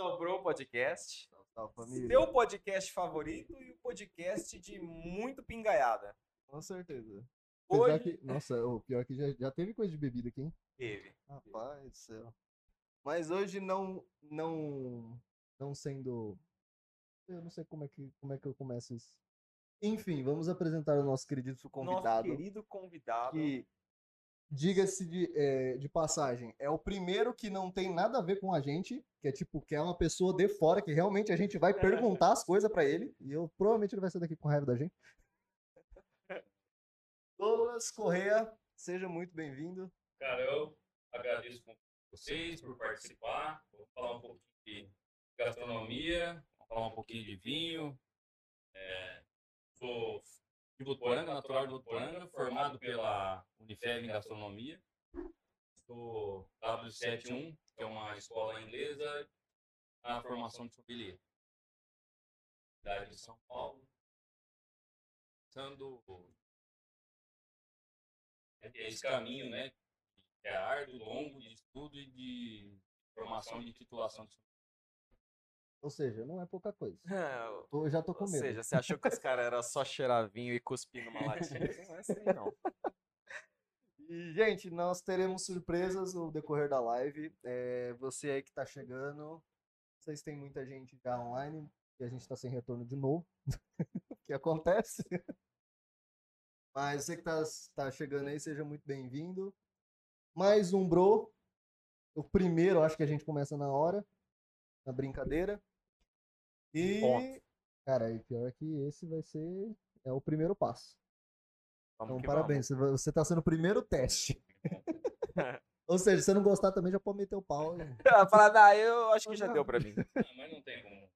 ao Bro Podcast. Salve, família. Seu podcast favorito e o podcast de muito pingaiada. Com certeza. Apesar Hoje que, nossa, o pior que já, já teve coisa de bebida aqui, hein? teve. Rapaz do céu. Mas hoje não, não, não sendo, eu não sei como é que, como é que eu começo isso. Enfim, vamos apresentar o nosso querido convidado. Nosso querido convidado. que, diga-se de, eh, de passagem, é o primeiro que não tem nada a ver com a gente, que é tipo, que é uma pessoa de fora, que realmente a gente vai perguntar as coisas pra ele, e eu provavelmente ele vai sair daqui com raiva da gente. Douglas Correia, seja muito bem-vindo. Cara, eu agradeço com vocês por participar. Vou falar um pouquinho de gastronomia, vou falar um pouquinho de vinho. É, sou de Votuporanga, natural de Votuporanga, formado pela Unifeb em gastronomia. Sou W71, que é uma escola inglesa na formação de sommelier. Cidade de São Paulo. Sendo esse caminho, né? que é árduo, longo de estudo e de formação de titulação de Ou seja, não é pouca coisa. Tô- Eu já tô com Ou medo. seja, você achou que os caras eram só cheirar vinho e cuspir numa latinha? Não é assim, não. E, gente, nós teremos surpresas no decorrer da live. É, você aí que tá chegando, vocês têm muita gente já online e a gente tá sem retorno de novo. o que acontece? Mas você que tá, tá chegando aí, seja muito bem-vindo. Mais um bro. O primeiro, acho que a gente começa na hora, na brincadeira. E, Ponto. cara, e pior é que esse vai ser é o primeiro passo. Vamos Então, parabéns, você vai- você tá sendo o primeiro teste. vamos. Ou seja, se você não gostar também, já pode meter o pau. e- Ela fala, ah, eu acho que já Não. deu pra mim. Ah, mas não tem como.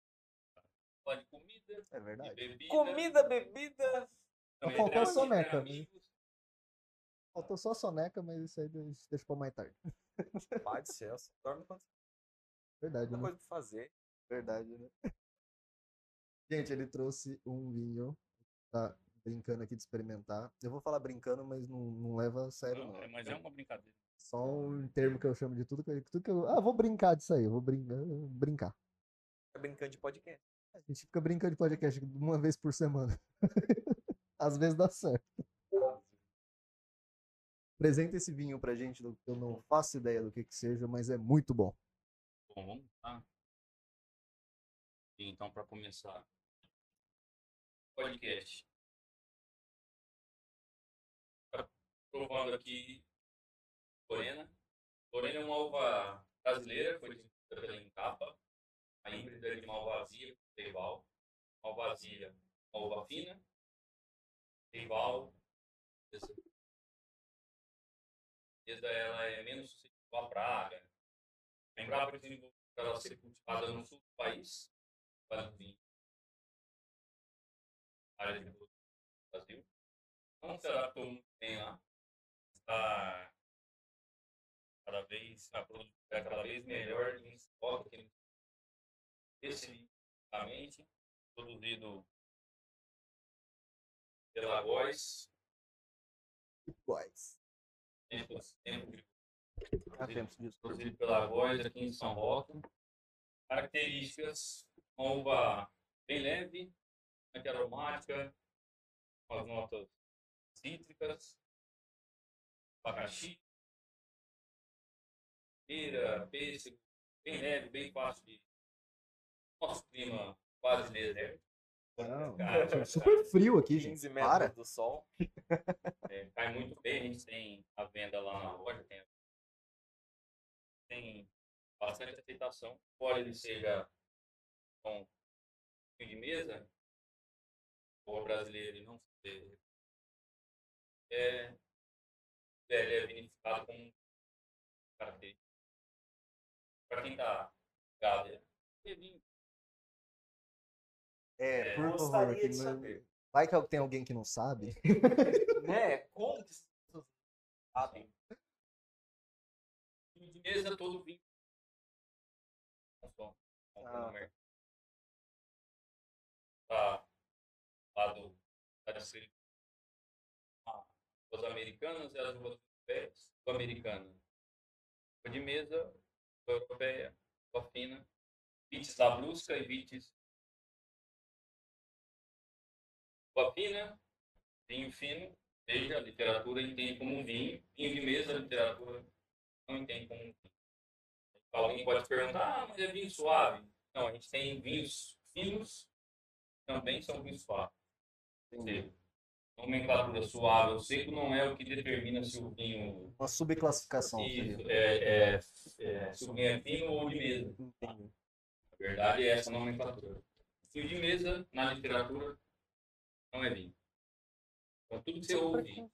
Falar de comida, É de verdade. bebida. Comida, bebida. também faltou a tem soneca, amigos. Faltou só a soneca, mas isso aí deixa deixa pra mais tarde. Pai do céu, você dorme quando Verdade, tem né? coisa pra fazer. Verdade, né? Gente, ele trouxe um vinho. Tá brincando aqui de experimentar. Eu vou falar brincando, mas não, não leva a sério, Não, não. é- mas é uma brincadeira. Só um termo que eu chamo de tudo que, tudo que eu. Ah, vou brincar disso aí, eu vou brincar. brincar. Tá brincando de podcast. A gente fica brincando de podcast uma vez por semana. Às vezes dá certo. Apresenta esse vinho pra gente, eu não faço ideia do que que seja, mas é muito bom. Bom, vamos lá. Então, para começar, podcast. Tá Provando aqui Lorena. Lorena é uma uva brasileira, foi desenvolvida pela Encapa. A híbrida é de malvasia teival. Malvasia, uma uva fina. Teival, essa ela é menos suscetível à praga. Embrapa foi desenvolvida para ela ser cultivada no sul do país, vinho. área de produção do Brasil. Não se adaptou muito bem lá. Está cada vez, a produção é cada vez melhor em estoque aqui no especificamente produzido pela Góis, Iguais. tempo, tempo de Há tempos disso. produzido pela Góis aqui em São Roque. Características, uma uva bem leve, muito aromática, com as notas cítricas, abacaxi, pera, pêssego, bem leve, bem fácil de... Nosso clima quase deserto. Não, Cara, é super frio aqui, 15 gente. metros Para. do sol. É, cai muito bem, a gente tem a venda lá na loja, tem, tem bastante aceitação. Embora ele seja um vinho de mesa, o brasileiro ele não se é, ele é vinificado com características. Para quem está ligado, é vinho. É, É, por favor. que não-. Vai que tem alguém que não sabe. Né? Como que sabem? Vinho de mesa, todo vinho. Ah. Lá do. Tá descrito. Ah, As americanas e as. Uva americana. Uva de mesa, europeia, fina, Vites da Brusca e Vites Uva fina, vinho fino, seja a literatura entende como vinho, vinho de mesa literatura não entende como vinho. Alguém pode perguntar, ah, mas é vinho suave. Não, a gente tem vinhos finos, também são vinhos suaves. Entendi. Nomenclatura suave ou seco não é o que determina se o vinho. Uma subclassificação. Isso, é, é, é, se o vinho é fino ou de mesa. Entendi. Na verdade, é essa nomenclatura. Vinho de mesa, na literatura, não é vinho. Então, tudo que você ouve,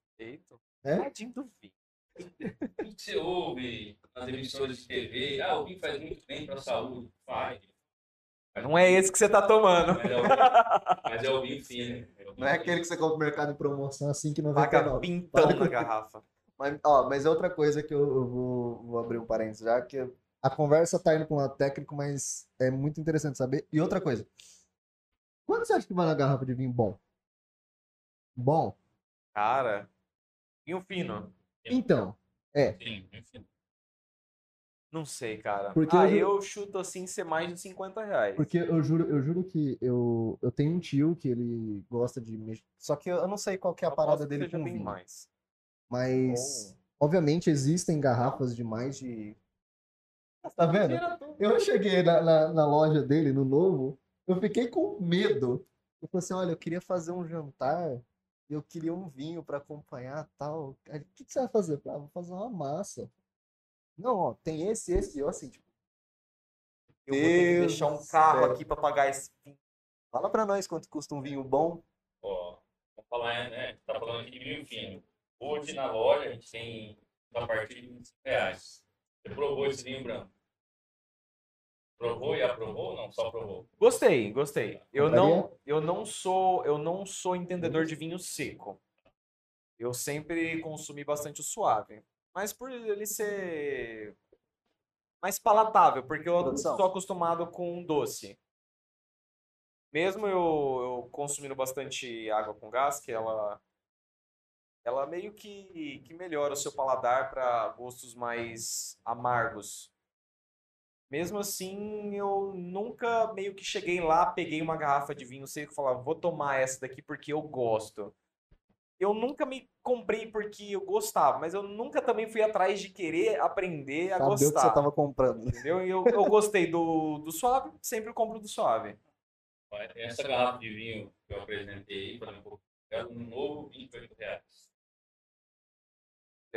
É? Tadinho do vinho. tudo que você ouve nas emissoras de TV, ah, o vinho faz muito bem para a saúde. Faz. Não é esse que você tá tomando. Mas é o vinho, mas é o vinho fino. É Não é aquele que você compra no mercado em promoção assim que não Paga pintão na garrafa. Mas, ó, mas é outra coisa que eu, eu vou, vou abrir um parênteses já, que a conversa tá indo para um lado técnico, mas é muito interessante saber. E outra coisa. Quanto você acha que vai na garrafa de vinho bom? Bom? Cara, vinho fino. Então, é. Sim, vinho fino. Não sei, cara. Porque ah, eu- eu chuto assim ser mais de 50 reais. Porque eu juro, eu juro que eu, eu tenho um tio que ele gosta de mexer. Só que eu não sei qual que é a Eu parada dele com vinho. mais. Mas, obviamente, existem garrafas de mais de. Tá vendo? Eu cheguei na, na, na loja dele, no novo, eu fiquei com medo. Eu falei assim: olha, eu queria fazer um jantar, eu queria um vinho para acompanhar tal. O que, que você vai fazer? Ah, vou fazer uma massa. Não, ó, tem esse, esse, e eu assim, tipo, Eu vou ter que Deus deixar um carro céu. aqui pra pagar esse vinho. fala pra nós quanto custa um vinho bom. Ó, vamos falar, né? Tá falando aqui de vinho fino. Hoje na loja a gente tem a partir de 25 reais. Você provou esse vinho branco? Provou e aprovou ou não? Só provou? Gostei, gostei. Eu não, eu não sou, eu não sou entendedor de vinho seco. Eu sempre consumi bastante o suave, mas por ele ser mais palatável, porque eu Produção. estou acostumado com doce. Mesmo eu, eu consumindo bastante água com gás, que ela ela meio que, que melhora o seu paladar para gostos mais amargos. Mesmo assim, eu nunca meio que cheguei lá, peguei uma garrafa de vinho seco e falava, vou tomar essa daqui porque eu gosto. Eu nunca me comprei porque eu gostava, mas eu nunca também fui atrás de querer aprender a Saber o que gostar. você tava comprando. Entendeu? E eu, eu gostei do, do suave, sempre compro do suave. Essa garrafa de vinho que eu apresentei aí, por exemplo, é um novo 28 reais.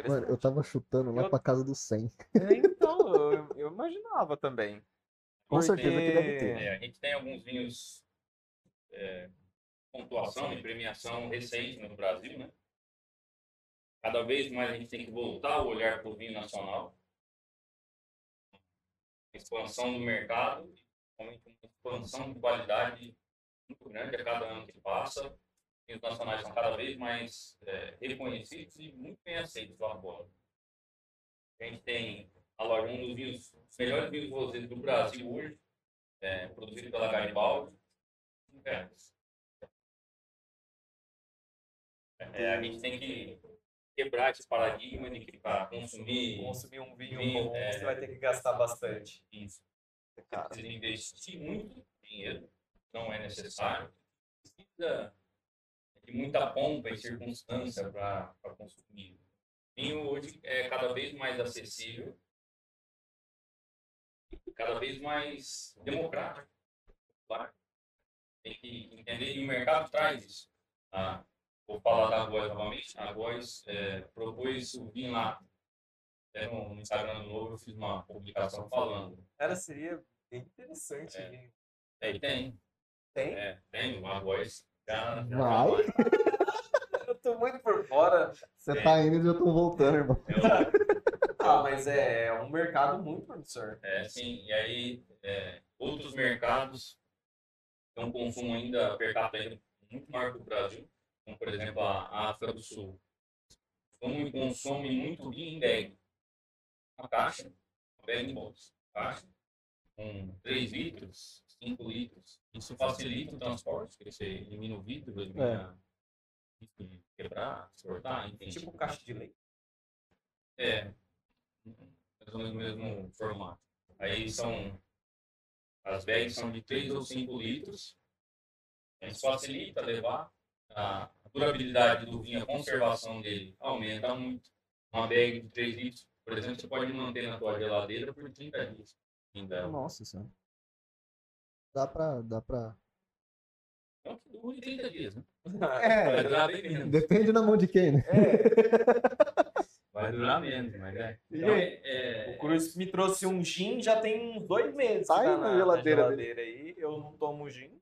Mano, eu tava chutando lá Eu- pra casa do 100. É, Então, eu, eu imaginava também. Com certeza que deve ter. Porque- É, a gente tem alguns vinhos é, pontuação e premiação recente no Brasil, né? Cada vez mais a gente tem que voltar o olhar para o vinho nacional. Expansão do mercado, uma expansão de qualidade muito grande a cada ano que passa. Os nacionais são cada vez mais é, reconhecidos e muito bem aceitos lá fora. A gente tem a loja, um dos vinhos, os melhores vinhos do Brasil hoje, é, produzido pela Garibaldi. É. É, a gente tem que quebrar esse paradigma de que para consumir consumir um vinho Vinho, bom, é. você vai ter que gastar bastante. isso, Cara, precisa investir muito dinheiro, não é necessário. Precisa de muita pompa e circunstância para consumir. Vinho hoje é cada vez mais acessível, cada vez mais democrático. Claro. Tem que entender que o mercado traz isso. Ah, vou falar da Góis novamente. A Góis é, propôs o vinho lá. Até no no Instagram Novo eu fiz uma publicação falando. Cara, seria bem interessante. É. É, tem. Tem? É, tem uma voz. Já, já Vai? Eu tô muito por fora. Você tá indo e eu tô voltando, irmão. Eu- Ah, mas é um mercado muito promissor. É, sim. E aí, é, outros mercados têm um consumo ainda per capita ainda muito maior que o Brasil, como, por exemplo, a, África do Sul. Como consome muito em bag. Uma caixa, uma bag bolsa. Caixa, com 3 litros, 5 litros. Isso facilita o transporte, porque você elimina o vidro, elimina de quebrar, exportar, enfim. Tipo caixa de leite. É, mais ou menos o mesmo formato. Aí são As bags são de 3 ou 5 litros. A gente facilita levar. A durabilidade do vinho, a conservação dele aumenta muito. Uma bag de 3 litros, por exemplo, você pode manter na tua geladeira por 30 dias. Ainda Nossa senhora. Dá pra. Dá pra... não que dure 30 dias, né? É, Vai durar bem menos. depende na mão de quem, né? Vai durar menos, mas é. Então, é, O Cruz me trouxe um gin já tem uns dois meses. Tá que aí na geladeira geladeira aí. Eu não tomo gin.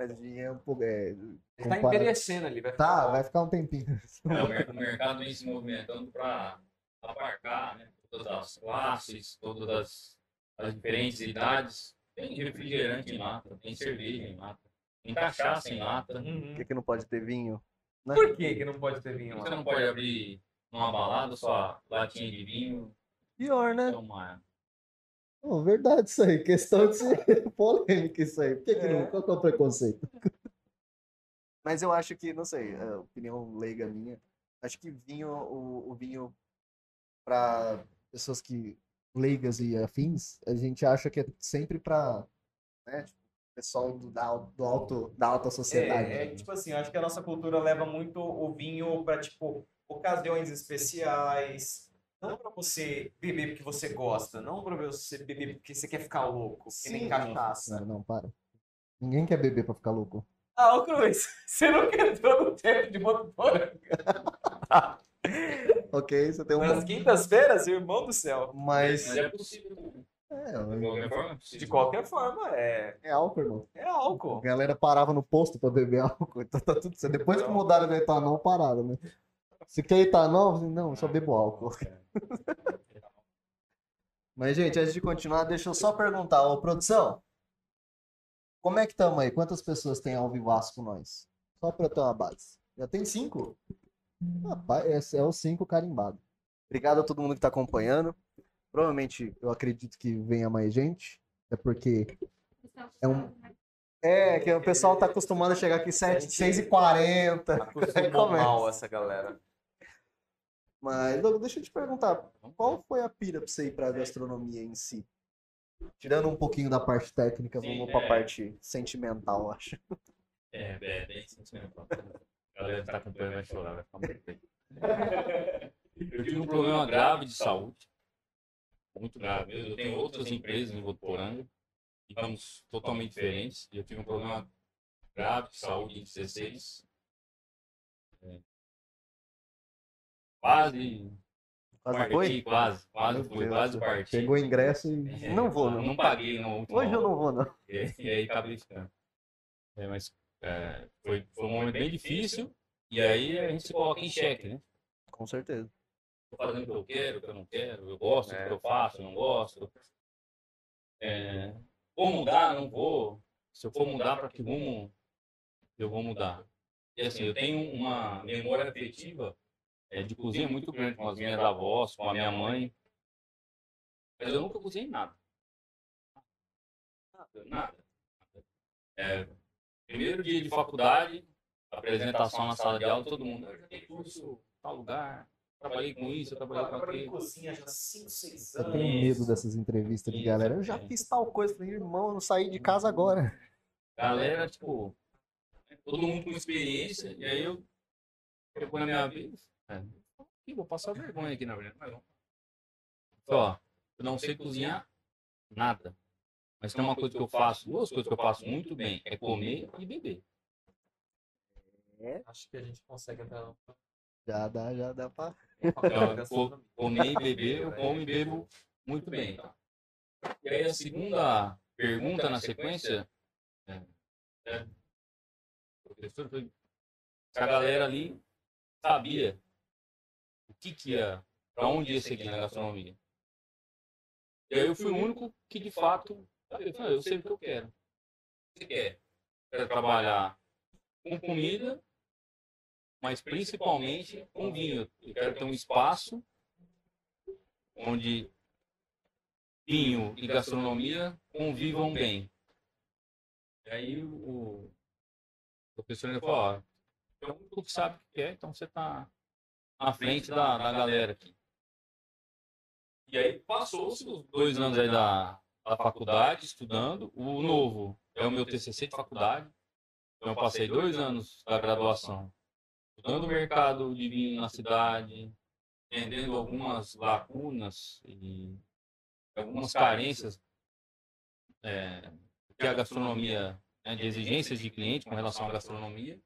Mas é um pouco. É, Ele tá compara- envelhecendo ali. Vai Tá, ficar vai ficar um tempinho. É, o mer- o mercado vem se movimentando para abarcar né, todas as classes, todas as, as diferentes idades. Tem refrigerante em lata, tem cerveja em lata, tem cachaça em lata. Uhum. Por que, que não pode ter vinho? Né? Por que, que não pode ter vinho Você não pode abrir numa balada sua latinha de vinho, Pior, né? tomar. Pô, verdade isso aí. Questão de ser polêmica isso aí. Por que, que não? É. Qual que é o preconceito? Mas eu acho que, não sei, é opinião leiga minha. Acho que vinho, o, o vinho para pessoas que leigas e afins, a gente acha que é sempre para né, tipo, pessoal do, da, do alto, da alta sociedade. É, é, tipo assim, acho que a nossa cultura leva muito o vinho pra, tipo, ocasiões especiais. Não pra você beber porque você gosta, não pra você beber porque você quer ficar louco, que nem cachaça. Não, não, para. Ninguém quer beber pra ficar louco. Ah, ô Cruz, você nunca entrou no tempo de Motoporanga. Ok, você tem um. Nas quintas-feiras, irmão do céu. Mas. Mas é possível. também. É, De qualquer forma, é. De qualquer forma, é, é álcool, irmão. é A álcool. galera parava no posto pra beber álcool. Então tá tudo certo. Depois que mudaram do etanol, pararam, né? Se quer etanol, não, eu só bebo álcool. Mas, gente, antes de continuar, deixa eu só perguntar, ô produção, como é que estamos aí? Quantas pessoas tem ao vivaço com nós? Só pra eu ter uma base. Já tem cinco? Rapaz, esse é o cinco carimbado. Obrigado a todo mundo que tá acompanhando. Provavelmente, eu acredito que venha mais gente. É porque É um- É, que o pessoal tá acostumado a chegar aqui 7, 6h40. Acostumou Começa. mal essa galera. Mas, Douglas, deixa eu te perguntar, qual foi a pira pra você ir pra gastronomia em si? Tirando um pouquinho da parte técnica, Sim, vamos pra é. parte sentimental, acho. É, é, bem sentimental. A galera que tá acompanhando vai chorar, vai ficar muito bem. Eu tive um problema grave de saúde. Muito grave. Eu tenho outras empresas em Votuporanga, digamos, totalmente diferentes. E eu tive um problema grave de saúde em 16. É. Quase Quase parti, foi? quase, quase foi, quase parti. Pegou o ingresso e. É, não vou, não. Não paguei no último Hoje eu não vou, não. e, e aí acabei ficando. É, mas é, foi, foi um momento bem difícil. E aí a gente se coloca em xeque, né? Com certeza. Tô fazendo o que eu quero, o que eu não quero, eu gosto do É. que eu faço, eu não gosto. É, vou mudar, não vou. Se eu for mudar, para que rumo eu vou mudar? E assim, eu tenho uma memória afetiva é, de cozinha muito grande com as minhas avós, com a minha mãe. Mas eu nunca cozinhei nada. Nada, nada. É, primeiro dia de faculdade, apresentação na sala de aula, todo mundo. Eu já tenho curso em tal lugar, trabalhei com isso, eu trabalhei com aquilo. cozinha já há 5, 6 Eu anos. tenho medo dessas entrevistas de galera. Eu já é. fiz tal coisa. Falei, irmão, eu não saí de casa agora. Galera, tipo, todo mundo com experiência, e aí eu, chegou na minha vez, é, Ih, vou passar vergonha aqui na verdade. Mas não. Ó, eu não sei cozinhar nada. Mas tem uma coisa que eu faço, duas coisas que eu faço muito bem, é comer e beber. Acho que a gente consegue entrar Já dá, já dá pra. Então, co- comer e beber, eu como e bebo muito bem. E aí a segunda pergunta na sequência é, é, professor, foi se a galera ali sabia que que ia, para onde ia seguir na gastronomia. E aí eu fui o único que de fato, eu, falei, eu sei o que eu quero. Você quer? Quero trabalhar com comida, mas principalmente com vinho. Eu quero ter um espaço onde vinho e gastronomia convivam bem. E aí o o professor falou, ó, é o único que sabe o que quer, então você está à frente da, da galera aqui. E aí passou-se os dois anos aí da, a faculdade, estudando. O novo é o meu TCC de faculdade. Então, eu passei dois anos da graduação estudando o mercado de vinho na cidade, entendendo algumas lacunas e algumas carências é, que a gastronomia, né, de exigências de cliente com relação à gastronomia.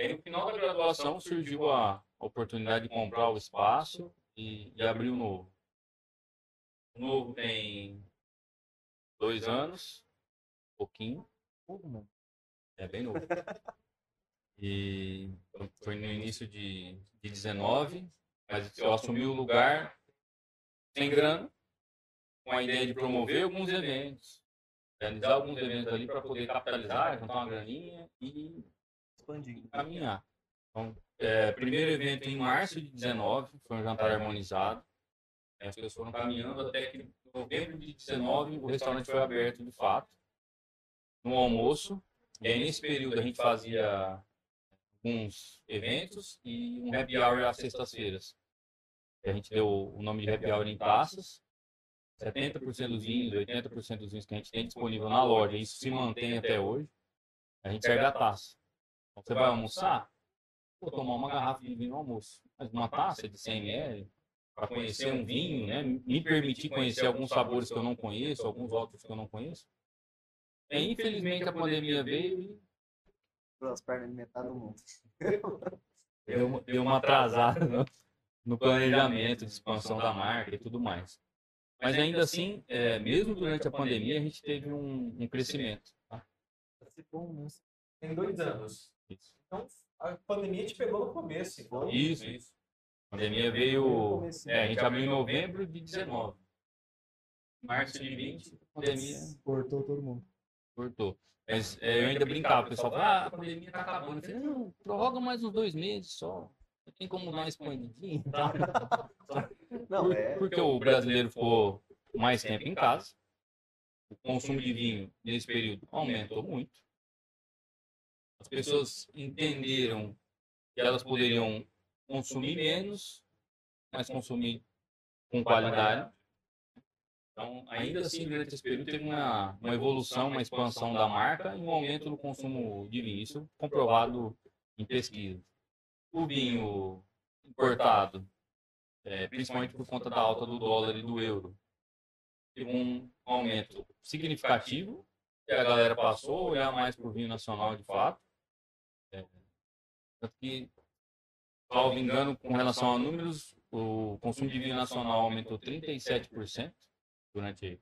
E aí, no final da graduação, surgiu a oportunidade de comprar o espaço e, e abrir o novo. O novo tem dois anos, um pouquinho. É bem novo. E foi no início de, de 19, mas eu assumi o lugar sem grana, com a ideia de promover alguns eventos, realizar alguns eventos ali para poder capitalizar, juntar uma graninha e expandir, caminhar. Então, é, primeiro evento em março de 19, foi um jantar harmonizado. As pessoas foram caminhando até que em novembro de 19 o restaurante foi aberto de fato, no almoço. E aí, nesse período, a gente fazia alguns eventos e um happy hour às sextas-feiras. A gente deu o nome de happy hour em taças. 70% dos vinhos, 80% dos vinhos que a gente tem disponível na loja, isso se mantém até hoje. A gente serve a taça. Então, você vai almoçar, vou tomar uma garrafa de vinho no almoço. Mas uma taça de 100 ml, para conhecer um vinho, né? me permitir conhecer alguns sabores que eu não conheço, alguns outros que eu não conheço. E, infelizmente a pandemia veio e as pernas de metade do mundo. Deu, deu uma atrasada no, no planejamento de expansão da marca e tudo mais. Mas ainda assim, é, mesmo durante a pandemia, a gente teve um, um crescimento. Tá? Tem dois anos. Então, a pandemia te pegou no começo. Então... Isso, isso. A pandemia veio. É, a gente abriu em novembro de 19. Março de 20, a pandemia. Cortou todo mundo. Cortou. Mas é, eu ainda brincava, o pessoal fala, ah, a pandemia tá acabando. Eu falei, não, prorroga mais uns dois meses só. Tem como dar uma expandidinha Não, é... Porque o brasileiro ficou mais tempo em casa. O consumo de vinho nesse período aumentou muito. As pessoas entenderam que elas poderiam consumir menos, mas consumir com qualidade. Então, ainda assim, durante esse período, teve uma, uma evolução, uma expansão da marca e um aumento no consumo de vinho. Isso comprovado em pesquisa. O vinho importado, é, principalmente por conta da alta do dólar e do euro, teve um aumento significativo, que a galera passou a olhar mais para o vinho nacional de fato. É, tanto que, salvo engano, com relação a números, o consumo de vinho nacional aumentou 37% durante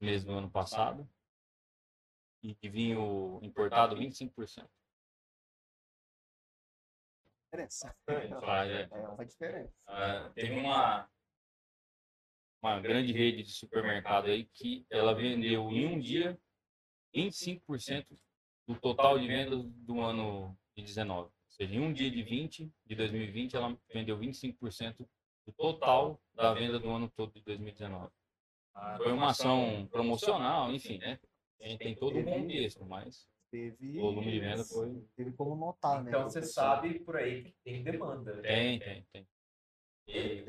o mês do ano passado e de vinho importado 25%. Diferença. É, é uma diferença. Uh, teve uma, uma grande rede de supermercado aí que ela vendeu em um dia 25% do total de vendas do ano de 19. Ou seja, em um dia de 20, de 2020, ela vendeu 25% do total da venda do ano todo de 2019. Foi uma ação promocional, enfim, né? A gente tem todo um contexto, mas teve, o volume de venda foi. Teve como notar, né? Então você sabe por aí que tem demanda. Né? Tem, tem, tem. E...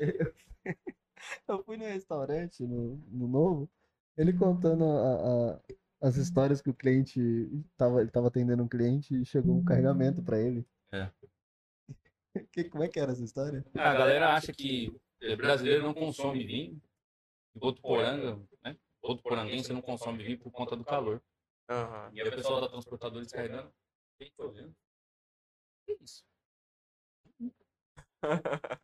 Eu fui no restaurante, no, no Novo, ele contando a, a, as histórias que o cliente tava, ele tava atendendo um cliente e chegou um carregamento para ele. É. Que, como é que era essa história? A galera acha que brasileiro não consome vinho, Votuporanga, né? Votuporanguense não consome vinho por conta do calor. Uhum. E aí o pessoal da transportadora descarregando. Quem tá? Que isso?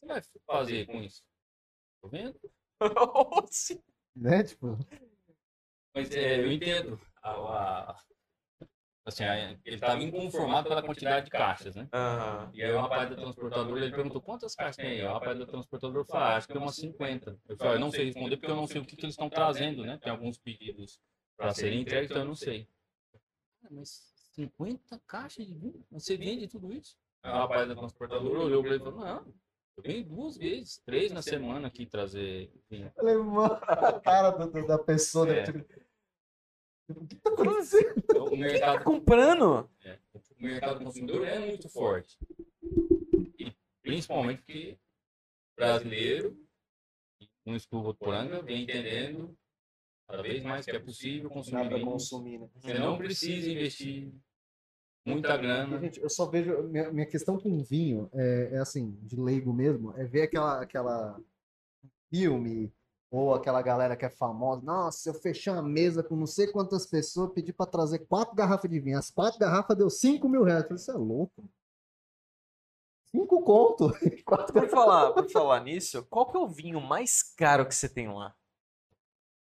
Você vai fazer com isso? Tô vendo? Né, tipo? Mas é, eu entendo a, a, Assim, ele estava inconformado pela quantidade de caixas, né? Uhum. E aí o rapaz da transportadora, ele perguntou, quantas caixas tem aí? O rapaz da transportadora falou, ah, acho que é umas 50. Eu falei, eu não sei responder porque eu não sei o que, que eles estão trazendo, né? Tem alguns pedidos para serem entregues, então eu não sei. Ah, mas 50 caixas de vinho? Você vende tudo isso? Aí o rapaz da transportadora olhou para ele e falou, não, eu venho duas vezes, três na semana aqui trazer. Eu mano, a cara do, da pessoa, né? É. Tipo, o que tá acontecendo? O Quem tá mercado comprando? É, o mercado consumidor é muito forte. E principalmente porque brasileiro um estudo Votuporanga vem entendendo cada vez mais que é possível consumir vinho. consumir, né? Você não precisa investir muita grana. gente, eu só vejo. Minha, minha questão com vinho é, é assim, de leigo mesmo, é ver aquela, aquela filme ou aquela galera que é famosa. Nossa, eu fechei uma mesa com não sei quantas pessoas, pedi pra trazer quatro garrafas de vinho. As quatro garrafas deu cinco mil reais. Eu falei, você é louco? Cinco conto? Quatro Por falar, por falar nisso, qual que é o vinho mais caro que você tem lá?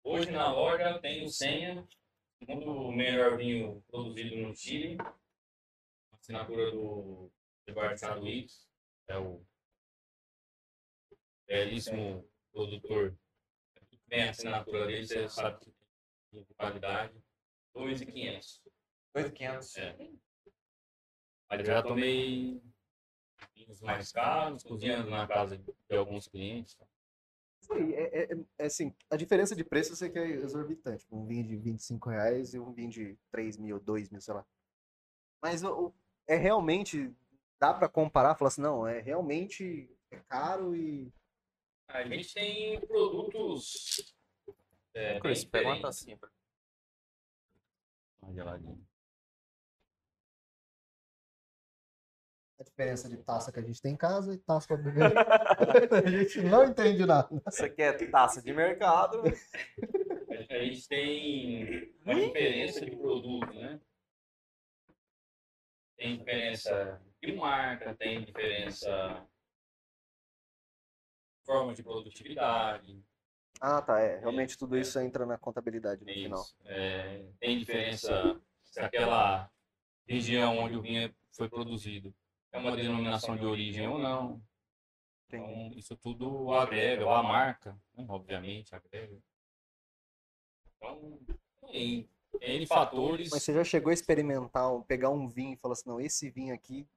Hoje na loja eu tenho senha, segundo o melhor vinho produzido no Chile, assinatura do Eduardo Saduíz, é o belíssimo produtor. Tem a assinatura dele, você sabe que tem de qualidade. 2,500. 2.500. É. Mas eu já tomei vinhos mais caros, cozinhando na casa de alguns clientes. Isso aí, é, é- é assim, a diferença de preço eu sei que é exorbitante. Um vinho de 25 reais e um vinho de 3 mil, 2 mil, sei lá. Mas o- é realmente, dá pra comparar, falar assim, não, é realmente é caro e... A gente tem produtos. É, Chris, pega uma tacinha. pra- Uma geladinha. A diferença de taça que a gente tem em casa e taça pra beber. a gente não entende nada. Você quer taça de mercado? A gente tem uma diferença de produto, né? Tem diferença de marca, tem diferença de forma de produtividade, Ah, tá, é. Realmente tudo isso entra na contabilidade no tem, final. isso. É, tem diferença se aquela região onde o vinho foi produzido é uma denominação de origem ou não. Então, isso tudo agrega, ou a marca, né, obviamente, agrega. Então, tem N fatores. Mas você já chegou a experimentar, um- pegar um vinho e falar assim, não, esse vinho aqui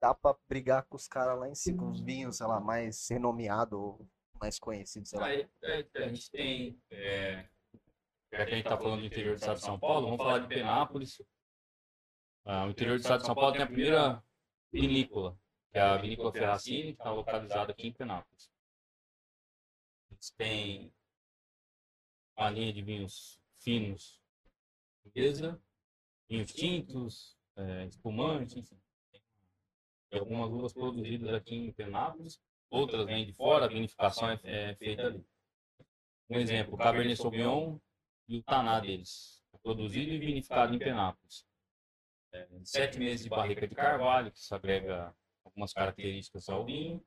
dá pra brigar com os caras lá em cima, com os vinhos, sei lá, mais renomeados ou mais conhecidos, sei lá. Aí, é, a gente tem, é, já que a gente está falando do interior do estado de São Paulo, vamos falar de Penápolis. Ah, o interior do estado de São Paulo tem a primeira vinícola, que é a vinícola Ferracini, que está localizada aqui em Penápolis. Eles têm uma linha de vinhos finos, mesa, vinhos tintos, é, espumantes, enfim. Algumas uvas produzidas aqui em Penápolis, outras vêm de fora, a vinificação é, é feita ali. Um exemplo, o Cabernet Sauvignon e o Taná deles, é produzido e vinificado em Penápolis. É, sete meses de barrica de carvalho, que isso agrega algumas características ao vinho.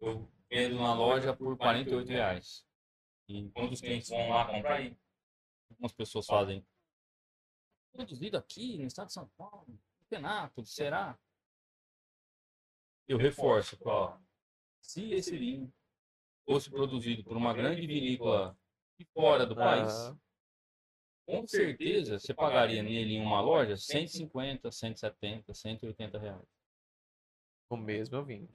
Eu vendo na loja por 48 reais. E quando os clientes vão lá comprar algumas pessoas fazem. Produzido aqui no estado de São Paulo, em Penápolis, será? Eu reforço, ó, se esse vinho fosse produzido por uma grande vinícola de fora do país, com certeza você pagaria nele em uma loja 150, 170, 180 reais. O mesmo eu vim.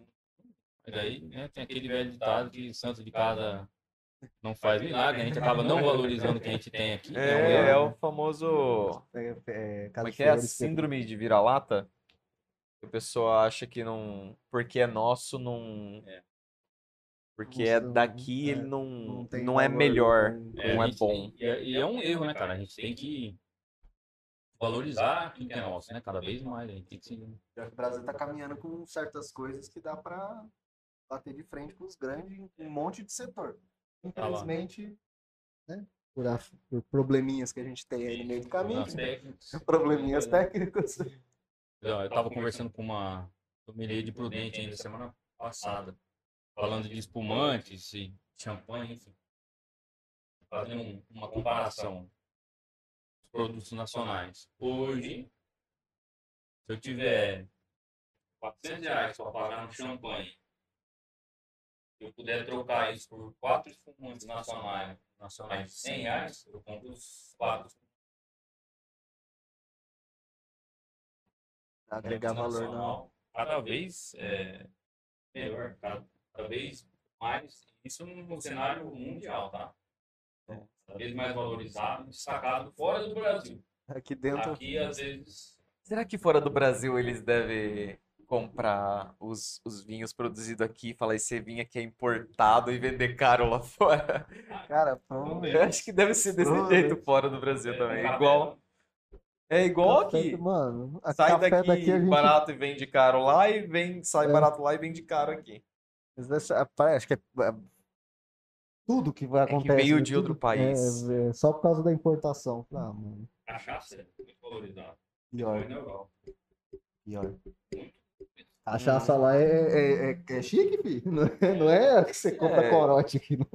Mas aí né, tem aquele velho ditado que santo de casa não faz milagre, a gente acaba não valorizando o que a gente tem aqui. né, É, é erro. o famoso. É, é, casa Como é que é? A síndrome de vira-lata? A pessoa acha que não. Porque é nosso, não. É. Porque é daqui, é, ele não, não não, é valor, melhor. não É, é bom. tem- e, é, e é um erro, né, cara? A gente tem que valorizar aquilo que é nosso, né? Cada vez mais. A gente tem que se Já que o Brasil tá caminhando com certas coisas que dá pra bater de frente com os grandes em um monte de setor. Tá. Infelizmente, né? Por, a- por probleminhas que a gente tem aí no meio do caminho, Problemas técnicos. probleminhas técnicos. Não, eu estava conversando com uma sommelier de Prudente ainda semana passada, falando de espumantes e champanhe, enfim. Fazendo um- uma comparação dos produtos nacionais. Hoje, se eu tiver 400 reais para pagar no champanhe, eu puder trocar isso por quatro espumantes nacionais, nacionais de 100 reais, eu compro os quatro Agregar valor nacional, cada vez é, melhor, cada, cada vez mais, isso no cenário mundial, tá? Cada vez mais valorizado, destacado fora do Brasil. Aqui dentro. Aqui, às vezes, Será que fora do Brasil eles devem comprar os, os vinhos produzidos aqui e falar esse vinho aqui é importado e vender caro lá fora. Cara, pô, Eu acho que deve ser desse jeito fora do Brasil também. Café, Igual, é igual café- aqui. Mano, a Sai café daqui, daqui, a gente. barato e vende caro lá e vem, sai É. barato lá e vende caro aqui. Mas essa- Acho que é. é Tudo que vai É que acontecer. veio de outro tudo país. É, é só por causa da importação. Ah, mano. Cachaça é muito valorizada. Pior, Foi na Europa. pior. Cachaça lá é, é, é, é chique, filho. Não é, não é que você compra É. corote aqui. Não.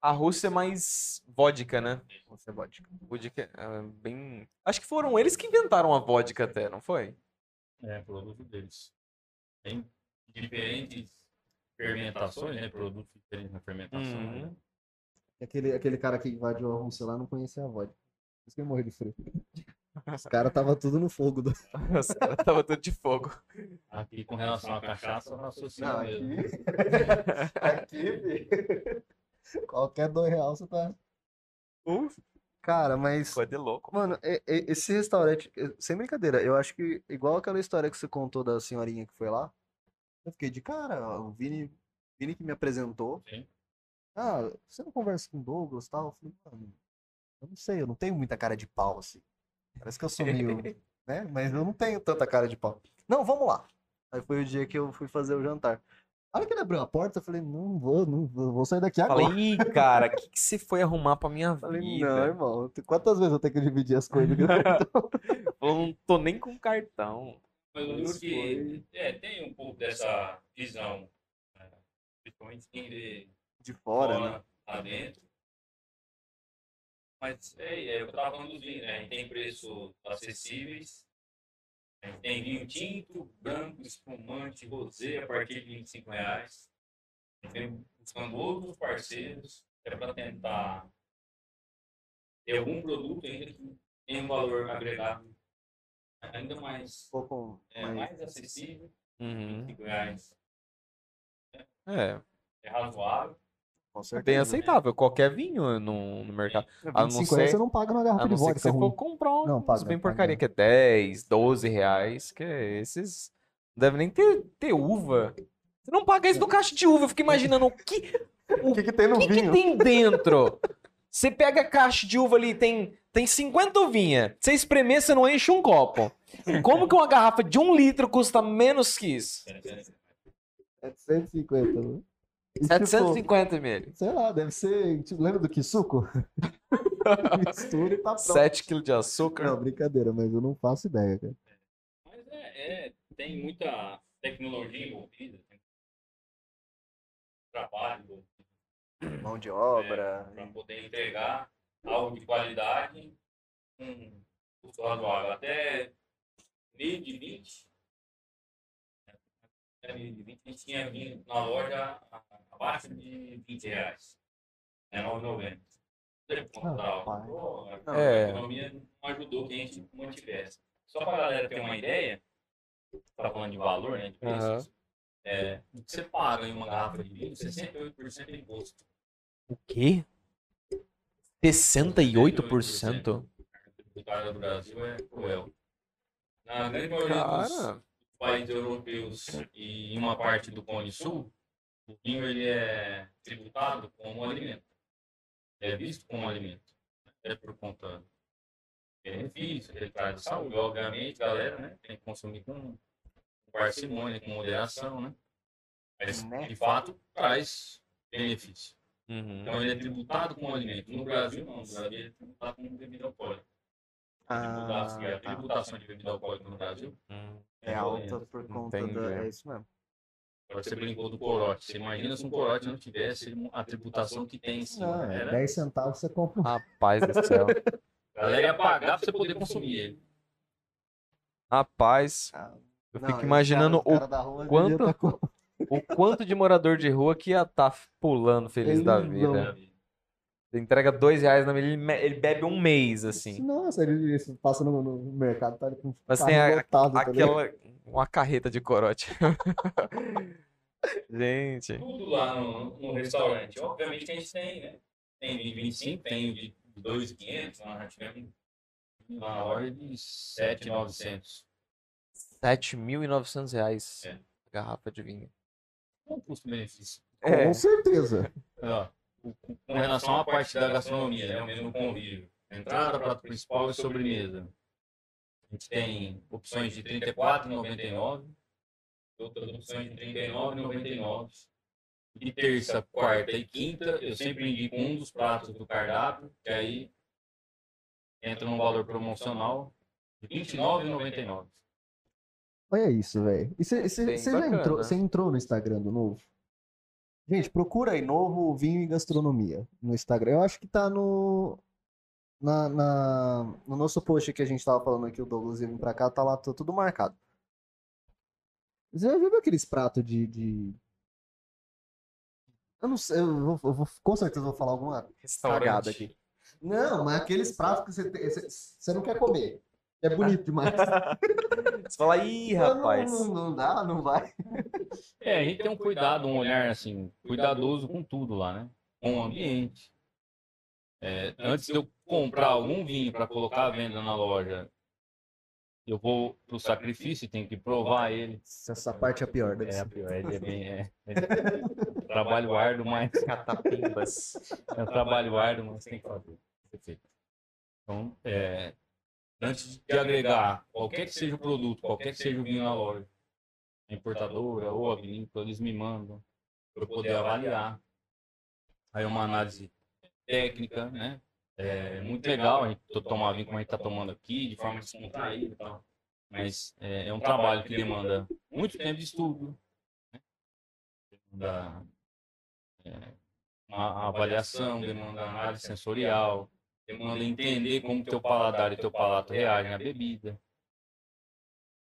A Rússia é mais vodka, né? Você vodka. Vodka é bem. Acho que foram eles que inventaram a vodka até, não foi? É, produto deles. Tem diferentes fermentações, né? Produtos diferentes na fermentação. Uhum. né? Aquele, aquele cara que invadiu a Rússia lá não conhecia a vodka. Por isso que ele morreu de frio. Os caras tava tudo no fogo. Do... Os caras tava tudo de fogo. Aqui, com relação à cachaça, eu associo Não, mesmo. aqui. aqui, filho. Qualquer dois reais você tá. Uf, Cara, mas. coisa de louco. Mano, e- e- esse restaurante, sem brincadeira, eu acho que igual aquela história que você contou da senhorinha que foi lá, eu fiquei de cara, o Vini, Vini que me apresentou. Sim. Ah, você não conversa com o Douglas e tal? Eu falei, mano, eu não sei, eu não tenho muita cara de pau assim. Parece que eu sou meio, né? Mas eu não tenho tanta cara de pau. Não, vamos lá. Aí foi o dia que eu fui fazer o jantar. A hora que ele abriu a porta, eu falei, não vou, não vou, vou sair daqui agora. Falei, ih, cara, o que, que você foi arrumar pra minha Falei, não, vida? irmão, quantas vezes eu tenho que dividir as coisas? Falou, não tô nem com cartão. Mas eu digo que é, tem um pouco dessa visão, né? principalmente quem vê De fora, fora, né? lá dentro. Mas é, é, eu estava falando dos vinhos, né? A gente tem preços acessíveis. A gente tem vinho tinto, branco, espumante, rosé a partir de 25 reais. A gente vem buscando outros parceiros é para tentar ter algum produto ainda que tenha um valor agregado ainda mais, Um pouco é, mais- mais acessível. Uhum. 25 reais É, é razoável. Com bem aceitável. Qualquer vinho no, no mercado. A não 25 reais ser- você não paga numa garrafa de ser que vodka você ruim. for comprar uns Não, paga, bem paga. porcaria, que é 10, 12 reais, que é esses... Não deve nem ter, ter uva. Você não paga isso do caixa de uva, eu fico imaginando o que, O que, que tem no o que, que vinho? tem dentro. Você pega a caixa de uva ali, tem, tem 50 uvinhas. Você espremer, você não enche um copo. Como que uma garrafa de um litro custa menos que isso? 750, né? E, tipo, 750 ml. sei lá, deve ser. Tipo, lembra do que suco? Mistura e tá pronto. 7 kg de açúcar. Não, brincadeira, mas eu não faço ideia, cara. Mas é, é, tem muita tecnologia envolvida, tem trabalho Mão de para poder entregar algo de qualidade com custo razoável. Até meio de 20, até meio de 20, a gente tinha vindo na loja abaixo de 20 reais. É 9,90. Comprar algo. pai. Pô, Não, A É. economia não ajudou que a gente mantivesse. Só para a galera ter uma ideia, tá falando de valor, né, de preços, é, o que você paga em uma garrafa de vinho, 68% de imposto. O quê? 68%? O cara do Brasil é cruel. Na grande maioria dos países europeus e em uma parte do Cone Sul, o vinho ele é tributado como alimento. É visto como alimento. É por conta do benefício que ele traz de saúde. Obviamente, galera, né, tem que consumir com parcimônia, com moderação, né? Mas, Né? de fato, traz benefício. uhum. Então, ele é tributado como alimento. No Brasil, não. No Brasil, ele é tributado como bebida alcoólica. A tributação, Ah, a tributação de bebida alcoólica no Brasil Hum. é alta por conta Entendi. da. É isso mesmo. Agora Você brincou do corote. Você imagina se um corote não tivesse a tributação que tem em cima. Não, é Era- 10 centavos você compra um. Rapaz do céu. A galera ia pagar pra você poder consumir ele. Rapaz, Ah, eu não, fico imaginando cara- o, cara da rua quanto- tá com- o quanto de morador de rua que ia estar pulando feliz da Felizão. vida. Você entrega dois reais na ele, ele bebe um mês, assim. Nossa, ele, ele passa no, no mercado, tá ali com o Mas tem a- lotado, tá? Aquela. Uma carreta de corote. Gente. Tudo lá no, no restaurante. Obviamente que a gente tem, né? Tem de 25, tem de 2,500. Nós já tivemos na loja de 7,900. 7.900 reais É. a garrafa de vinho. O custo-benefício? É. Com certeza. Ó, com relação à parte da gastronomia, né, o menu convívio, entrada, prato principal e sobremesa. A gente tem opções de R$ 34,99, outras opções de R$ 39,99. De terça, quarta e quinta, eu sempre indico um dos pratos do cardápio, que aí entra num valor promocional de R$ 29,99. Olha isso, velho. E você entrou, você entrou no Instagram do Novo? Gente, procura aí Novo Vinho e Gastronomia no Instagram. Eu acho que tá no na, na- no nosso post que a gente tava falando aqui, o Douglas ia vir pra cá, tá lá tá tudo marcado. Você já viu aqueles pratos de, de... Eu não sei, eu vou, eu vou- com certeza vou falar alguma cagada aqui. Não, mas aqueles pratos que você, você, você não quer comer. É bonito demais. Você fala, ih, Não, rapaz. Não, não dá, não vai. É, a gente tem um cuidado, um olhar assim, cuidadoso com tudo lá, né? Com o ambiente. É, antes de eu comprar algum vinho para colocar à venda na loja, eu vou pro sacrifício e tenho que provar ele. Essa parte é a pior. deve É, a pior, ele é bem. É, é trabalho árduo, mas. Catapimbas. É um trabalho árduo, mas tem que fazer. Perfeito. Então, é, antes de agregar qualquer que seja o produto, qualquer que seja o vinho na loja, a importadora ou a vinícola, eles me mandam para eu poder avaliar. Aí uma análise técnica, né? É muito legal a gente to- tomar vinho como a gente está tomando aqui, de forma descontraída e tal. Mas é, é um trabalho que demanda muito tempo de estudo, né? demanda é, uma avaliação, demanda análise sensorial, demanda entender como teu paladar e teu palato reagem à bebida,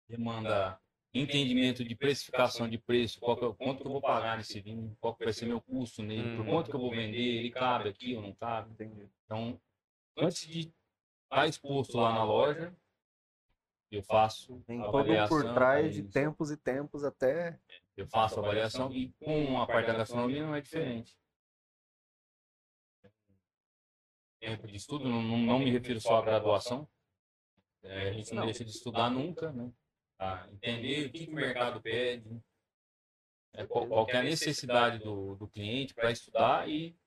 demanda entendimento de precificação de preço, qual que é, quanto que eu vou pagar nesse vinho, qual que vai ser meu custo nele, por quanto que eu vou vender, ele cabe aqui ou não cabe. Então, antes de estar exposto lá na loja, eu faço Tem avaliação, por trás de tempos e tempos até. Eu faço a avaliação e com a parte da gastronomia não é diferente. Tempo de estudo, não, não, me refiro só à graduação. É, a gente não deixa de estudar nunca, né? Entender o que, que o mercado pede, é, qual, qual que é a necessidade do, do cliente para estudar e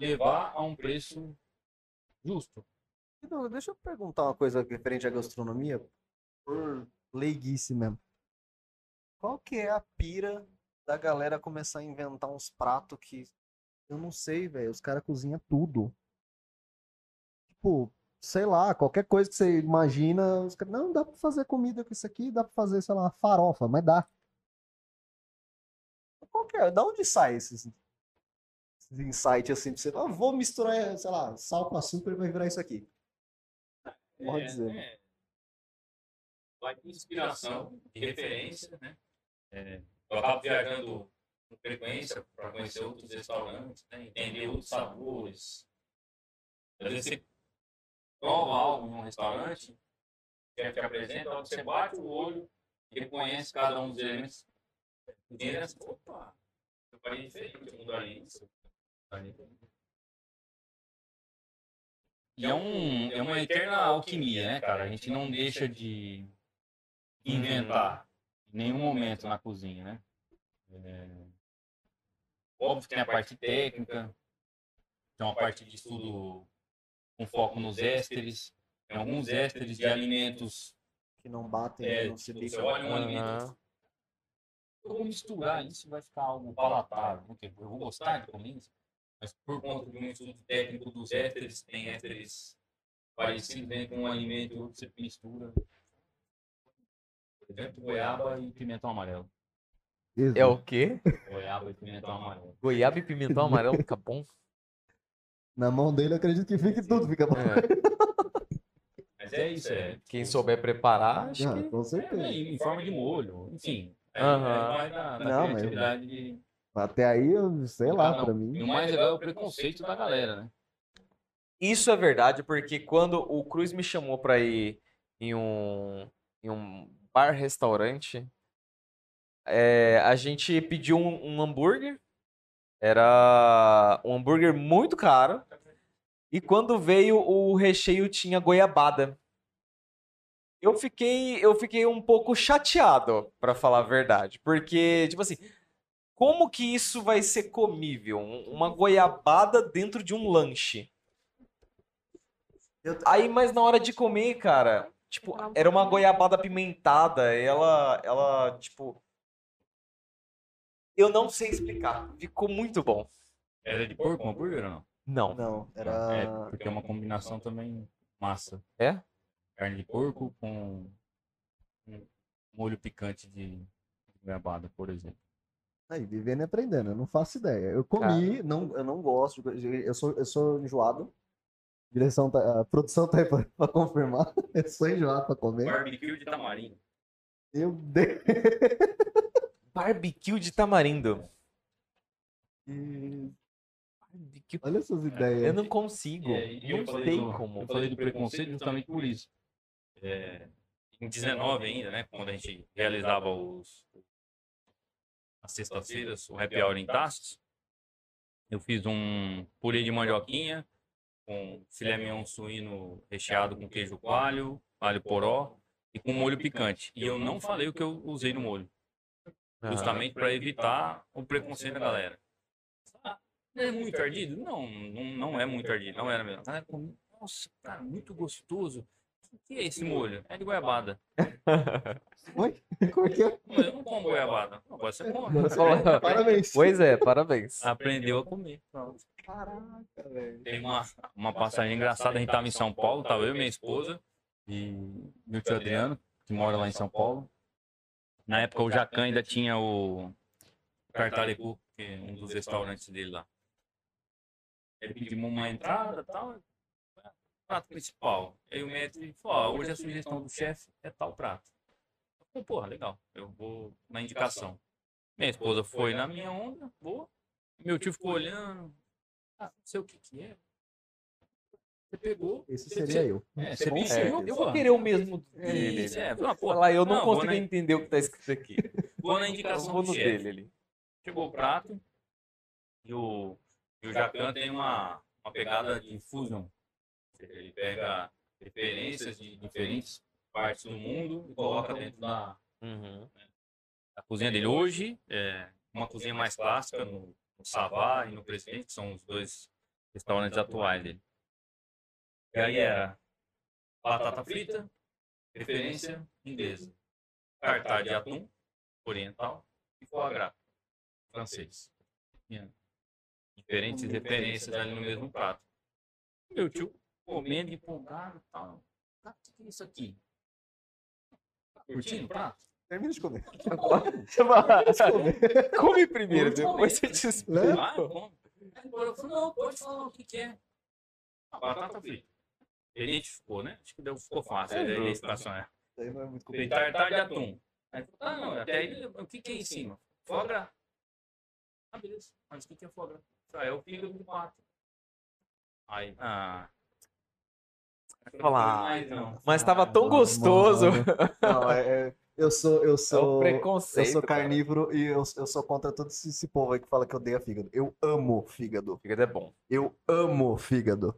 levar a um preço justo. Então, deixa eu perguntar uma coisa referente à gastronomia, por leiguice mesmo. Qual que é a pira da galera começar a inventar uns pratos que eu não sei, velho, os caras cozinham tudo. Tipo, sei lá, qualquer coisa que você imagina, os caras, não, dá pra fazer comida com isso aqui, dá pra fazer, sei lá, farofa, mas dá. Qual que é? Da onde sai esses, esses insights assim, pra você, ah, vou misturar, sei lá, sal com açúcar e vai virar isso aqui. Pode dizer. É, vai de inspiração, de referência, né? É, eu acabo viajando com frequência para conhecer outros restaurantes, né? entender outros sabores. Às vezes você prova algo em um restaurante, chefe te apresenta, hora que você bate o olho e reconhece cada um dos elementos. E ele assim, opa, eu faria diferente, eu mudaria isso. E é, um, é uma eterna alquimia, né, cara? A gente não deixa de inventar em nenhum momento na cozinha, né? É... Óbvio que tem a parte técnica, tem uma parte de estudo com foco nos ésteres, tem alguns ésteres de alimentos. Que não batem, É, não se tipo, bica. você olha um alimento, eu vou misturar isso, vai ficar algo palatável. porque Eu vou gostar de comer isso, mas por conta de um estudo técnico dos ésteres, tem ésteres parecidos entre um alimento e outro, você mistura. Por exemplo, goiaba e pimentão amarelo. É o quê? Goiaba e pimentão amarelo. Goiaba e pimentão amarelo fica bom? Na mão dele, eu acredito que fique tudo, fica bom. É. Mas é isso, é. Quem souber preparar, acho Ah, que. com É, certeza. né, em forma de molho, enfim. É, é mais da, da Não, mas- criatividade de Até aí, sei lá, um. pra E mim. o mais legal é o preconceito da galera, né? Isso é verdade, porque quando o Cruz me chamou pra ir em um, em um bar-restaurante, é, a gente pediu um, um hambúrguer. Era um hambúrguer muito caro. E quando veio, o recheio tinha goiabada. Eu fiquei, eu fiquei um pouco chateado, pra falar a verdade. Porque, tipo assim, como que isso vai ser comível? Um- Uma goiabada dentro de um lanche. Aí, mas na hora de comer, cara, tipo, era uma goiabada apimentada. Ela, ela, tipo. Eu não sei explicar. Ficou muito bom. Era de porco, um hambúrguer ou não? Não. Não, É, era. porque é uma combinação também massa. É? Carne de porco com um molho picante de goiabada, por exemplo. Aí, vivendo e aprendendo, eu não faço ideia. Eu comi, não, eu não gosto, de- eu sou, eu sou enjoado. Direção tá, a produção tá aí pra, pra confirmar. Eu sou enjoado pra comer. Barbecue de tamarindo. Eu dei. Barbecue de tamarindo. E- Barbecue. Olha essas ideias. Eu não consigo. É, eu não falei sei do- como. Eu falei do preconceito justamente por isso. É, em 19 ainda, né? Quando a gente realizava os as sextas-feiras, o happy hour em taças, eu fiz um purê de mandioquinha com filé mignon suíno recheado com queijo coalho, alho poró e com molho picante. E eu não falei o que eu usei no molho, justamente para evitar o preconceito da galera. Ah, é muito ardido? Não, não, não é muito ardido, não era mesmo. A galera come, Nossa, cara, muito gostoso. O que é esse molho? É de goiabada. Oi? Como é que é? Eu não como goiabada. Não, Agora você come. Parabéns. Pois é, parabéns. Aprendeu a comer. Pronto. Caraca, velho. Tem uma, uma passagem engraçada. A gente tava em São Paulo, tava eu e minha esposa e meu tio Adriano, que mora lá em São Paulo. Na época o Jacan ainda tinha o Cartarecu, que é um dos restaurantes dele lá. Ele pediu uma entrada e tal. Prato principal. Aí o mestre falou: ó, hoje a sugestão do chefe é tal prato. Eu falei, porra, legal. Eu vou na indicação. Minha esposa foi na minha onda, boa. Meu tio ficou olhando. Ah, não sei o que que é. Você pegou. Esse você- seria eu. É, você ensinou, Eu pô. vou querer o mesmo dele. Isso, é. Ah, pô, Falar, eu não, não, consigo na- entender o que tá escrito aqui. Vou na Eu indicação vou do chefe. dele ali. Chegou o prato e o, e o Jacan tem uma, uma pegada de fusion. Ele pega referências de diferentes partes do mundo e coloca dentro da, Uhum. da cozinha dele. Hoje, é uma cozinha mais clássica no, no Savá e no Presidente, que são os dois restaurantes atuais dele. E aí era batata frita, referência inglesa. Tartar de atum, oriental, e foie gras, francês. Tinha diferentes referências ali no mesmo prato. Meu tio comendo, empolgado e tal. Cara, o que é isso aqui? Tá curtindo o prato? Termina de comer. Come primeiro, depois eu te Ah, explico. como? Aí agora eu falei, não, pode falar o que, que é. A batata frita. Ele identificou, né? Acho que deu, ficou fácil. É, a justo. identificação é. Aí não é muito Falei, complicado. tartar de atum. Aí falou, ah, não, até aí, o que, que é em cima? Foie gras. Ah, beleza. Mas o que, que é foie gras? Ah, é o fígado do pato. Aí, ah. Falar, Mais não. Mas tava tão Mano, gostoso. mano. Não, é, é- eu sou, eu É o sou, eu preconceito. sou cara. carnívoro e eu, eu sou contra todo esse, esse povo aí que fala que odeia fígado. Eu amo fígado. Fígado é bom. Eu amo fígado.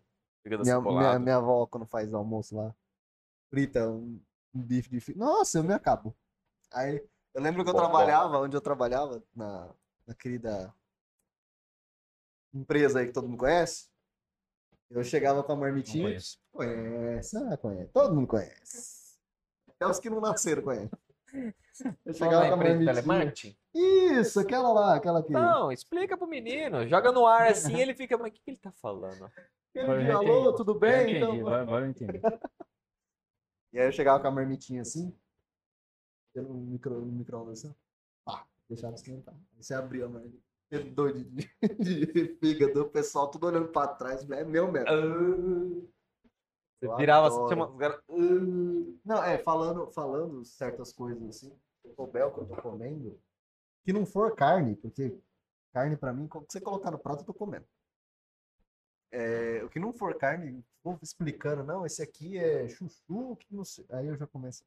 Fígado Minha, minha, minha avó, quando faz almoço lá, frita um, um bife de fígado. Nossa, eu me acabo. Aí, eu lembro que eu Bom, bom. trabalhava, onde eu trabalhava, na, na querida empresa aí que todo mundo conhece. Eu chegava com a marmitinha. conheço. Conhece, ah, conhece. Todo mundo conhece. Até os que não nasceram conhecem. Eu chegava com a marmitinha. telemarketing? Isso, aquela lá, aquela que. Não, explica pro menino. Joga no ar assim, ele fica, mas o que, que ele tá falando? Ele eu já alô, tudo bem? entendi, Então... agora- eu entendi. E aí eu chegava com a marmitinha assim, pelo micro, no micro-ondas assim, pá, deixava esquentar. Aí você abria a marmita, aquele doido de, de fígado, o pessoal tudo olhando pra trás, é meu mesmo. Você Eu virava assim, chama os caras. Não, é, falando, falando certas coisas assim, o bel que eu tô comendo, que não for carne, porque carne pra mim, o que você colocar no prato eu tô comendo. É, o que não for carne, vou explicando, não, esse aqui é chuchu, que não sei. Aí eu já começo.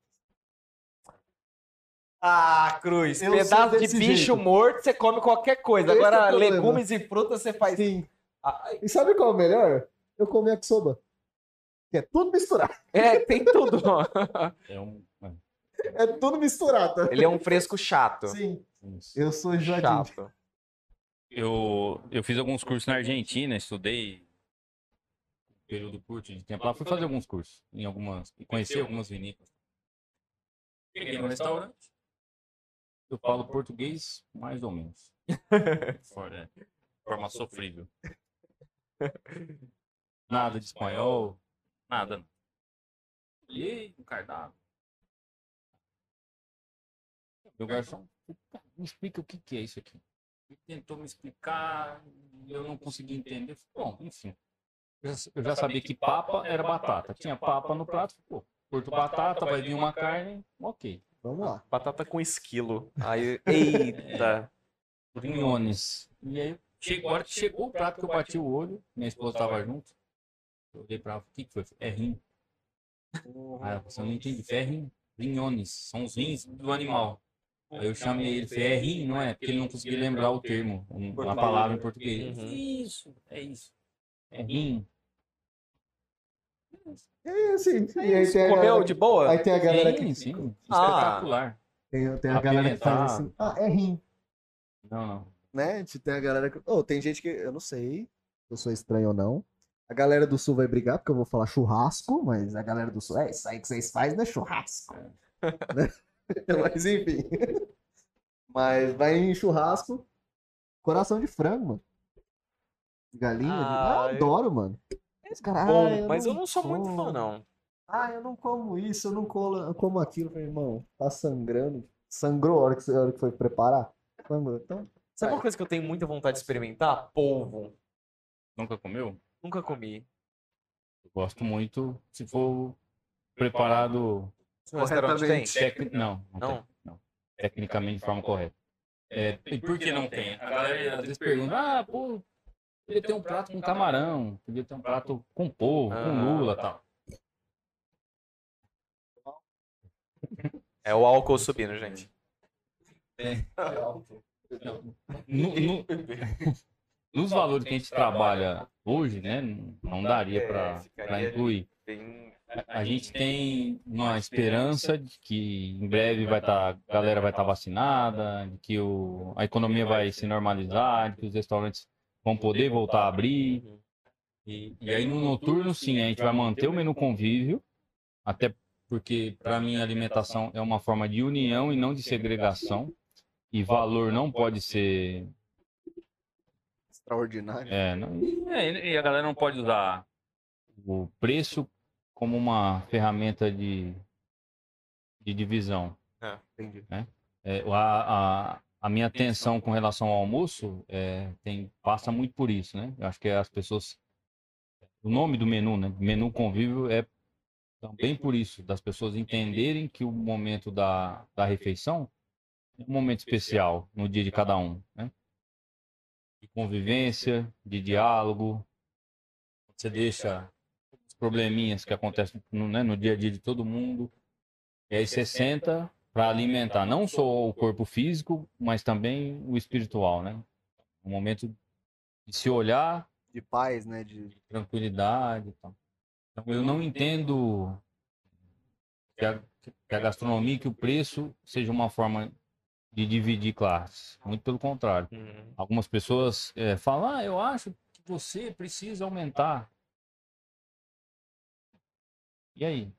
Ah, Cruz, Eu pedaço de bicho jeito. morto, você come qualquer coisa. Esse é o Agora, problema. legumes e frutas você faz. Sim. Ah, E sabe qual é o melhor? Eu comi yakisoba. Que é tudo misturado. É, tem tudo. É um. é, É tudo misturado. Ele é um fresco chato. Sim, isso. eu sou enjoadinho. Chato. Eu, eu fiz alguns cursos na Argentina, estudei período curto de tempo lá, fui fazer alguns cursos em algumas, conheci algumas vinícolas. Cheguei no restaurante, eu falo português mais ou menos. For- é, forma sofrível. Nada de espanhol, nada. Olhei o cardápio. Meu garçom, "Cara, me explica o que que é isso aqui. Ele tentou me explicar, eu não consegui entender. Bom, enfim. Eu já- Eu já sabia que papa era batata. Tinha papa no prato, pô, curto batata, vai vir uma carne, ok. Vamos lá. Batata com esquilo. Aí, eita. Rinhones. E aí, chegou, hora que chegou o prato que eu bati o olho, minha esposa estava junto. Eu olhei pra ela, o que que foi? É rim. Aí ela falou, não entendi, é rim. Rinhones, são os rins do animal. Aí eu chamei ele, falei, é rim, não é? Porque ele não conseguia lembrar o termo, um- uma palavra em português. Uhum. Isso, é isso. É rim. É assim. E aí tem a Comeu galera, de boa? aí tem a galera sim, que. sim, Ah. espetacular. Tem, tem a galera que faz assim. Ah, é rim. Não, não. Né? Tem a galera que. Oh, tem gente que. Eu não sei se eu sou estranho ou não. A galera do sul vai brigar, porque eu vou falar churrasco, mas a galera do sul. É, isso aí que vocês fazem não é churrasco. Né? mas enfim. Mas vai em churrasco. Coração de frango, mano. De galinha. Ah, Ah, eu adoro, mano. Os caras, Bom, ah, mas eu não sou muito como. fã, não. Ah, eu não como isso, eu não como, eu como aquilo. Eu falei, irmão, tá sangrando. Sangrou a hora que, a hora que foi preparar? Sangrou. Então, Sabe uma coisa que eu tenho muita vontade de experimentar? Polvo. Nunca comeu? Nunca comi. Eu gosto muito, se for preparado? Corretamente. Tecni- Não, não, Não? tem, não. Tecnicamente de forma correta. É, e por que não tem? A galera às vezes pergunta, ah, pô, podia ter um prato com camarão, podia ter um prato com polvo, com Ah. lula e tal. É o álcool subindo, gente. No- no- nos valores que a gente trabalha hoje, né, não daria É, para ficaria- incluir. A gente tem uma esperança de que em breve vai estar, a galera vai estar vacinada, de que o, a economia vai se normalizar, de que os restaurantes vão poder voltar a abrir. E, e aí no noturno, sim, a gente vai manter o menu convívio, até porque para mim a alimentação é uma forma de união e não de segregação. E valor não pode ser extraordinário. é, não- é, e a galera não pode usar o preço como uma ferramenta de, de divisão. Entendi. É, a, a, a minha atenção com relação ao almoço é, tem, passa muito por isso, né? Eu acho que as pessoas. O nome do menu, né? Menu convívio é também por isso, das pessoas entenderem que o momento da, da refeição é um momento especial no dia de cada um, né? De convivência, de diálogo. Você deixa os probleminhas que acontecem no, né, no dia a dia de todo mundo. E aí você senta para alimentar não só o corpo físico, mas também o espiritual, né? Um momento de se olhar, De paz, né? De... tranquilidade e tal. Então, eu não entendo que a, que a gastronomia, que o preço seja uma forma de dividir classes. Muito pelo contrário. Uhum. Algumas pessoas eh, falam, ah, eu acho que você precisa aumentar. E aí?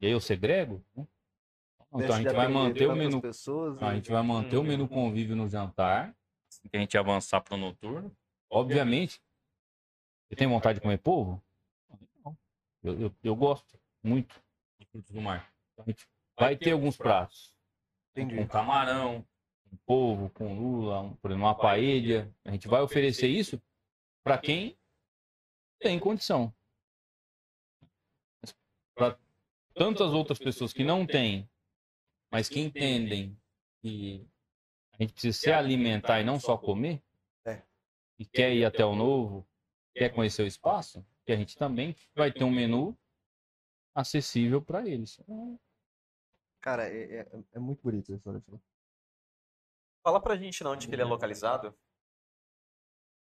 E aí eu segrego? Não, Então a Deixa gente vai manter o menu Pessoas, a gente vai manter o Uhum. menu convívio no jantar. Se a gente avançar para o noturno. Obviamente. Você tem vontade de comer polvo? Não. Eu, eu, eu gosto muito de frutos do mar. Então, a gente vai ter alguns pratos. Entendi. Com camarão, com polvo, com lula, um, por exemplo, uma paella. A gente vai oferecer isso para quem tem condição. Para tantas outras pessoas que não têm, mas que entendem que a gente precisa se alimentar e não só comer, É. e quer ir até o novo, quer conhecer o espaço, que a gente também vai ter um menu acessível para eles. Cara, é, é, é muito bonito esse restaurante. Fala pra gente não onde que ele é localizado.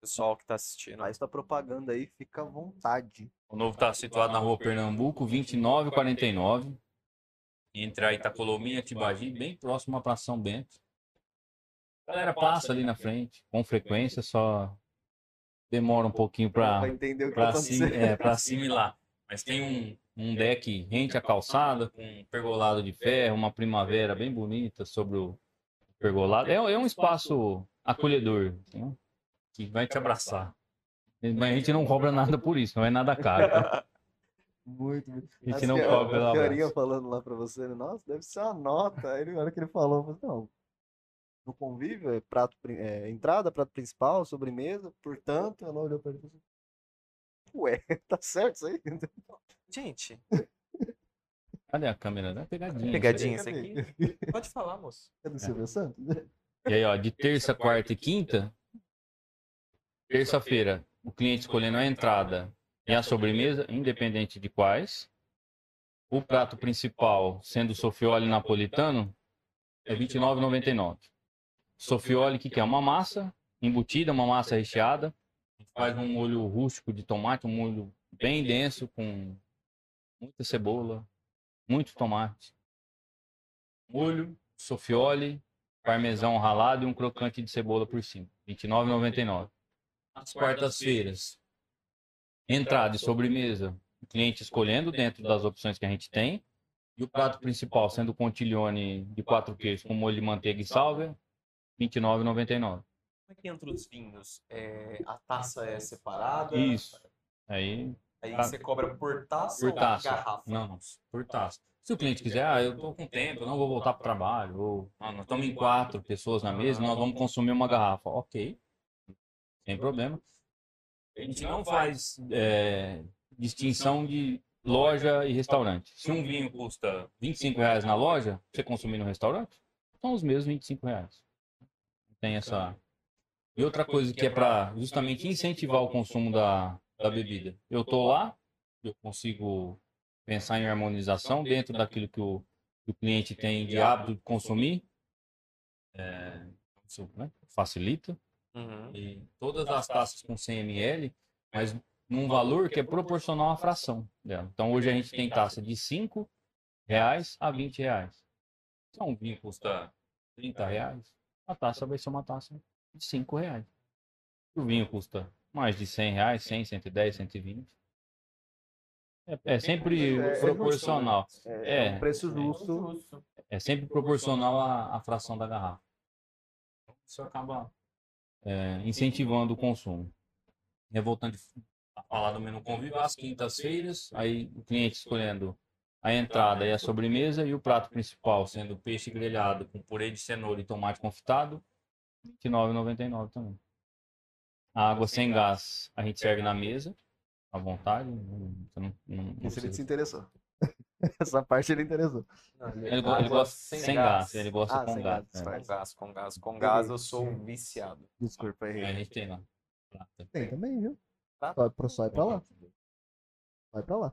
Pessoal que tá assistindo. Faz tua propaganda aí, fica à vontade. O novo está situado na rua Pernambuco, 2949. Entre a Itacolomi e a Tibagi, bem próximo à Praça São Bento. A galera passa ali na frente, com frequência, só demora um pouquinho Pra para entender o que pra, tá é, assimilar. Mas tem um, um deck rente à calçada, com um pergolado de ferro, uma primavera bem bonita sobre o pergolado. É, é um espaço acolhedor, né? que vai te abraçar. Mas a gente não cobra nada por isso, não é nada caro. tá? Muito, muito. A gente Acho não que cobra a pelo Fiorinha abraço. falando lá pra você, né? Nossa, deve ser uma nota. Aí na hora que ele falou, eu falei, não. No convívio é prato, é, entrada, prato principal, sobremesa, portanto, ela olhou pra ele e falou assim, Ué, tá certo isso aí? Gente, Cadê a câmera? Uma pegadinha. pegadinha isso aqui. Pode falar, moço. É do Silvio Santos? aí. E aí, ó, de terça, quarta e quinta, terça-feira, o cliente escolhendo a entrada e a sobremesa, independente de quais. O prato principal, sendo o sofioli napolitano, é R$ 29,99. Sofioli, que é uma massa embutida, uma massa recheada. A gente faz um molho rústico de tomate, um molho bem denso, com muita cebola, muito tomate. Molho, sofioli, parmesão ralado e um crocante de cebola por cima. R$ 29,99. Às quartas-feiras, entrada e sobremesa, o cliente escolhendo dentro das opções que a gente tem. E o prato principal sendo o contiglione de quatro queijos com molho de manteiga e sálvia, R$ 29,99. Como é que entra os vinhos? É, a taça é separada? Isso. Aí, Aí você cobra por taça por ou taça. garrafa? Não, por taça. Se o cliente quiser, ah, eu tô com tempo, eu não vou voltar para o trabalho, ou ah, nós estamos em quatro pessoas na mesa, nós vamos consumir uma garrafa. Ok, sem problema. A gente não faz é, distinção de loja e restaurante. Se um vinho custa 25 reais na loja, você consumir no restaurante, são os mesmos 25 reais. Tem essa. E outra coisa que é para justamente incentivar o consumo da, da bebida. Eu tô lá, eu consigo pensar em harmonização dentro daquilo que o, que o cliente tem de hábito de consumir. É, isso, né, facilita. Uhum. E todas as taças com 100 ml, mas num valor que é proporcional à fração dela. Então hoje a gente tem taça de 5 reais a 20 reais. Se um vinho custa 30 reais, a taça vai ser uma taça de 5 reais. Se o vinho custa mais de 100 reais, 100, 110, 120. É, é sempre É, é proporcional. É, É. um preço justo. É sempre proporcional à, à fração da garrafa. Isso acaba é, incentivando o consumo. E voltando a falar do menu convívio, às quintas-feiras, aí o cliente escolhendo a entrada e a sobremesa e o prato principal sendo peixe grelhado com purê de cenoura e tomate confitado, R$ 29,99 também. A água sem gás a gente serve na mesa, à vontade. não- você não- não- não se interessou. Essa parte ele interessou. Não, Ele, go- água ele gosta sem, gás. ele gosta Ah, com sem gás. gás, é. faz. Com gás, com gás. Com gás eu sou um viciado. Desculpa aí. É, a gente tem lá. Tem também, viu? Tá. Vai pra, sai pra lá. Vai pra lá.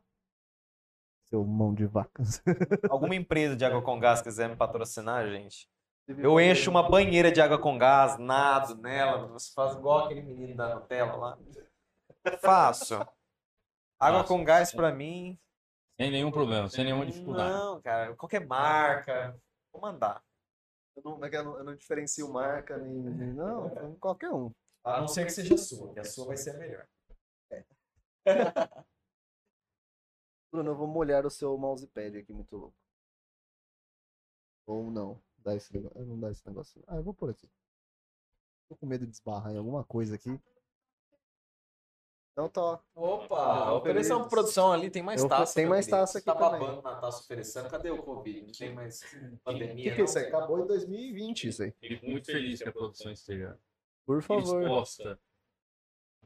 Seu mão de vacas. Alguma empresa de água com gás quiser me patrocinar, gente? Eu encho uma banheira de água com gás, nado nela, você faz igual aquele menino da Nutella lá. Faço. Água Fácil. com gás pra mim. Sem nenhum problema, sem nenhuma dificuldade. Não, cara, qualquer marca. Vou mandar. Eu não, eu não, eu não diferencio marca, nem, Não, qualquer um. A não ser que seja a sua, que a sua vai ser a melhor. Bruno, eu vou molhar o seu mousepad aqui, muito louco. Ou não. Dá esse negócio. Não dá esse negócio. Ah, eu vou por aqui. Tô com medo de esbarrar em alguma coisa aqui. Então tá. Eu Opa, vou oferecer uma produção ali, tem mais Eu taça. tem mais taça aqui tá também. babando na taça oferecendo. Cadê o Covid? Não tem mais O pandemia. que, que é não? isso aí? Acabou em 2020 isso aí. Fico muito feliz que a produção esteja Por favor. disposta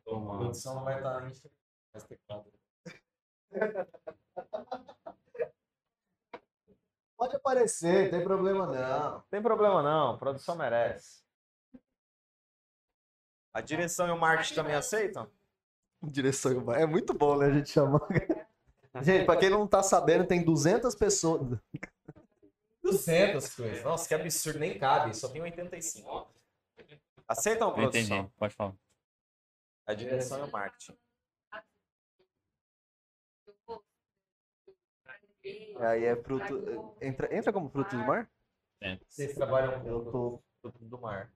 a A produção não vai estar em mais teclado. Pode aparecer, não tem problema não. Tem problema não, a produção merece. A direção e o marketing também aceitam? Direção vai. É muito bom, né? A gente chamar. Gente, pra quem não tá sabendo, tem 200 pessoas. 200 coisas. Nossa, que absurdo, nem cabe, só tem 85. Aceitam produção? entendi, pode falar. A direção e o marketing. Aí é fruto. Entra, entra como fruto do mar? Vocês trabalham com Eu tô. frutos do mar.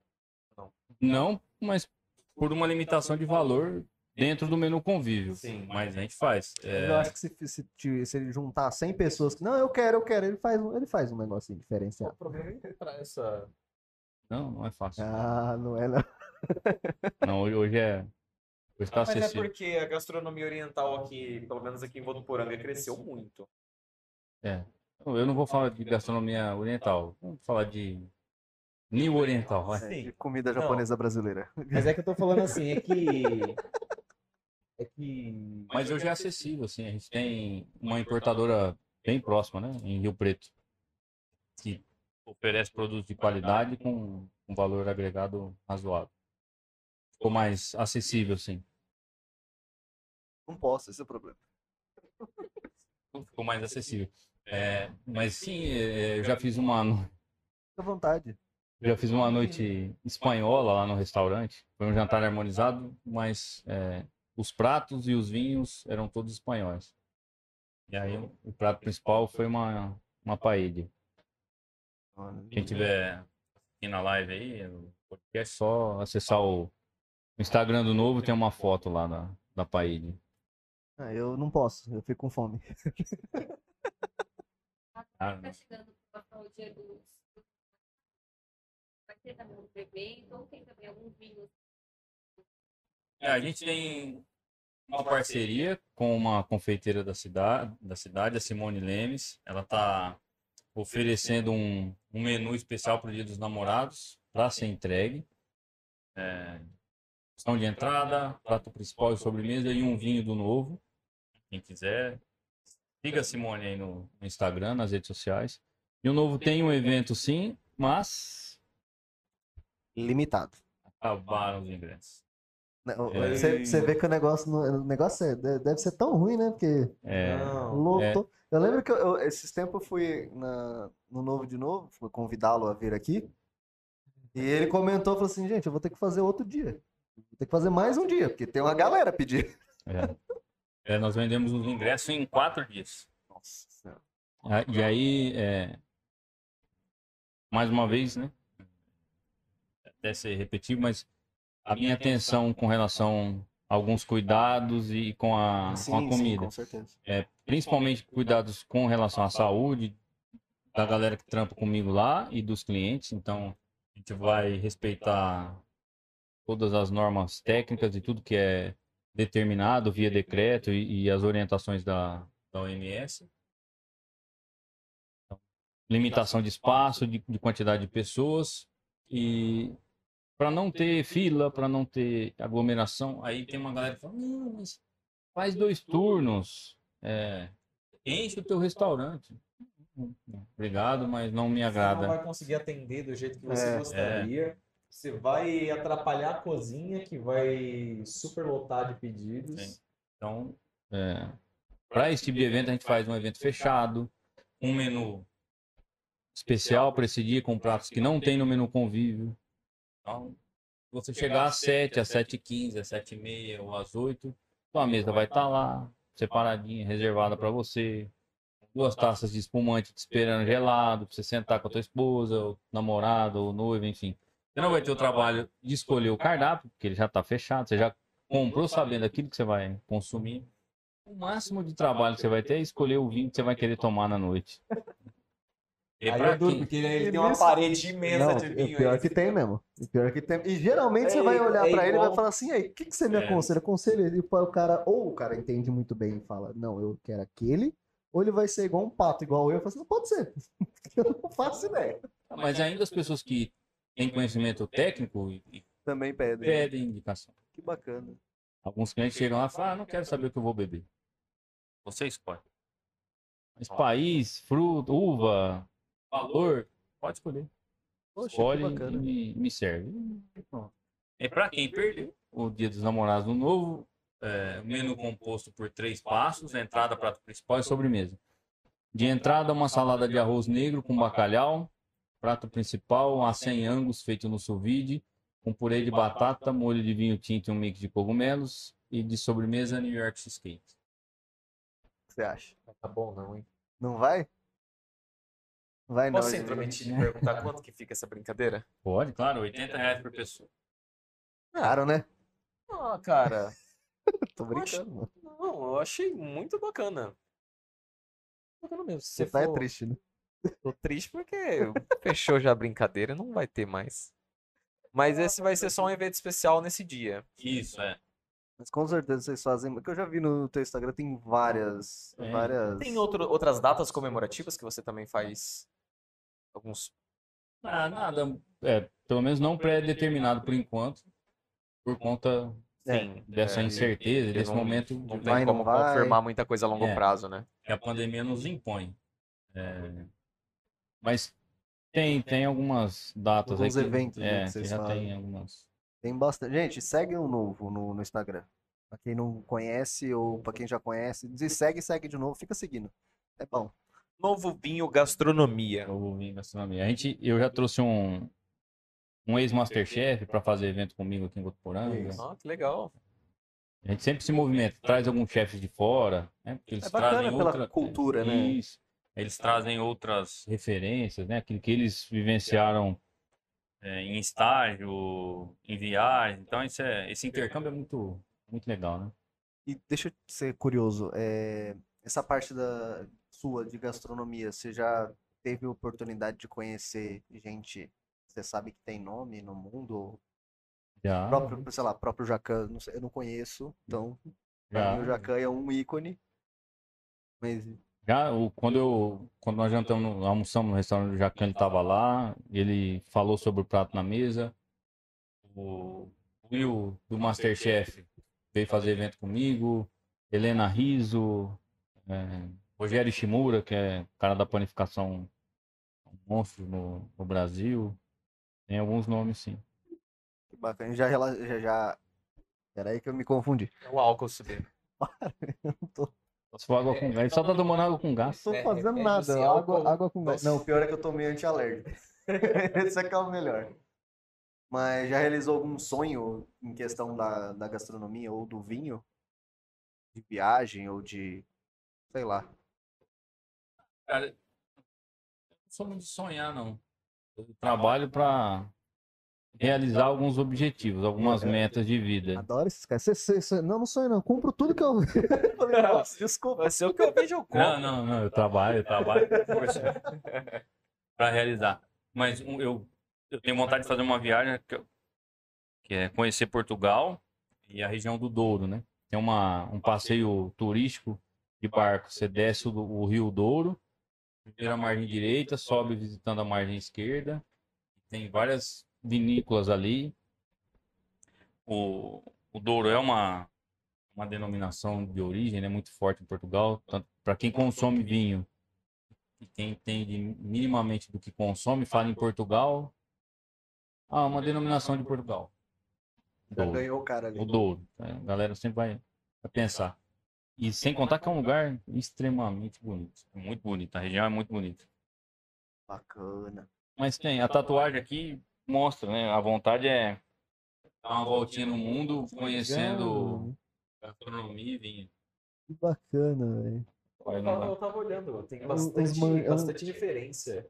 Não, mas por uma limitação de valor dentro do menu convívio. Sim. Mas a gente faz. É, Eu acho que se, se, se ele juntar 100 pessoas que. Não, eu quero, eu quero. Ele faz, um- ele faz um negocinho O diferenciado. problema é entrar essa. Não, não é fácil. Ah, não é não. Não, hoje, hoje é. Hoje tá Mas é acessível. porque a gastronomia oriental aqui, pelo menos aqui em Votuporanga, cresceu muito. Eu não vou falar de gastronomia oriental. Vamos falar de New Oriental. vai. Sim. De comida Não. japonesa brasileira. Mas é que eu tô falando assim, é que. É que. Mas hoje é acessível, assim. A gente tem uma importadora bem próxima, né? Em Rio Preto. Que oferece produtos de qualidade com um valor agregado razoável. Ficou mais acessível, sim. Não posso, esse é o problema. Ficou mais acessível. É, mas sim, é, eu já fiz uma, Fica à vontade. já fiz uma noite espanhola lá no restaurante. Foi um jantar harmonizado, mas é, os pratos e os vinhos eram todos espanhóis. E aí o, prato principal foi uma, uma paella. Quem tiver aqui na live aí, o podcast, é só acessar o Instagram do Novo, tem uma foto lá da, da paella. Ah, eu não posso, eu fico com fome. Ah, Tá chegando para o dia dos. Vai ter também um evento, ou tem também algum vinho. É, a gente tem uma parceria com uma confeiteira da cidade, da cidade, a Simone Lemes. Ela está oferecendo um, um menu especial para o Dia dos Namorados para ser entregue. É, de entrada, prato principal e sobremesa e um vinho do novo. Quem quiser, siga a Simone aí no, no Instagram, nas redes sociais. E o novo tem um evento sim, mas Limitado. acabaram os ingressos. Né, o- É. Você você vê que o negócio, o negócio é- de- deve ser tão ruim, né? Porque É, lotou. Eu lembro que eu, eu- esses tempos eu fui na- no Novo de Novo, fui convidá-lo a vir aqui. E ele comentou, falou assim, gente, eu vou ter que fazer outro dia. Vou ter que fazer mais um dia, porque tem uma galera pedindo. É. É, nós vendemos os ingressos em quatro dias. Nossa Senhora. Ah, E aí, é, mais uma vez, né? Até ser repetido, mas a minha atenção com relação a alguns cuidados e com a, Sim, com a sim, comida. com certeza. É, principalmente cuidados com relação à saúde da galera que trampa comigo lá e dos clientes. Então, a gente vai respeitar todas as normas técnicas e tudo que é determinado via decreto e, e as orientações da, da OMS. Então, limitação de espaço, de, de quantidade de pessoas e para não ter fila, para não ter aglomeração. Aí tem uma galera que fala, não, mas faz dois turnos, é, enche o teu restaurante. Obrigado, mas não me Você não agrada. vai conseguir atender do jeito que você É. gostaria. Você vai atrapalhar a cozinha, que vai superlotar de pedidos. Sim. Então, para esse tipo de evento, a gente faz um evento fechado, um menu especial para esse dia, com pratos que não tem no menu convívio. Então, se você chegar às 7, às 7h15, às 7h30 ou às 8 sua mesa vai estar lá, separadinha, reservada para você. Duas taças de espumante te esperando gelado, para você sentar com a tua esposa, ou namorado, ou noivo, enfim. Você não vai ter o trabalho de escolher o cardápio, porque ele já está fechado, você já comprou sabendo aquilo que você vai consumir. O máximo de trabalho que você vai ter é escolher o vinho que você vai querer tomar na noite. E Aí eu durmo, porque ele E tem uma parede imensa Não, de é vinho. pior aí que você tem mesmo. É pior que tem. E geralmente você É vai olhar é ele e vai falar assim, aí, o que, que você me É. aconselha? Aconselho ele para o cara, ou o cara entende muito bem e fala, não, eu quero aquele, ou ele vai ser igual um pato, igual eu, eu falo assim, não pode ser. eu não faço ideia. Mas ainda as pessoas que têm conhecimento técnico e- e Também pedem. pedem indicação. Que bacana. Alguns clientes chegam lá e falam, ah, não quero saber o que eu vou beber. Você escolhe. Mas país, fruta, uva, valor, pode escolher. Poxa, Escolhe e me, me serve. E pronto. É para quem perdeu o Dia dos Namorados no Novo, é, menu composto por três passos, entrada, prato principal e sobremesa. De entrada, uma salada de arroz negro com bacalhau, prato principal, a 100 angus feito no sous com purê de batata, molho de vinho tinto e um mix de cogumelos. E de sobremesa, New York Cheesecake. O que você acha? Tá bom, não, hein? Não vai? Vai não. Posso ser gente. intrometido e perguntar quanto que fica essa brincadeira? Pode, claro, 80 reais por pessoa. Caro, né? Ah, cara. Tô brincando, mano. Não, eu achei muito bacana. Bacana mesmo. Se Você você tá é for- triste, né? Tô triste porque fechou já a brincadeira, não vai ter mais. Mas esse vai ser só um evento especial nesse dia. Isso, é. Mas com certeza vocês fazem. Porque eu já vi no teu Instagram, tem várias. Tem. várias... Tem outro, outras datas comemorativas que você também faz? Alguns. Ah, nada, é, pelo menos não pré-determinado por enquanto, por conta É, Sim, dessa é, incerteza, que desse não- momento Não de- tem vai, não como vai. confirmar muita coisa a longo É. prazo, né? que a pandemia nos impõe. É, mas tem, tem algumas datas Alguns aí que, eventos, né, é, que vocês já fazem. tem algumas. Tem bastante. Gente, segue o novo no, no Instagram. Pra quem não conhece ou pra quem já conhece, diz segue, segue de novo, fica seguindo. É bom. Novo vinho gastronomia. Eu vim gastronomia. A gente, eu já trouxe um, um ex-masterchef para fazer evento comigo aqui em Votuporanga. Isso. Ah, que legal. A gente sempre se movimenta, traz alguns chefes de fora, né? Porque eles É bacana trazem pela outra- cultura, né? Isso. Eles trazem outras referências, né? Aquilo que eles vivenciaram é, em estágio, em viagem. Então, isso é, esse intercâmbio é muito, muito legal, né? E deixa eu ser curioso, é, essa parte da sua de gastronomia, você já teve oportunidade de conhecer gente, você sabe que tem nome no mundo? Já, Próprio, sei lá, próprio Jacan, eu não conheço, então já, mim o Jacan é um ícone. Mas já o, quando, eu, quando nós jantamos, almoçamos no restaurante do Jacan, ele estava lá, ele falou sobre o prato na mesa. O Will, do Masterchef, veio fazer evento comigo. Helena Riso, é, Rogério Ishimura, que é cara da panificação um monstro no, no Brasil. Tem alguns nomes, sim. que bacana, já, já, já... Peraí que eu me confundi. O álcool subir. Só for água com gás. Ele só tá tomando água com gás. Não tô É, fazendo é, nada, água, álcool- água com gás. Não, o pior é que eu tomei antialérgico. Esse é que é o melhor. Mas já realizou algum sonho em questão da, da gastronomia ou do vinho? De viagem ou de. sei lá. Cara, eu não sou muito de sonhar, não. Eu trabalho para realizar alguns objetivos, algumas metas de vida. Adoro esses caras. Cê- cê- cê- Não, não sonho não. Compro tudo que eu. Falei, nossa, desculpa. Vai ser o que eu vejo eu compro. Não, não, não, eu trabalho, eu trabalho para realizar. Mas um, eu, eu tenho vontade de fazer uma viagem que, eu- que é conhecer Portugal e a região do Douro, né? Tem uma, um passeio turístico de barco. Você desce o, o Rio Douro, vira a margem direita, sobe visitando a margem esquerda. Tem várias vinícolas ali. O, o Douro é uma, uma denominação de origem, né, muito forte em Portugal. Para quem consome vinho e quem entende minimamente do que consome, fala em Portugal. Ah, uma denominação de Portugal. Já ganhou o cara ali. O Douro. né? A galera sempre vai, vai pensar. E sem contar que é um lugar extremamente bonito. É muito bonito. A região é muito bonita. Bacana. Mas tem, a tatuagem aqui mostra, né? A vontade é dar uma voltinha no mundo, conhecendo gastronomia e vinho. Que bacana, velho. Eu tava, eu tava olhando, tem bastante, os man- bastante referência.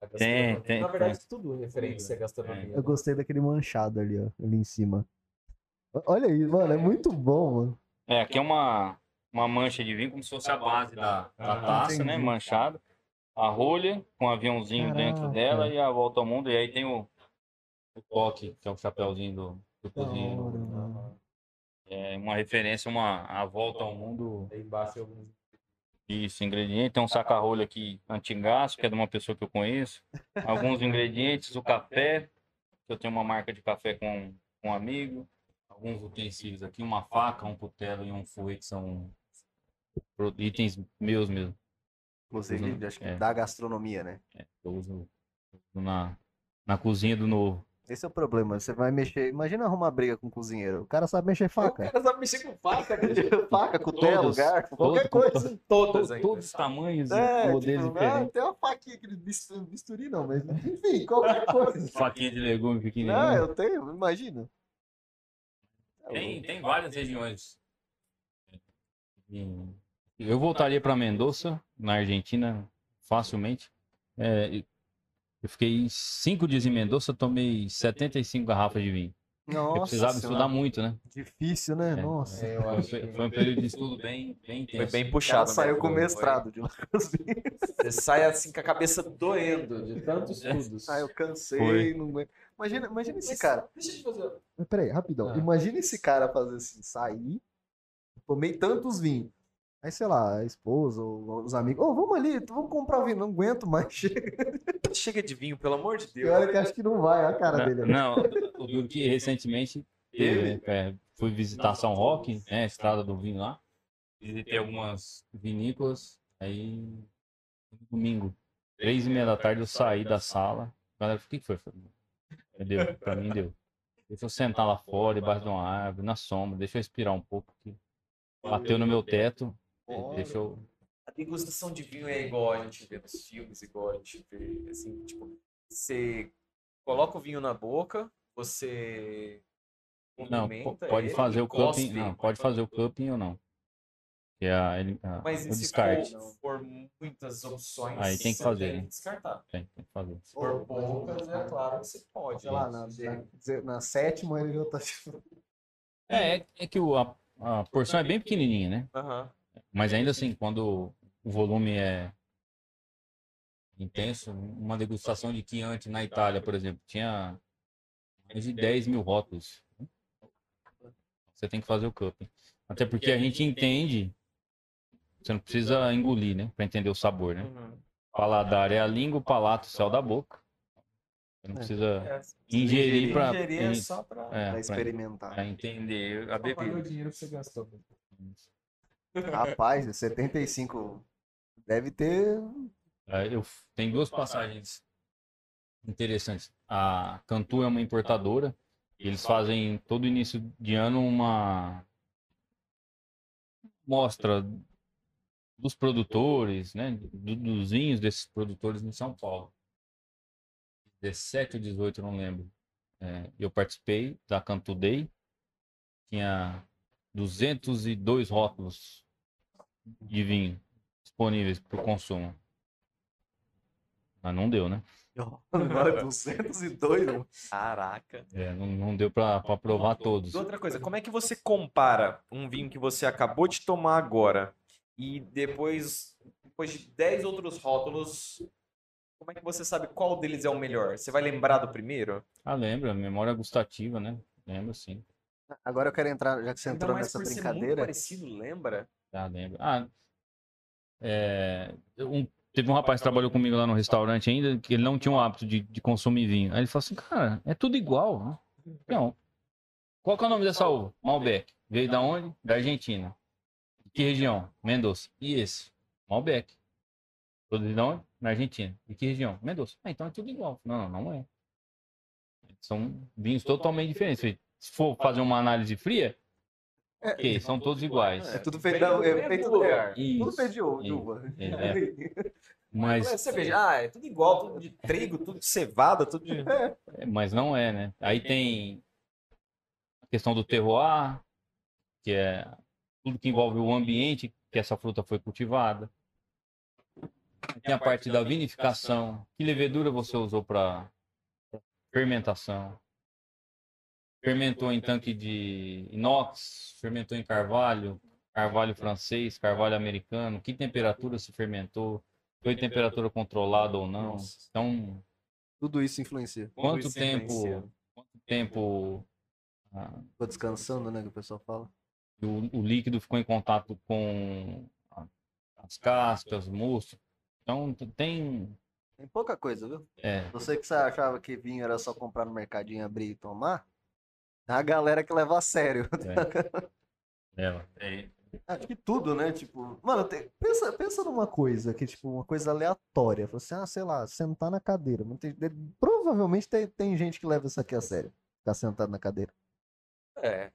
à Tem, gastronomia. tem, Na verdade, tudo é referência à gastronomia. É. Eu né? gostei daquele manchado ali, ó. Ali em cima. Olha aí, mano. É muito bom, mano. É, aqui é uma, uma mancha de vinho, como se fosse a base da, da Ah, taça, né? Manchada. A rolha com um aviãozinho dentro Caraca. dela e a volta ao mundo. E aí tem o, o toque, que é o chapéuzinho do, do Da cozinheiro. mano. É uma referência, uma, a volta ao mundo. Aí embaixo tem alguns Isso, ingrediente. Tem um saca-rolho aqui antigaço, que é de uma pessoa que eu conheço. Alguns ingredientes, o café, que eu tenho uma marca de café com, com um amigo. Alguns utensílios aqui, uma faca, um cutelo e um fouet, que são itens meus mesmo. Inclusive, Usando- acho que é. da gastronomia, né? Eu uso, uso na, na cozinha do novo. Esse é o problema. Você vai mexer. Imagina arrumar briga com o cozinheiro. O cara sabe mexer O faca. cara sabe mexer com faca, faca, cutelo, Todas. garfo, qualquer coisa. Todas To- ainda. Todos os tamanhos É, e modelos tipo, ah, diferentes. tem uma faquinha bis- bisturi não, mas enfim, qualquer coisa. Faquinha de legume Não, pequenininha. eu tenho, imagina. Tem, tem várias regiões. Eu voltaria para Mendoza, na Argentina, facilmente. É, eu fiquei cinco dias em Mendoza, tomei 75 garrafas de vinho. Nossa, eu precisava Senhora. estudar muito, né? Difícil, né? É. Nossa. É, eu Foi, foi um período de estudo bem, bem intenso. foi bem O cara puxado. saiu mesmo, com foi- mestrado de lá. Você sai assim com a cabeça doendo de tantos estudos. Ah, eu cansei, Foi. não aguento. Imagina, imagina esse Mas cara. Deixa eu te fazer. Peraí, rapidão. Ah. Imagina esse cara fazer assim, sair, tomei tantos vinhos. Aí, sei lá, a esposa ou os amigos, ô, vamos ali, vamos comprar vinho, não aguento mais. Chega. Chega de vinho, pelo amor de Deus. hora que acho que não vai, a cara dele. né? Não, o duro que recentemente teve, é, fui visitar São Roque, né, a estrada do vinho lá. Visitei algumas vinícolas, aí domingo, três e meia da tarde eu saí da sala. A galera, o que foi? Deu, pra mim deu. Deixa eu sentar lá fora, debaixo de uma árvore, na sombra, deixa eu respirar um pouco. Que bateu no meu teto, Olha. Deixa eu... A degustação de vinho é igual a gente vê nos filmes, igual a gente vê, assim, tipo, você coloca o vinho na boca, você Não, cumprimenta pode ele, fazer o cupping, não, pode fazer o cupping ou não. Que é a, a- Mas o e se descarte. for, for muitas opções, Aí tem que fazer, tem né? que descartar. Tem, tem que fazer. Se for poucas, é claro que você pode. Sei lá, na, na, na sétima ele já tá. É, é, é que o, a, a porção é bem pequenininha, né? Aham. Mas ainda assim, quando o volume é intenso, uma degustação de Chianti na Itália, por exemplo, tinha mais de 10 mil rótulos. Você tem que fazer o cupping. Até porque a gente entende, você não precisa engolir, né? Pra entender o sabor, né? Uhum. Paladar é a língua, o palato, o céu da boca. Você não É. precisa É, ingerir pra, ingerir é só pra... é, experimentar. pra entender a pagar o bebida. dinheiro que você gastou. Rapaz, 75 deve ter. É, Eu tem duas passagens interessantes. A Cantu é uma importadora. Eles fazem todo início de ano uma mostra dos produtores, né, do- dos vinhos desses produtores em São Paulo. 17 ou 18, eu não lembro. É, eu participei da Cantu Day. Tinha 202 rótulos de vinho disponíveis para o consumo. Mas não deu, né? Agora 202, mano. Caraca. É, não, não deu para provar todos. E outra coisa, como é que você compara um vinho que você acabou de tomar agora e depois, depois de 10 outros rótulos, como é que você sabe qual deles é o melhor? Você vai lembrar do primeiro? Ah, lembra? Memória gustativa, né? Lembro sim. Agora eu quero entrar, já que você Ainda entrou mais nessa por ser muito brincadeira. parecido, lembra? Já lembro. Ah, é, um- teve um rapaz que trabalhou comigo lá no restaurante ainda, que ele não tinha o hábito de, de consumir vinho. Aí ele falou assim, cara, é tudo igual, né? Não. Qual que é o nome dessa uva? Malbec. Veio da onde? Da Argentina. De que região? Mendoza. E esse? Malbec. Produzido de onde? Na Argentina. De que região? Mendoza. Ah, então é tudo igual. Não, não, não é. São vinhos totalmente diferentes. Se for fazer uma análise fria, ok, são todos iguais. É tudo feito, do é feito lugar. Tudo Isso, feito de uva. de uva. é. Mas, Você veja, ah, é tudo igual, tudo de trigo, tudo de cevada, tudo de... É, mas não é, né? Aí tem a questão do terroir, que é tudo que envolve o ambiente que essa fruta foi cultivada. Tem a parte da vinificação. Que levedura você usou para fermentação? Fermentou em tanque de inox, fermentou em carvalho, carvalho francês, carvalho americano. Que temperatura se fermentou? Foi temperatura controlada ou não? Nossa. Então, Tudo isso influencia. quanto isso influencia. tempo, quanto tempo ah, Tô descansando, né? Que o pessoal fala. o, o líquido ficou em contato com as cascas, mosto. Então t- tem. Tem pouca coisa, viu? É, Você que você achava que vinho era só comprar no mercadinho, abrir e tomar. É a galera que leva a sério. ela. É, Acho que tudo, né? Tipo, mano, tem- pensa, pensa numa coisa que, tipo, uma coisa aleatória. Fala assim, ah, sei lá, sentar na cadeira. Tem- provavelmente tem, tem gente que leva isso aqui a sério. Ficar sentado na cadeira. É.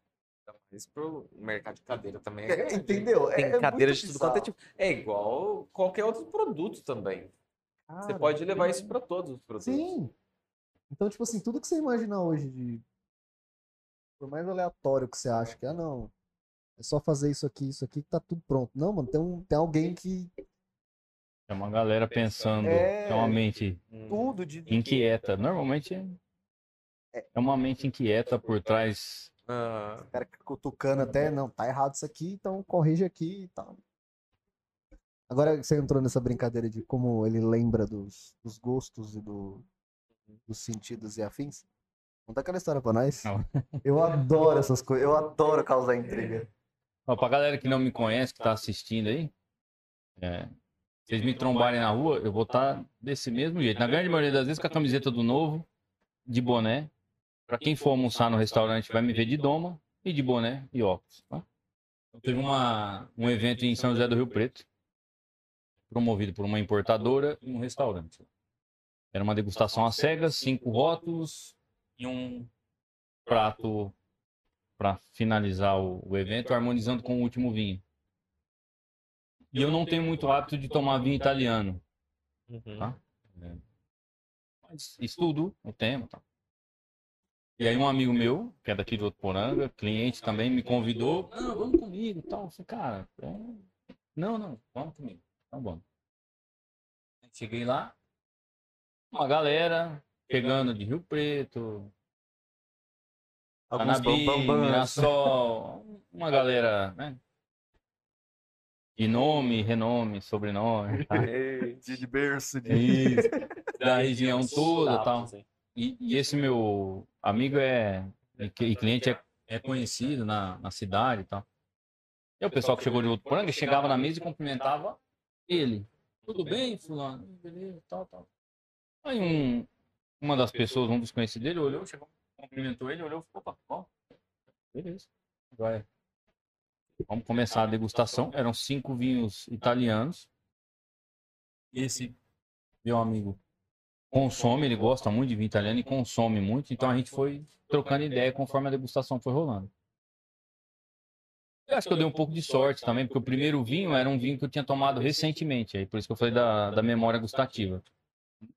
Mas pro mercado de cadeira também é É. Entendeu? Tem É- é cadeira muito de tudo quanto é tipo. É igual qualquer outro produto também. Você Cara, pode levar isso para todos os produtos. Sim. Então, tipo assim, tudo que você imaginar hoje de. Por mais aleatório que você acha que, ah, não. É só fazer isso aqui, isso aqui que tá tudo pronto. Não, mano, tem, um, tem alguém que. É uma galera pensando, É. é uma mente Hum. Tudo de. inquieta. Normalmente é uma mente inquieta por trás. Ah, O cara que cutucando até, não, tá errado isso aqui, então corrige aqui e tal. Agora você entrou nessa brincadeira de como ele lembra dos, dos gostos e do, dos sentidos e afins. Conta aquela história pra nós. Não. Eu adoro essas coisas, eu adoro causar intriga. Ó, pra galera que não me conhece, que tá assistindo aí, é, vocês me trombarem na rua, eu vou estar desse mesmo jeito. Na grande maioria das vezes com a camiseta do novo, de boné. Pra quem for almoçar no restaurante vai me ver de doma e de boné e óculos. Tá? Eu teve uma, um evento em São José do Rio Preto, promovido por uma importadora e um restaurante. Era uma degustação às cegas, cinco rótulos e um prato para finalizar o, o evento, harmonizando com o último vinho. E eu não tenho muito hábito de tomar vinho italiano, uhum. Tá? mas estudo o tema. Tá? E aí um amigo meu, que é daqui de Votuporanga, cliente também, me convidou, não, vamos comigo e tal. Eu falei, cara, é... não, não, vamos comigo. Então vamos. Cheguei lá, uma galera pegando de Rio Preto, Alguns Anabi, bambambãs. Mirassol, uma galera, né? De nome, renome, sobrenome, tá? De, berço, de... Isso, da região toda Status, tal. E, e esse meu amigo é, e cli- e cliente é, é conhecido na, na cidade e tal. E o pessoal que chegou de outro poranga chegava na mesa e cumprimentava ele. Tudo bem, fulano? Beleza, tal, tal. Aí um, uma das pessoas, um dos conhecidos dele, olhou, chegou, cumprimentou ele, olhou opa, ó, beleza. Agora, vamos começar a degustação. Eram cinco vinhos italianos. Esse meu amigo consome, ele gosta muito de vinho italiano e consome muito, então a gente foi trocando ideia conforme a degustação foi rolando. Eu acho que eu dei um pouco de sorte também, porque o primeiro vinho era um vinho que eu tinha tomado recentemente, aí por isso que eu falei da, da memória gustativa.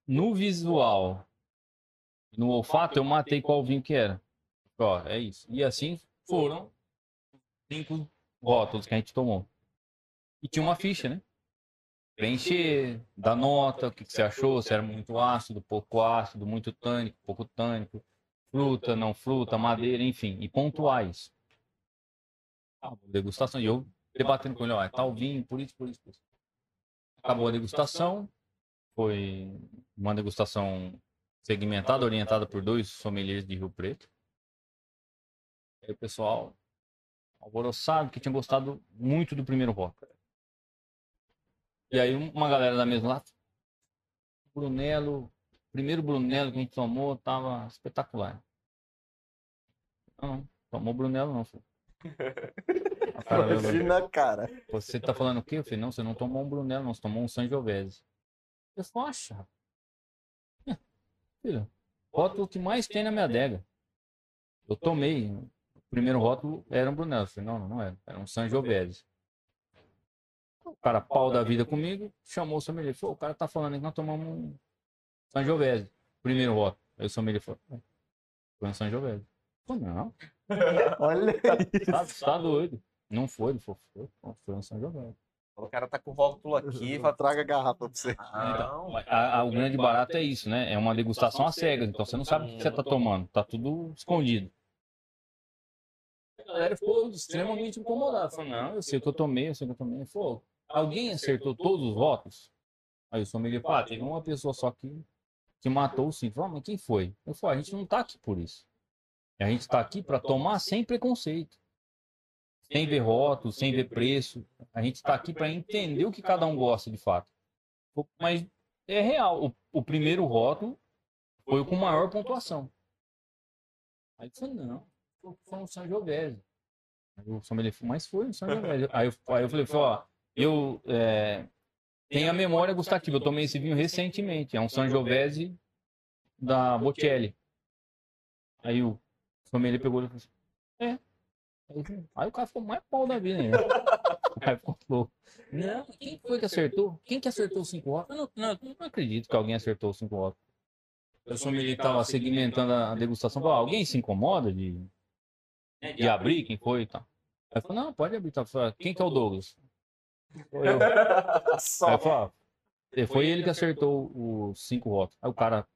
No visual, no olfato, eu matei qual vinho que era. Ó, é isso. E assim foram cinco rótulos que a gente tomou. E tinha uma ficha, né? preencher, dar nota, o que, que você achou, se era muito ácido, pouco ácido, muito tânico, pouco tânico, fruta, não fruta, madeira, enfim, e pontuar isso. Ah, degustação, e eu debatendo com ele, ó, é tal vinho, por isso, por isso, por isso. Acabou a degustação, foi uma degustação segmentada, orientada por dois sommeliers de Rio Preto. Aí o pessoal alvoroçado, que tinha gostado muito do primeiro rótulo. E aí uma galera da mesma lá, Brunello, primeiro Brunello que a gente tomou tava espetacular. Não, não tomou Brunello não, filho. A cara dela, Imagina, cara. você tá falando o quê? Eu falei, não, você não tomou um Brunello, não, você tomou um Sangiovese. Eu falei, acha. Filho, rótulo que mais tem na minha adega. Eu tomei. O primeiro rótulo era um Brunello. Eu falei, não, não, não era. Era um Sangiovese. O cara, pau da vida comigo, chamou o sommelier. Falou, o cara tá falando que nós tomamos um Sangiovese. Primeiro rótulo. Aí o sommelier falou, "É, foi um Sangiovese. Eu falei, não, Olha tá, tá doido. Não foi, ele falou, foi, foi um Sangiovese. O cara tá com o rótulo aqui, vai Traga a garrafa pra você. Não, a- a- o grande barato é isso, né? É uma degustação às cegas. Então você não sabe o que você tá tomando. Tá tudo escondido. A galera ficou extremamente incomodada. Falou, não, eu sei o que eu tomei, eu sei o que eu tomei. Falou, alguém acertou todos os votos? Aí o sommelier falou, ah, teve uma pessoa só que, que matou os cinco. Falei, ah, mas quem foi? Eu falei, a gente não tá aqui por isso. A gente tá aqui para tomar sem preconceito. Sem ver rótulos, sem ver preço. A gente tá aqui para entender o que cada um gosta de fato. Mas é real. O, o primeiro rótulo foi com maior pontuação. Aí eu falei, não, foi- um Sangiovese. Aí o sommelier falou, mas foi um Sangiovese. Aí eu, aí eu falei, ó, eu é, tenho a memória gustativa. Eu tomei esse vinho recentemente. É um Sangiovese da Bocelli. Aí o sommelier pegou e falou assim, é. Aí, o cara ficou mais pau da vida ainda. O Aí falou, não, quem foi que acertou? Quem que acertou cinco votos? Eu não, não, eu não acredito que alguém acertou os cinco votos. Eu sou militar segmentando a degustação. Falei, alguém se incomoda de, de abrir? Quem foi e tal? Aí falei, não, pode abrir. Tá? Falei, Quem que é o Douglas? Sou eu. Aí falei, ah, foi ele que acertou os cinco votos. Aí o cara,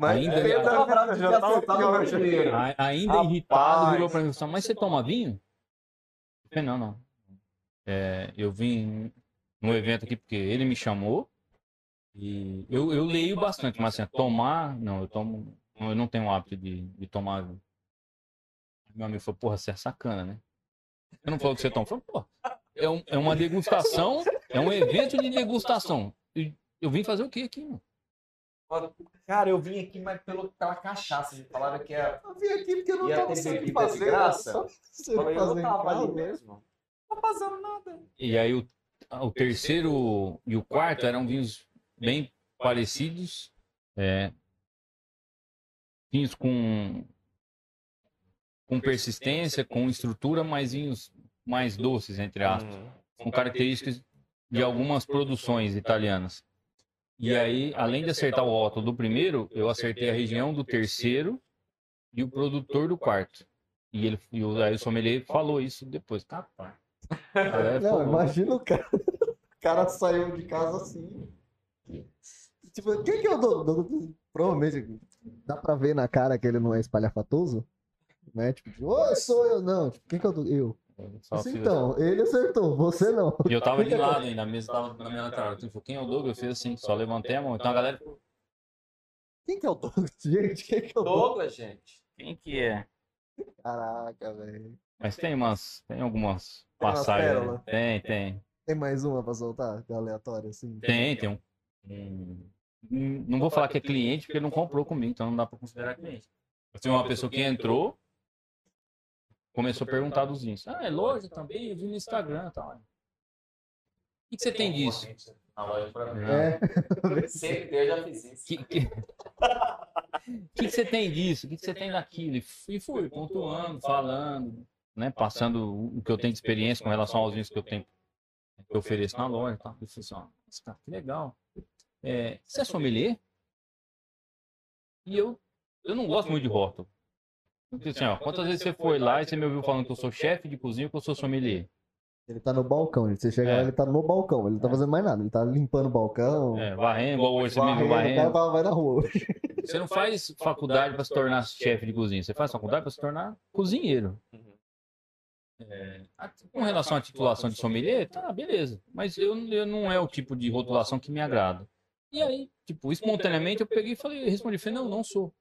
Mas Ainda- eu bravo de ter o primeiro. a- ainda Rapaz. irritado, virou pra mim e falou, mas você toma vinho? Eu falei, não, não. É, eu vim no evento aqui porque ele me chamou e eu, eu leio bastante, mas assim, tomar, não, eu tomo, eu não tenho o hábito de, de tomar vinho. Meu amigo falou, porra, você é sacana, né? Eu não falo que você toma. Eu falei, pô, é, um- é uma degustação, é um evento de degustação. E eu vim fazer o quê aqui, mano? Cara, eu vim aqui, mas pelo, pela cachaça. Me falaram que é. Eu vim aqui porque eu não tava sem de fazer. graça? Só sem Falei, eu não tava ali casa. mesmo. Não tô fazendo nada. E aí o, o terceiro e o quarto eram vinhos bem parecidos. É, vinhos com, com persistência, com estrutura, mas vinhos mais doces, entre aspas, Uhum. com características de algumas produções italianas. E aí, além de acertar o rótulo do primeiro, eu acertei a região do terceiro e o produtor do quarto. E ele, e o, aí o sommelier falou isso depois. Capaz. Galera, Não, pô, imagina o cara. O cara saiu de casa assim. Tipo, quem que é o dono? Provavelmente dá pra ver na cara que ele não é espalhafatoso. Né? Tipo, ô, sou eu, não. Tipo, quem que é o dono? Eu. Assim, então, ele acertou, você não. E eu tava de lado ainda, a mesa tava na minha lateral. Ele falou, quem é o Douglas? Eu fiz assim, só levantei a mão. Então a galera, Quem que é o dono? Gente, quem que é o? Douglas, gente. quem que é? Caraca, velho. Mas tem umas, tem algumas Tem passagens. né? Tem, tem. Tem mais uma pra soltar? Que aleatória, assim. Tem, tem um. Não vou falar que é cliente, porque ele não comprou comigo, então não dá pra considerar cliente. Tem uma pessoa que entrou, começou a perguntar dos vinhos. Ah, é loja também? Eu vi no Instagram e tal. O que, que você tem disso? Na loja pra mim. É. Sempre eu já fiz isso. que, que... que, que você tem disso? O que, que você tem daquilo? E fui, fui pontuando, falando, né? Passando o- o que eu tenho de experiência com relação aos vinhos que eu tenho que eu ofereço na loja. Tá? Eu falei assim, ó, cara, que legal. É, você é sommelier? E eu, eu não gosto muito de rótulo. Eu falei assim, ó, quantas vezes você foi lá e você me ouviu falando que eu sou chefe de cozinha ou que eu sou sommelier? Ele tá no balcão. Você chega É. lá, ele tá no balcão. Ele não tá fazendo mais nada. Ele tá limpando o balcão. É, varrendo, igual hoje você me viu varrendo, o cara vai- na rua. Você não faz faculdade para se tornar chefe de cozinha, você faz faculdade para se tornar cozinheiro. Uhum. É, com relação à titulação de sommelier, tá, beleza. Mas eu, eu não é o tipo de rotulação que me agrada. E aí, tipo, espontaneamente eu peguei e falei, respondi, falei, não, não sou.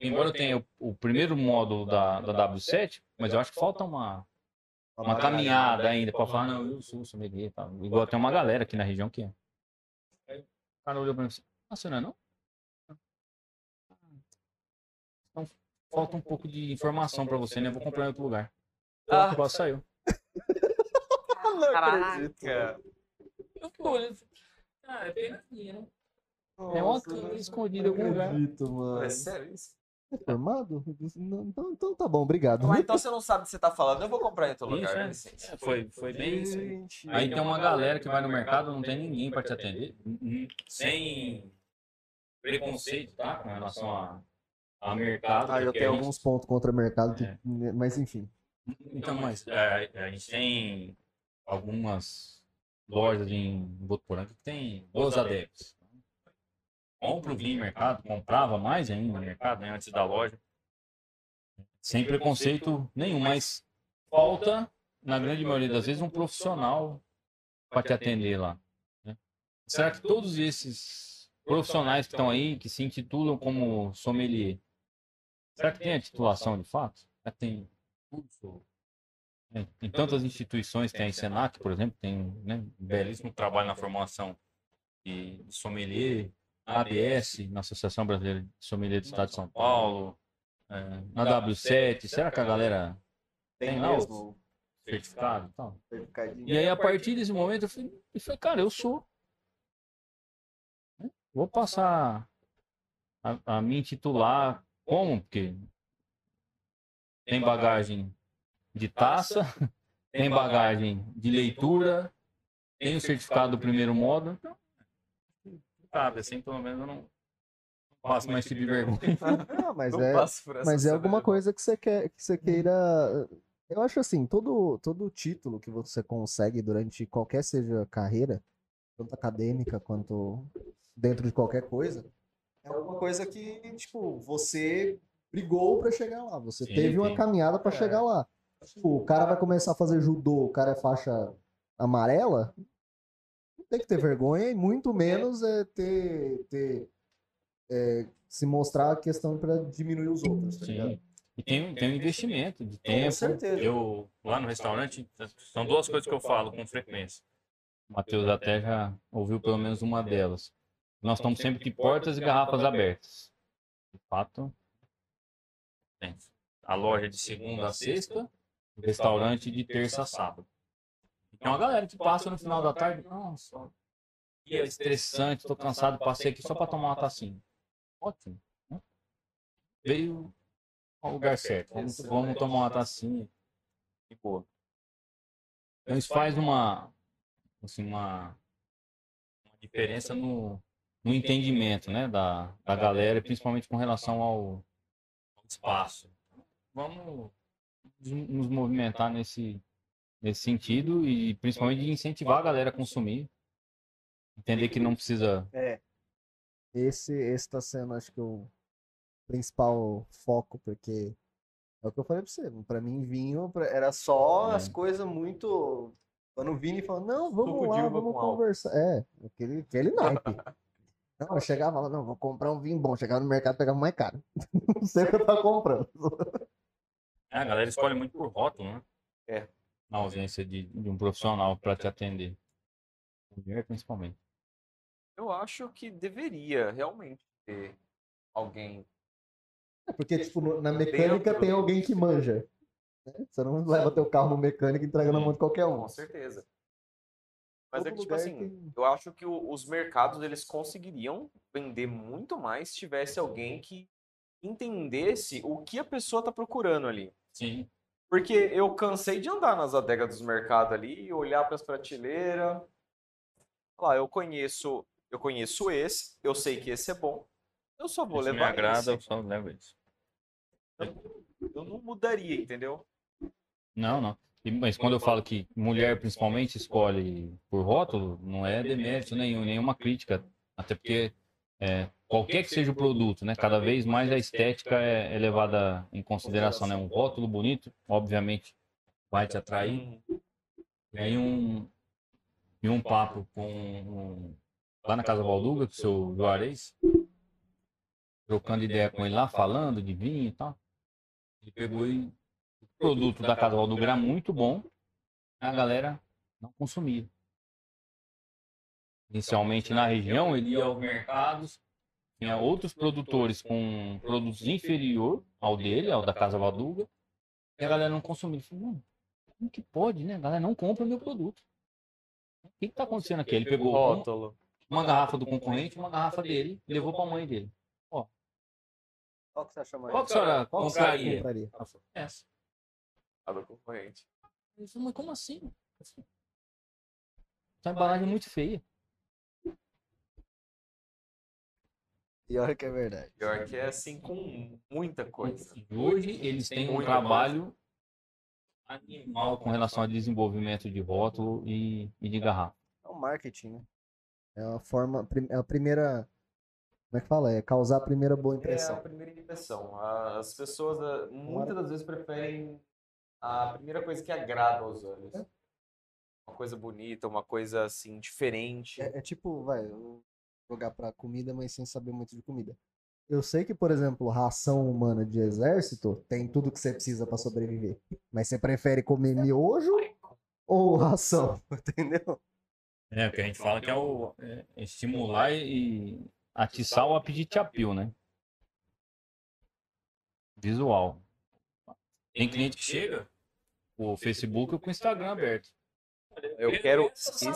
Embora eu tenha o, o primeiro módulo da, da W7, mas eu acho que falta uma, uma caminhada ainda para falar, não, eu sou sommelier. Tá? Igual tem uma galera aqui na região que é. Aí o cara olhou para mim assim, ah, você não é não? Então, falta um pouco de informação para você, né? Eu vou comprar em outro lugar. Ah. Ah. Quase saiu. Caraca. Eu fico olhando. Ah, é pegadinha, né? Nossa, É uma não- câmera não escondida em algum lugar. mano. É sério isso? É formado? Não, Então, então tá bom, obrigado. Mas então você não sabe o que você tá falando, eu vou comprar em outro Isso, lugar. é. licença. É, foi, foi bem isso aí. Tem uma galera que vai no mercado, não tem ninguém para te atender. Sem preconceito, tá? Com relação a, a mercado. Ah, eu tenho gente- alguns pontos contra o mercado, É. que- mas enfim. Então, mas é, a gente tem algumas lojas em Votuporanga que tem boas adeptos. Compra o vinho em mercado, comprava mais ainda no mercado, né, antes da loja. Sem preconceito nenhum, mas falta, na grande maioria das vezes, um profissional para te atender lá. né? Será que todos esses profissionais que estão aí, que se intitulam como sommelier, será que tem a titulação de fato? Tem curso? É, Tem tantas instituições, tem a Senac, por exemplo, tem né, um belíssimo trabalho na formação de sommelier, ABS, na Associação Brasileira de Sommelier do Estado de São Paulo, é, na W7, será que a galera tem lá o certificado e tal? E aí, a partir desse momento, eu falei, eu falei cara, eu sou. Né? Vou passar a, a me intitular como? Porque tem bagagem de taça, tem bagagem de leitura, tem o certificado do primeiro modo. Então, cabe, assim, pelo menos eu não faço mais tipo de vergonha. Não, mas Não é, passo mas é alguma coisa que você quer, que você queira. Eu acho assim, todo todo título que você consegue durante qualquer seja carreira, tanto acadêmica quanto dentro de qualquer coisa, é alguma coisa que tipo você brigou pra chegar lá, você Sim, teve uma sim. caminhada pra É. chegar lá. Tipo, o cara vai começar a fazer judô, o cara é faixa amarela, tem que ter vergonha e muito menos é ter, ter é, se mostrar a questão pra diminuir os outros, tá? Sim. E tem, tem um investimento de Com tempo. certeza. Eu, lá no restaurante, são duas coisas que eu falo com frequência. O Matheus até já ouviu pelo menos uma delas. Nós estamos sempre de portas e garrafas abertas. De fato, A loja de segunda a sexta, o restaurante de terça a sábado. Tem uma galera que passa no final da tarde. Nossa, que é estressante, tô cansado, passei aqui só para tomar uma tacinha. Ótimo. né? Veio ao lugar certo. Vamos, vamos tomar uma tacinha. De boa. Então isso faz uma, assim, uma, uma diferença no, no entendimento né, da, da galera, principalmente com relação ao, ao espaço. Vamos nos movimentar nesse, nesse sentido e principalmente de incentivar a galera a consumir. Entender que não precisa. É. Esse, esse tá sendo, acho que, o principal foco, porque é o que eu falei pra você. Pra mim, vinho era só as É. coisas muito. Quando o Vini falou, não, vamos lá, vamos com álcool. conversar. É, aquele, aquele naipe. Não, eu chegava lá, não, vou comprar um vinho bom. Chegava no mercado, pegava mais caro. Não sei o que eu tava comprando. a galera escolhe muito por rótulo, né? Na ausência de, de um profissional para te atender. Mulher, principalmente. Eu acho que deveria realmente ter alguém. É Porque, tipo, na mecânica tem alguém que manja. né? Você não leva teu carro no mecânico e entrega na mão de qualquer um. Com certeza. Mas Todo é que, tipo assim, tem- eu acho que os mercados eles conseguiriam vender muito mais se tivesse alguém que entendesse o que a pessoa tá procurando ali. Sim. Porque eu cansei de andar nas adegas dos mercados ali, olhar para as prateleiras. Lá, eu conheço, eu conheço esse, eu sei que esse é bom. Eu só vou Isso me levar agrada, eu esse. só levo isso. Eu não mudaria, entendeu? Não, não. Mas quando eu falo que mulher principalmente escolhe por rótulo, não é demérito nenhum, nenhuma crítica. Até porque é, qualquer que seja o produto, né? Cada vez mais a estética é, é levada em consideração, né? Um rótulo bonito, obviamente, vai te atrair. E aí um, e um papo com lá na Casa Valduga, com o seu Juarez, trocando ideia com ele lá, falando de vinho e tal. Ele pegou e o produto da Casa Valduga era muito bom, a galera não consumia. Inicialmente na região, ele ia aos mercados, tinha outros produtores com produtos inferior ao dele, ao da Casa Valduga, e a galera não consumia. Falou, "Mano, como que pode, né? A galera não compra meu produto. O que está acontecendo aqui? Ele pegou um- Rótulo. uma garrafa do concorrente, uma garrafa dele, e levou para a mãe dele. Qual que você acha mais? Qual que a senhora que que compraria? compraria? Essa. A do concorrente. Ele falou, mas como assim? Essa embalagem é muito feia. Pior que é verdade. Pior que é assim com muita coisa. E hoje eles têm um trabalho animal com relação ao desenvolvimento de rótulo e, e de garrafa. É o marketing, né? É uma forma. É a primeira. Como é que fala? É causar a primeira boa É a impressão. primeira impressão. As pessoas ah, muitas das vezes preferem a primeira coisa que agrada aos olhos. Uma coisa bonita, uma coisa assim, diferente. É, é tipo, vai, jogar pra comida, mas sem saber muito de comida. Eu sei que, por exemplo, ração humana de exército tem tudo que você precisa pra sobreviver. Mas você prefere comer miojo ou ração? Entendeu? É, o que a gente fala que é o é, estimular e atiçar o apetite apio, né? Visual. Tem cliente que chega com o Facebook com o Instagram aberto. Eu quero esse.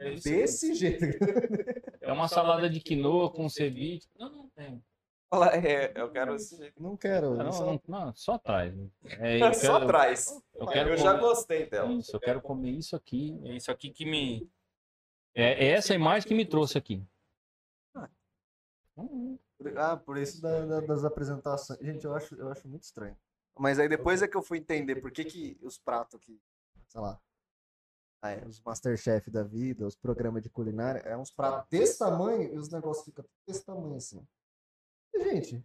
É Desse jeito. É uma salada de quinoa com ceviche. Não, não tem. Fala, é, eu quero esse jeito. Não quero. Não, só- não, não, só traz. É, eu Só quero- atrás. eu quero Eu já comer- gostei dela. Isso, eu quero comer isso aqui. É isso aqui que me. É, é essa imagem que me trouxe aqui. Ah, por isso da- da- das apresentações. Gente, eu acho, eu acho muito estranho. Mas aí depois é que eu fui entender por que, que os pratos que, sei lá, ah, é, os Masterchef da vida, os programas de culinária, é uns pratos desse tamanho e os negócios ficam desse tamanho assim. E, gente,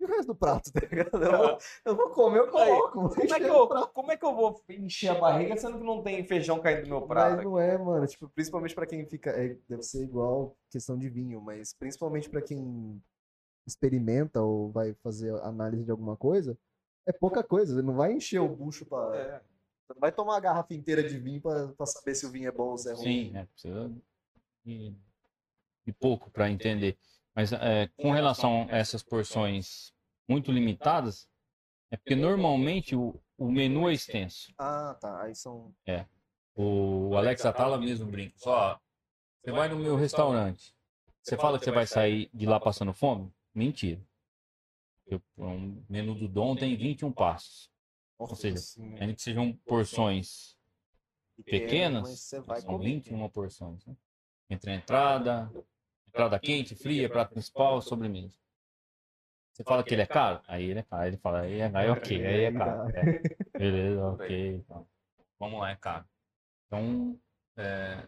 e o resto do prato, tá ligado? Eu vou, eu vou comer, eu coloco. Como é, que eu, como é que eu vou encher a barriga sendo que não tem feijão caindo no meu prato? Mas não é, mano. Tipo, principalmente pra quem fica. é, deve ser igual questão de vinho, mas principalmente pra quem experimenta ou vai fazer análise de alguma coisa, é pouca coisa. Você não vai encher o bucho pra. É. Você não vai tomar uma garrafa inteira de vinho pra saber se o vinho é bom ou se é ruim. Sim, é, precisa de, de pouco para entender. Mas é, com relação a essas porções muito limitadas, é porque normalmente o, o menu é extenso. Ah, tá. Aí são. O Alex Atala mesmo brinca. Só, você vai no meu restaurante, você fala que você vai sair de lá passando fome? Mentira. Eu- um menu do Dom tem 21 passos. Nossa, seja, assim, Ainda que sejam porções pequenas, são comer. 21 porções. Né? Entre a entrada, entrada quente, fria, prato principal, sobremesa. Você fala que ele é caro? Aí ele é caro. Aí ele fala, aí é, aí, ok, aí é caro. É. Beleza, ok. então. Vamos lá, é caro. Então, é,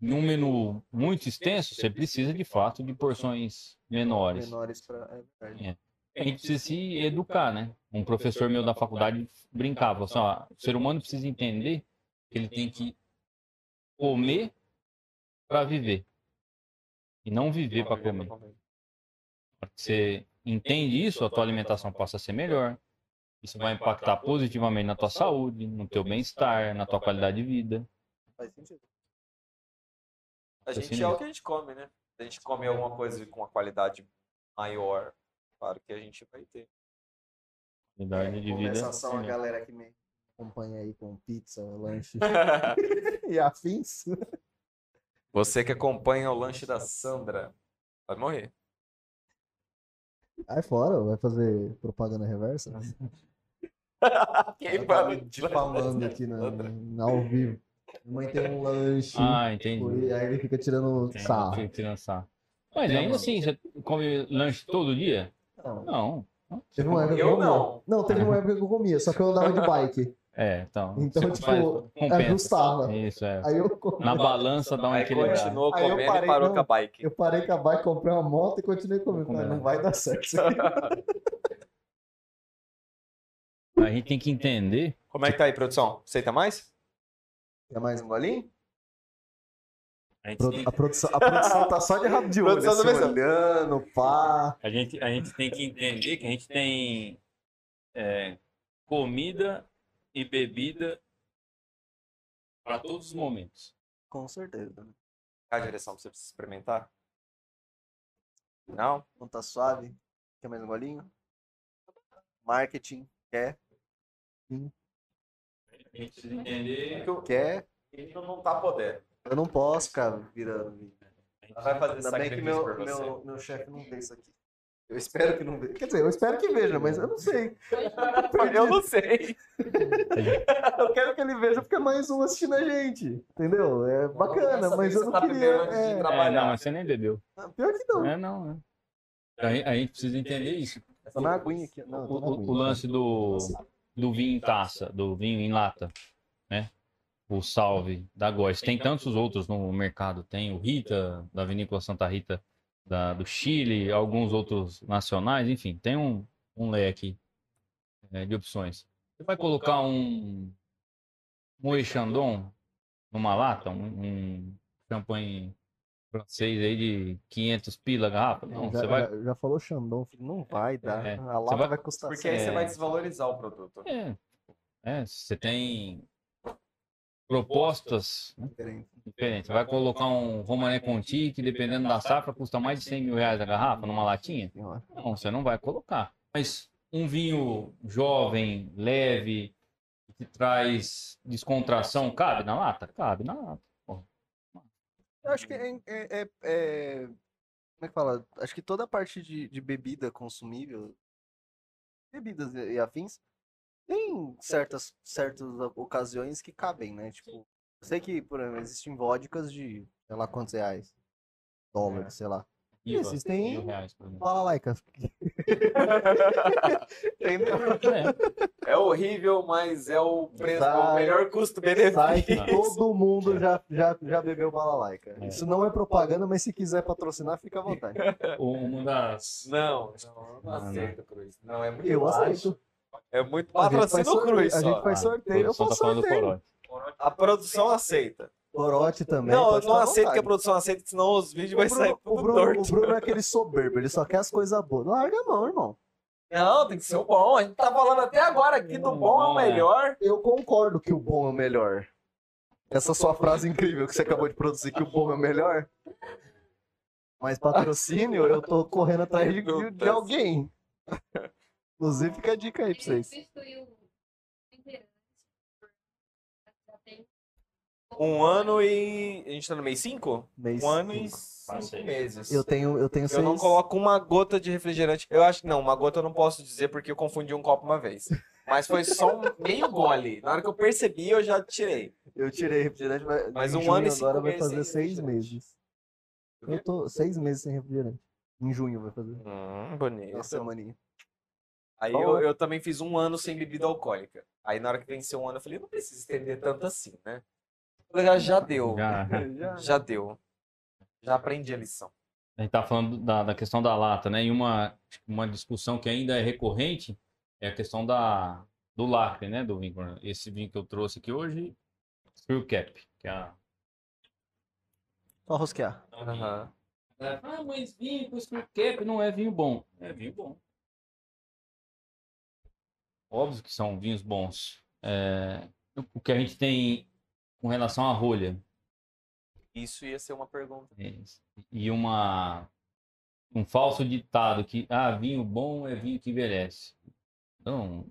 num menu muito extenso, você precisa de fato de porções menores. Menores pra. É. A gente precisa se educar, né? Um professor meu da faculdade brincava, assim, ó, o ser humano precisa entender que ele tem que comer para viver e não viver para comer. Você entende isso, a tua alimentação passa a ser melhor. Isso vai impactar positivamente na tua saúde, no teu bem-estar, na tua qualidade de vida. Faz sentido. A gente é o que a gente come, né? Se a gente come alguma coisa com uma qualidade maior, claro que a gente vai ter. Qualidade de vida. Compensação, a melhor. galera que me acompanha aí com pizza, lanche e afins. Você que acompanha o lanche da Sandra vai morrer. Aí fora, vai fazer propaganda reversa? Quem tá me difamando aqui na, na- ao vivo. Mãe tem um lanche, Ah, entendi. e aí ele fica tirando sarro. fica tirando sarro. Mas ainda assim, você come lanche todo dia? Não, Não. teve uma época que Eu comia. não. Não, teve uma época que eu comia, só que eu andava de bike. É, então. Então, tipo, ajustava. Isso, é. Aí eu, comia. Na balança dá uma Aí equilibrada. continuou Aí eu comendo parei, e parou não. com a bike. eu parei com a bike, comprei uma moto e continuei comendo. Não vai dar certo isso aqui. A gente tem que entender. Como é que tá aí, produção? Aceita mais? Quer mais um golinho? A Pro- A produção, a produção tá só de rabo de olho, Produção assim, olhando, pá. a, gente, a gente tem que entender que a gente tem é, comida e bebida para todos os momentos. Com certeza. A direção pra você experimentar? Não? Não tá suave? Quer mais um golinho? Marketing, quer? A gente precisa entender. Quer? Ele não tá podendo. Eu não posso ficar virando. Ela vai fazer Ainda bem que meu, meu, meu chefe não vê isso aqui. Eu espero que não veja. Quer dizer, eu espero que veja, mas eu não sei. Eu não sei. Eu quero que ele veja porque é mais um assistindo a gente. Entendeu? É bacana, mas eu você não tá queria. é, É, trabalhar. não, mas você nem bebeu. Pior que não. É, não, né? A, gente- a gente precisa entender isso. Tô na aguinha aqui. Não, O, tô na o- aguinha. o lance do, do vinho em taça, do vinho em lata, né? O Salve da Góis. Tem tantos outros no mercado. Tem o Rita, da Vinícola Santa Rita, da, do Chile, alguns outros nacionais, enfim, tem um, um leque é, de opções. Você vai colocar um Moët Chandon numa lata, um, um champanhe francês aí de 500 pila garrafa? Não, já, você vai... já, já falou filho, não vai dar. É. A lata vai- vai... custar Porque aí você É. vai desvalorizar o produto. É, é, você tem propostas diferente. diferentes. Vai colocar um Romané Conti, que dependendo da safra custa mais de 100 mil reais a garrafa numa latinha? Não, você não vai colocar. Mas um vinho jovem, leve, que traz descontração, cabe na lata? Cabe na lata. pô. Eu acho que é, é- é- é- Como é que fala? Acho que toda a parte de, de bebida consumível, bebidas e afins, Tem certas, certas ocasiões que cabem, né? Tipo, eu sei que, por exemplo, existem vodkas de, sei lá quantos reais. Dólares, sei lá. IVA, existem- reais. Entendeu? É, É horrível, mas é o preço, é o melhor custo-benefício. todo mundo já, já, já bebeu balalaica. É. Isso não é propaganda, mas se quiser patrocinar, fica à vontade. uma das. Não, não, não Ah, não. aceito, Cruz. Não, é muito Eu baixo. aceito. É muito patrocínio Cruz A gente faz Ah, sorteio. Eu produção faço tá do sorteio. corote. A produção aceita. Corote também. não, eu não aceito que a produção aceite, senão os vídeos O vai Bruno, sair o, tudo Bruno, o torto. Bruno é aquele soberbo, ele só quer as coisas boas. Larga a mão, irmão. Não, tem que ser o bom. A gente tá falando até agora aqui do bom é o melhor. Eu concordo que o bom é o melhor. Essa sua frase incrível que você acabou de produzir, que o bom é o melhor. Mas patrocínio, eu tô correndo atrás de- de alguém. Inclusive, fica a dica aí pra vocês. Um ano e. A gente tá no mês 5? Mês Um ano e cinco. meses. Eu tenho, eu tenho Eu seis. não coloco uma gota de refrigerante. Eu acho que não, uma gota eu não posso dizer porque eu confundi um copo uma vez. Mas foi só um meio gole. Na hora que eu percebi, eu já tirei. Eu tirei refrigerante, mas, Mas em um junho ano e cinco agora vai fazer seis meses. Eu tô seis meses sem refrigerante. Em junho vai fazer. Hum, bonito. Uma semaninha. Aí eu, eu também fiz um ano sem bebida alcoólica. Aí na hora que venceu um ano, eu falei, não precisa estender tanto assim, né? Falei, já, já deu. Já. Já. Já deu. Já aprendi a lição. A gente tá falando da, da questão da lata, né? E uma, uma discussão que ainda é recorrente é a questão da, do lacre, né? Do vinho. Esse vinho que eu trouxe aqui hoje, Screw Cap, que é a. Só rosquear. Aham. Ah, mas vinho com Screw Cap não é vinho bom. É vinho bom. Óbvio que são vinhos bons. É, o que a gente tem com relação à rolha, Isso ia ser uma pergunta. É. E uma um falso ditado que ah, vinho bom é vinho que envelhece. Então,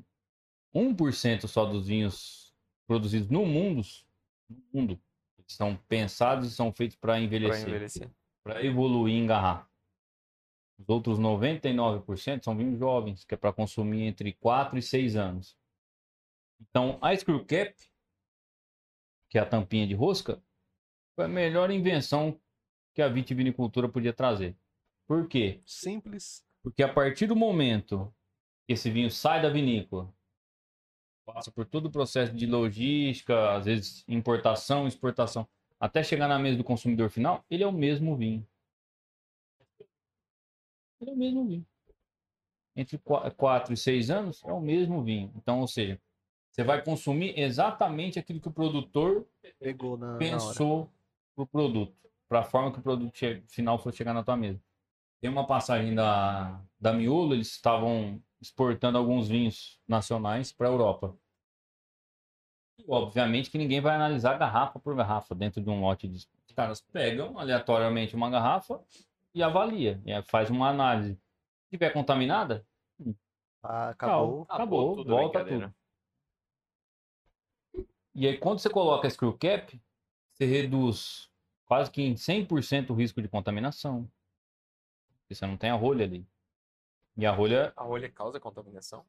1% só dos vinhos produzidos no mundo, no mundo são pensados e são feitos para envelhecer. para evoluir em garrafa. Os outros 99% são vinhos jovens, que é para consumir entre 4 e 6 anos. Então, a Screw Cap, que é a tampinha de rosca, foi a melhor invenção que a vitivinicultura podia trazer. Por quê? Simples. Porque a partir do momento que esse vinho sai da vinícola, passa por todo o processo de logística, às vezes importação, exportação, até chegar na mesa do consumidor final, ele é o mesmo vinho. É o mesmo vinho. Entre 4 e 6 anos, é o mesmo vinho. Então, ou seja, você vai consumir exatamente aquilo que o produtor Pegou na, na pensou pro produto, para a forma que o produto final for chegar na tua mesa. Tem uma passagem da, da Miolo, eles estavam exportando alguns vinhos nacionais para a Europa. Obviamente que ninguém vai analisar garrafa por garrafa dentro de um lote de. Os caras pegam aleatoriamente uma garrafa e avalia, e aí faz uma análise. Se tiver contaminada, Ah, acabou, acabou. acabou, tudo, volta tudo. E aí, quando você coloca a screw cap, você reduz quase que em 100% o risco de contaminação. Porque você não tem a rolha ali. E a rolha, A rolha causa contaminação?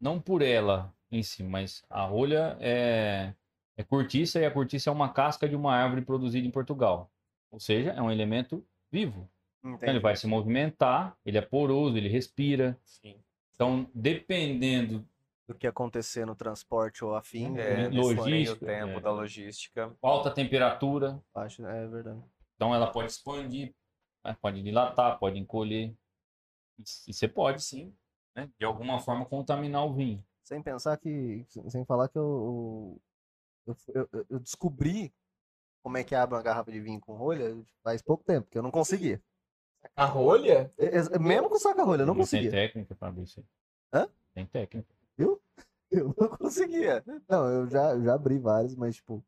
não por ela em si, mas a rolha é, é cortiça e a cortiça é uma casca de uma árvore produzida em Portugal. Ou seja, é um elemento vivo. Então, ele vai se movimentar, ele é poroso, ele respira. Sim. Então, dependendo Do que acontecer no transporte ou afim. É, né, nesse meio logística, tempo é. da logística. alta temperatura, Acho, é verdade. Então ela pode expandir, né? pode dilatar, pode encolher. E e você pode sim, né? de alguma forma, contaminar o vinho. Sem pensar que. Sem falar que. Eu, eu, eu- eu descobri como é que abre uma garrafa de vinho com rolha faz pouco tempo, que eu não conseguia. A rolha? É- é- Mesmo com saca-rolha, eu não Tem conseguia. técnica para abrir isso aí. Hã? Tem técnica. Eu não conseguia. Não, eu já, eu já abri vários, mas, tipo,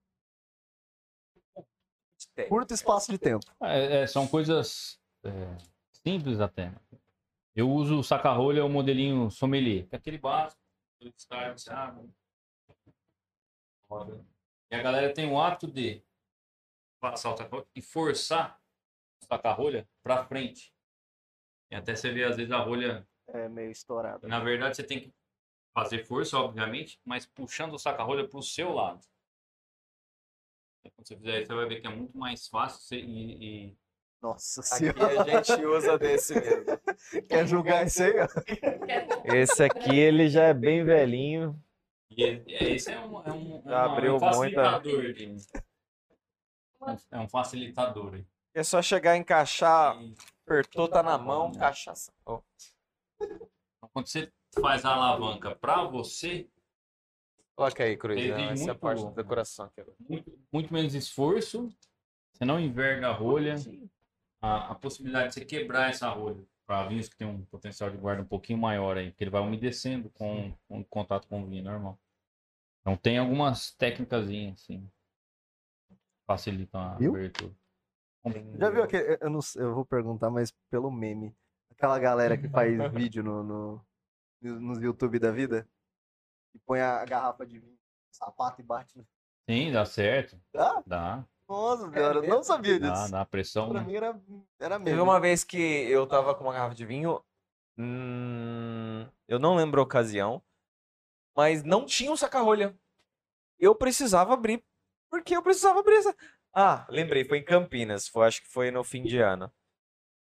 Tem. curto espaço de tempo. É, é, são coisas é, simples até. Eu uso o saca-rolha, o modelinho sommelier, que é aquele básico. Roda. E a galera tem o hábito de passar o saca e forçar o saca-rolha para frente. E até você vê, às vezes, a rolha É meio estourado. Na verdade, você tem que fazer força, obviamente, mas puxando o saca-rolha para o seu lado. Quando você fizer isso, você vai ver que é muito mais fácil você- e, e Nossa Aqui senhora. a gente usa desse mesmo. Quer julgar isso aí? ó? Esse aqui, ele já é bem velhinho. E é- é- esse é um, é um, Já abriu um muita- facilitador. de- é um facilitador. aí. É só chegar, encaixar, E, apertou, tá na mão, cachaça. Ó. então, quando você faz a alavanca para você, Coloca aí, Cruz. Exige Essa é a muito- parte da decoração aqui. muito, muito menos esforço, você não enverga a rolha, a, a possibilidade de você quebrar essa rolha para vinhos que tem um potencial de guarda um pouquinho maior aí, porque ele vai umedecendo com, com contato com o vinho normal. Então tem algumas técnicas assim, facilitam a Viu? abertura. Já viu aquele. Eu, não, sei, eu vou perguntar, mas pelo meme. Aquela galera que faz vídeo no, no, no- nos YouTube da vida. E põe a garrafa de vinho, sapato e bate. Sim, dá certo. Dá? Dá, Nossa, senhora, eu não sabia dá, disso. dá pressão. Pra né? mim era, era Teve meme. uma vez que eu tava com uma garrafa de vinho. hum, eu não lembro a ocasião. Mas não tinha um saca-rolha. Eu precisava abrir. Porque eu precisava abrir essa. Ah, lembrei, foi em Campinas. Foi, acho que foi no fim de ano.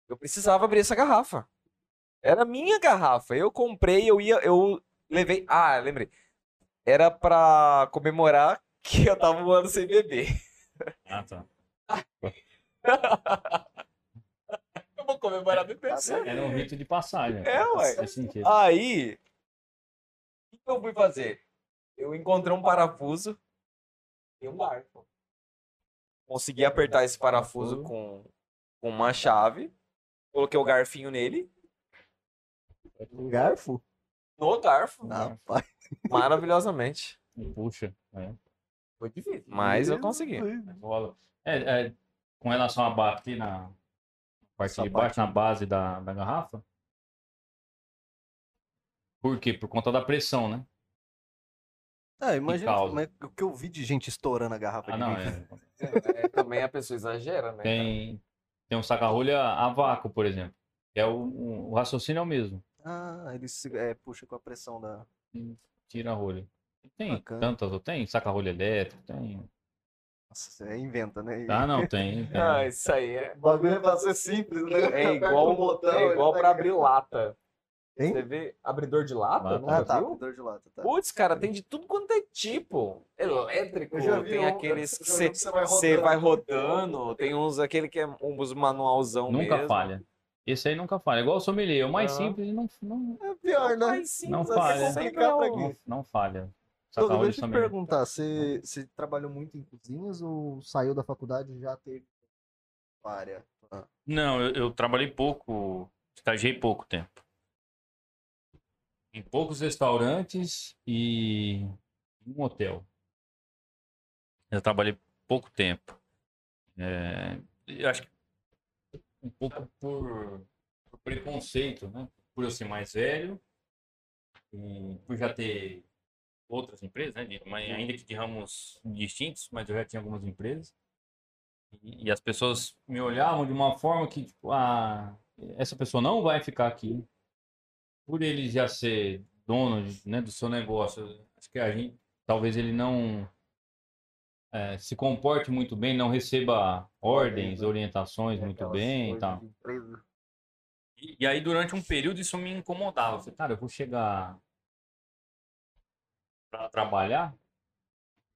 Eu precisava abrir essa garrafa. Era minha garrafa. Eu comprei, eu ia. Eu levei. Ah, lembrei. Era pra comemorar que eu tava um ano sem beber. Ah, tá. Eu vou comemorar do terceiro. Era um rito de passagem. É, ué. Aí, o que eu fui fazer? Eu encontrei um parafuso e um garfo. Consegui apertar esse parafuso com, com uma chave. Coloquei o garfinho nele. Um garfo? No garfo. Ah, pai. Maravilhosamente. Puxa. É. Foi difícil. Mas eu consegui. Rola. É, é, com relação a bater na parte de Essa baixo, na base da, da garrafa. Por quê? Por conta da pressão, né? Ah, imagina mas o que eu vi de gente estourando a garrafa Ah, de não, vinho. é. É, também a pessoa exagera, né? Tem, tem um saca-rolha a vácuo, por exemplo. É o, o raciocínio é o mesmo. Ah, ele se, é, puxa com a pressão da. Tira a rolha. Tem Bacana. tantas, tem saca-rolha elétrico, tem. Nossa, você inventa, né? Ah, não, tem. tem. Ah, isso aí é. O bagulho é pra ser simples, né? É igual, um botão, é igual tá pra abrir lata. Hein? Você vê abridor de lata? Lata. Nunca Ah, tá, viu? abridor de lata, tá. Putz, cara, tem de tudo quanto é tipo. Elétrico, tem um- aqueles que um você vai vai rodando. tem uns aquele que é uns manualzão Nunca mesmo. falha. Esse aí nunca falha. Igual o sommelier, o mais Ah. simples não, não, É pior, né? Mas sim, Não falha. é é não, não falha. Saca-rolha deixa eu te sommelier. perguntar, você, você trabalhou muito em cozinhas ou saiu da faculdade e já teve área? Não, eu, eu trabalhei pouco, estagiei pouco tempo. Em poucos restaurantes e em um hotel. Eu trabalhei pouco tempo. É, eu acho que um pouco por, por preconceito, né? Por eu ser mais velho e por já ter outras empresas, né? mas ainda que de ramos distintos, mas eu já tinha algumas empresas. E, e as pessoas me olhavam de uma forma que, tipo, ah, essa pessoa não vai ficar aqui. Por ele já ser dono né, do seu negócio, acho que a gente, talvez ele não eh, se comporte muito bem, não receba ordens, orientações muito Aquelas bem e tal. empresa. E, e aí, durante um período, isso me incomodava. Eu falei, cara, eu vou chegar para trabalhar.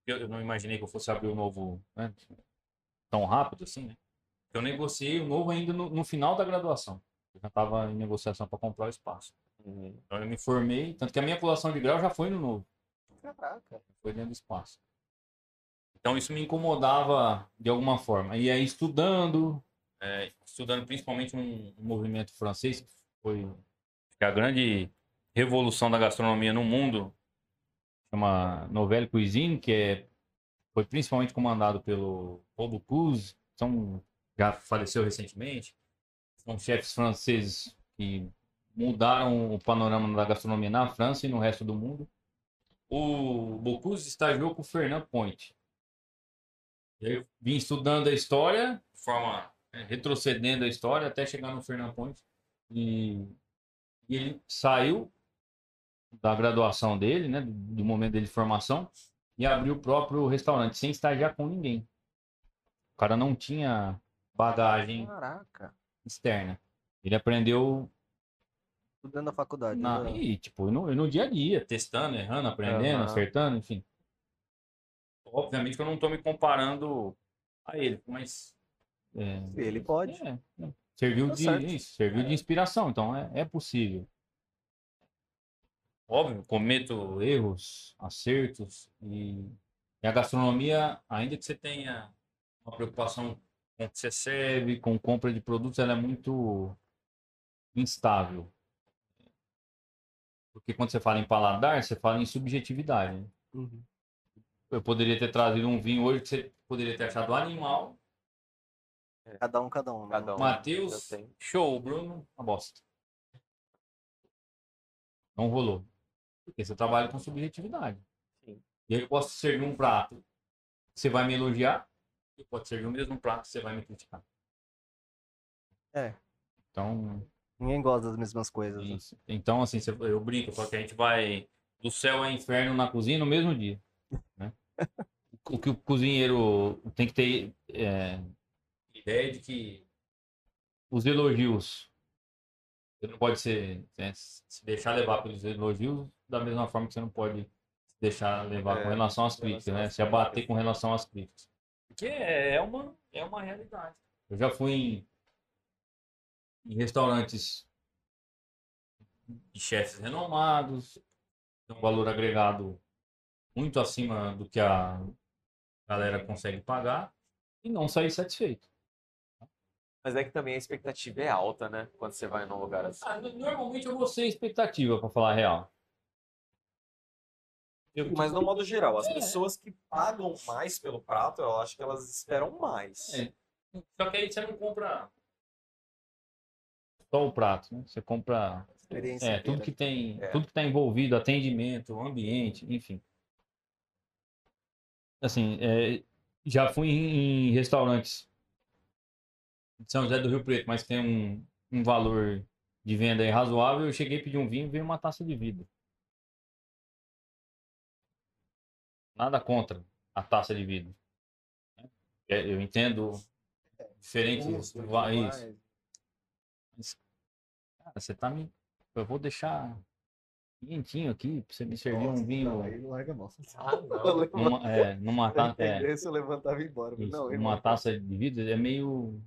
Eu, eu não imaginei que eu fosse abrir o novo né, tão rápido assim, né? Eu negociei o novo ainda no, no final da graduação. Eu já estava em negociação para comprar o espaço. Então, eu me formei, tanto que a minha colação de grau já foi no novo. Caraca. Foi dentro do espaço. Então isso me incomodava de alguma forma. E aí estudando, é, estudando principalmente um, um movimento francês, que foi que a grande revolução da gastronomia no mundo, chama Nouvelle Cuisine, que é, foi principalmente comandado pelo Paul Bocuse, são, já faleceu recentemente. São chefes franceses que mudaram o panorama da gastronomia na França e no resto do mundo o Bocuse estagiou com o Fernand Point. Eu vim estudando a história, forma né, retrocedendo a história até chegar no Fernand Point. E, e ele saiu da graduação dele, né? Do, do momento dele de formação, e abriu o próprio restaurante, sem estagiar com ninguém. O cara não tinha bagagem Caraca. externa. Ele aprendeu dentro da faculdade. na, né? e, tipo, no, no dia a dia, testando, errando, aprendendo, acertando, enfim. Obviamente que eu não tô me comparando a ele, mas. é, Ele pode. é, é. serviu, Tá de, certo. isso, serviu de inspiração, então é, é possível. Óbvio, cometo erros, acertos e, e a gastronomia, ainda que você tenha uma preocupação com o que você serve, com compra de produtos, ela é muito instável. Porque quando você fala em paladar, você fala em subjetividade. né? Uhum. Eu poderia ter trazido um vinho hoje que você poderia ter achado animal. Cada um, cada um. né? Cada um. Matheus, show. Bruno, uma bosta. Não rolou. Porque você trabalha com subjetividade. Sim. E aí eu posso servir um prato que você vai me elogiar. E pode servir o mesmo prato que você vai me criticar. É. Então, Ninguém gosta das mesmas coisas. né? então assim, eu brinco, porque a gente vai do céu ao inferno na cozinha no mesmo dia. né? o que o cozinheiro tem que ter é, ideia de que os elogios você não pode ser né, se deixar levar pelos elogios da mesma forma que você não pode se deixar levar É, com relação às relação críticas, né? às Se abater com relação às críticas. Porque é é uma, é uma realidade. Eu já fui em, em restaurantes de chefes renomados, tem um valor agregado muito acima do que a galera consegue pagar e não sair satisfeito. Mas é que também a expectativa é alta, né? Quando você vai num lugar assim. Ah, no- normalmente eu vou ser expectativa, para falar a real. Eu, Mas no modo geral, as É. pessoas que pagam mais pelo prato, eu acho que elas esperam mais. É. Só que aí você não compra só o prato, né? Você compra é, tudo que tem, É. tudo que está envolvido, atendimento, ambiente, enfim. Assim, é, já fui em, restaurantes de São José do Rio Preto, mas tem um, um valor de venda aí razoável. Eu cheguei a pedir um vinho e veio uma taça de vidro. Nada contra a taça de vidro. né? É, Eu entendo diferentes va- tudo isso. Cara, você tá me. Eu vou deixar quentinho aqui pra você me servir Nossa, um vinho Não, aí não larga a mão. Ah, não. numa, é, numa, ta- é, eu levantava e embora. isso, Não, numa não. taça de vidro é meio.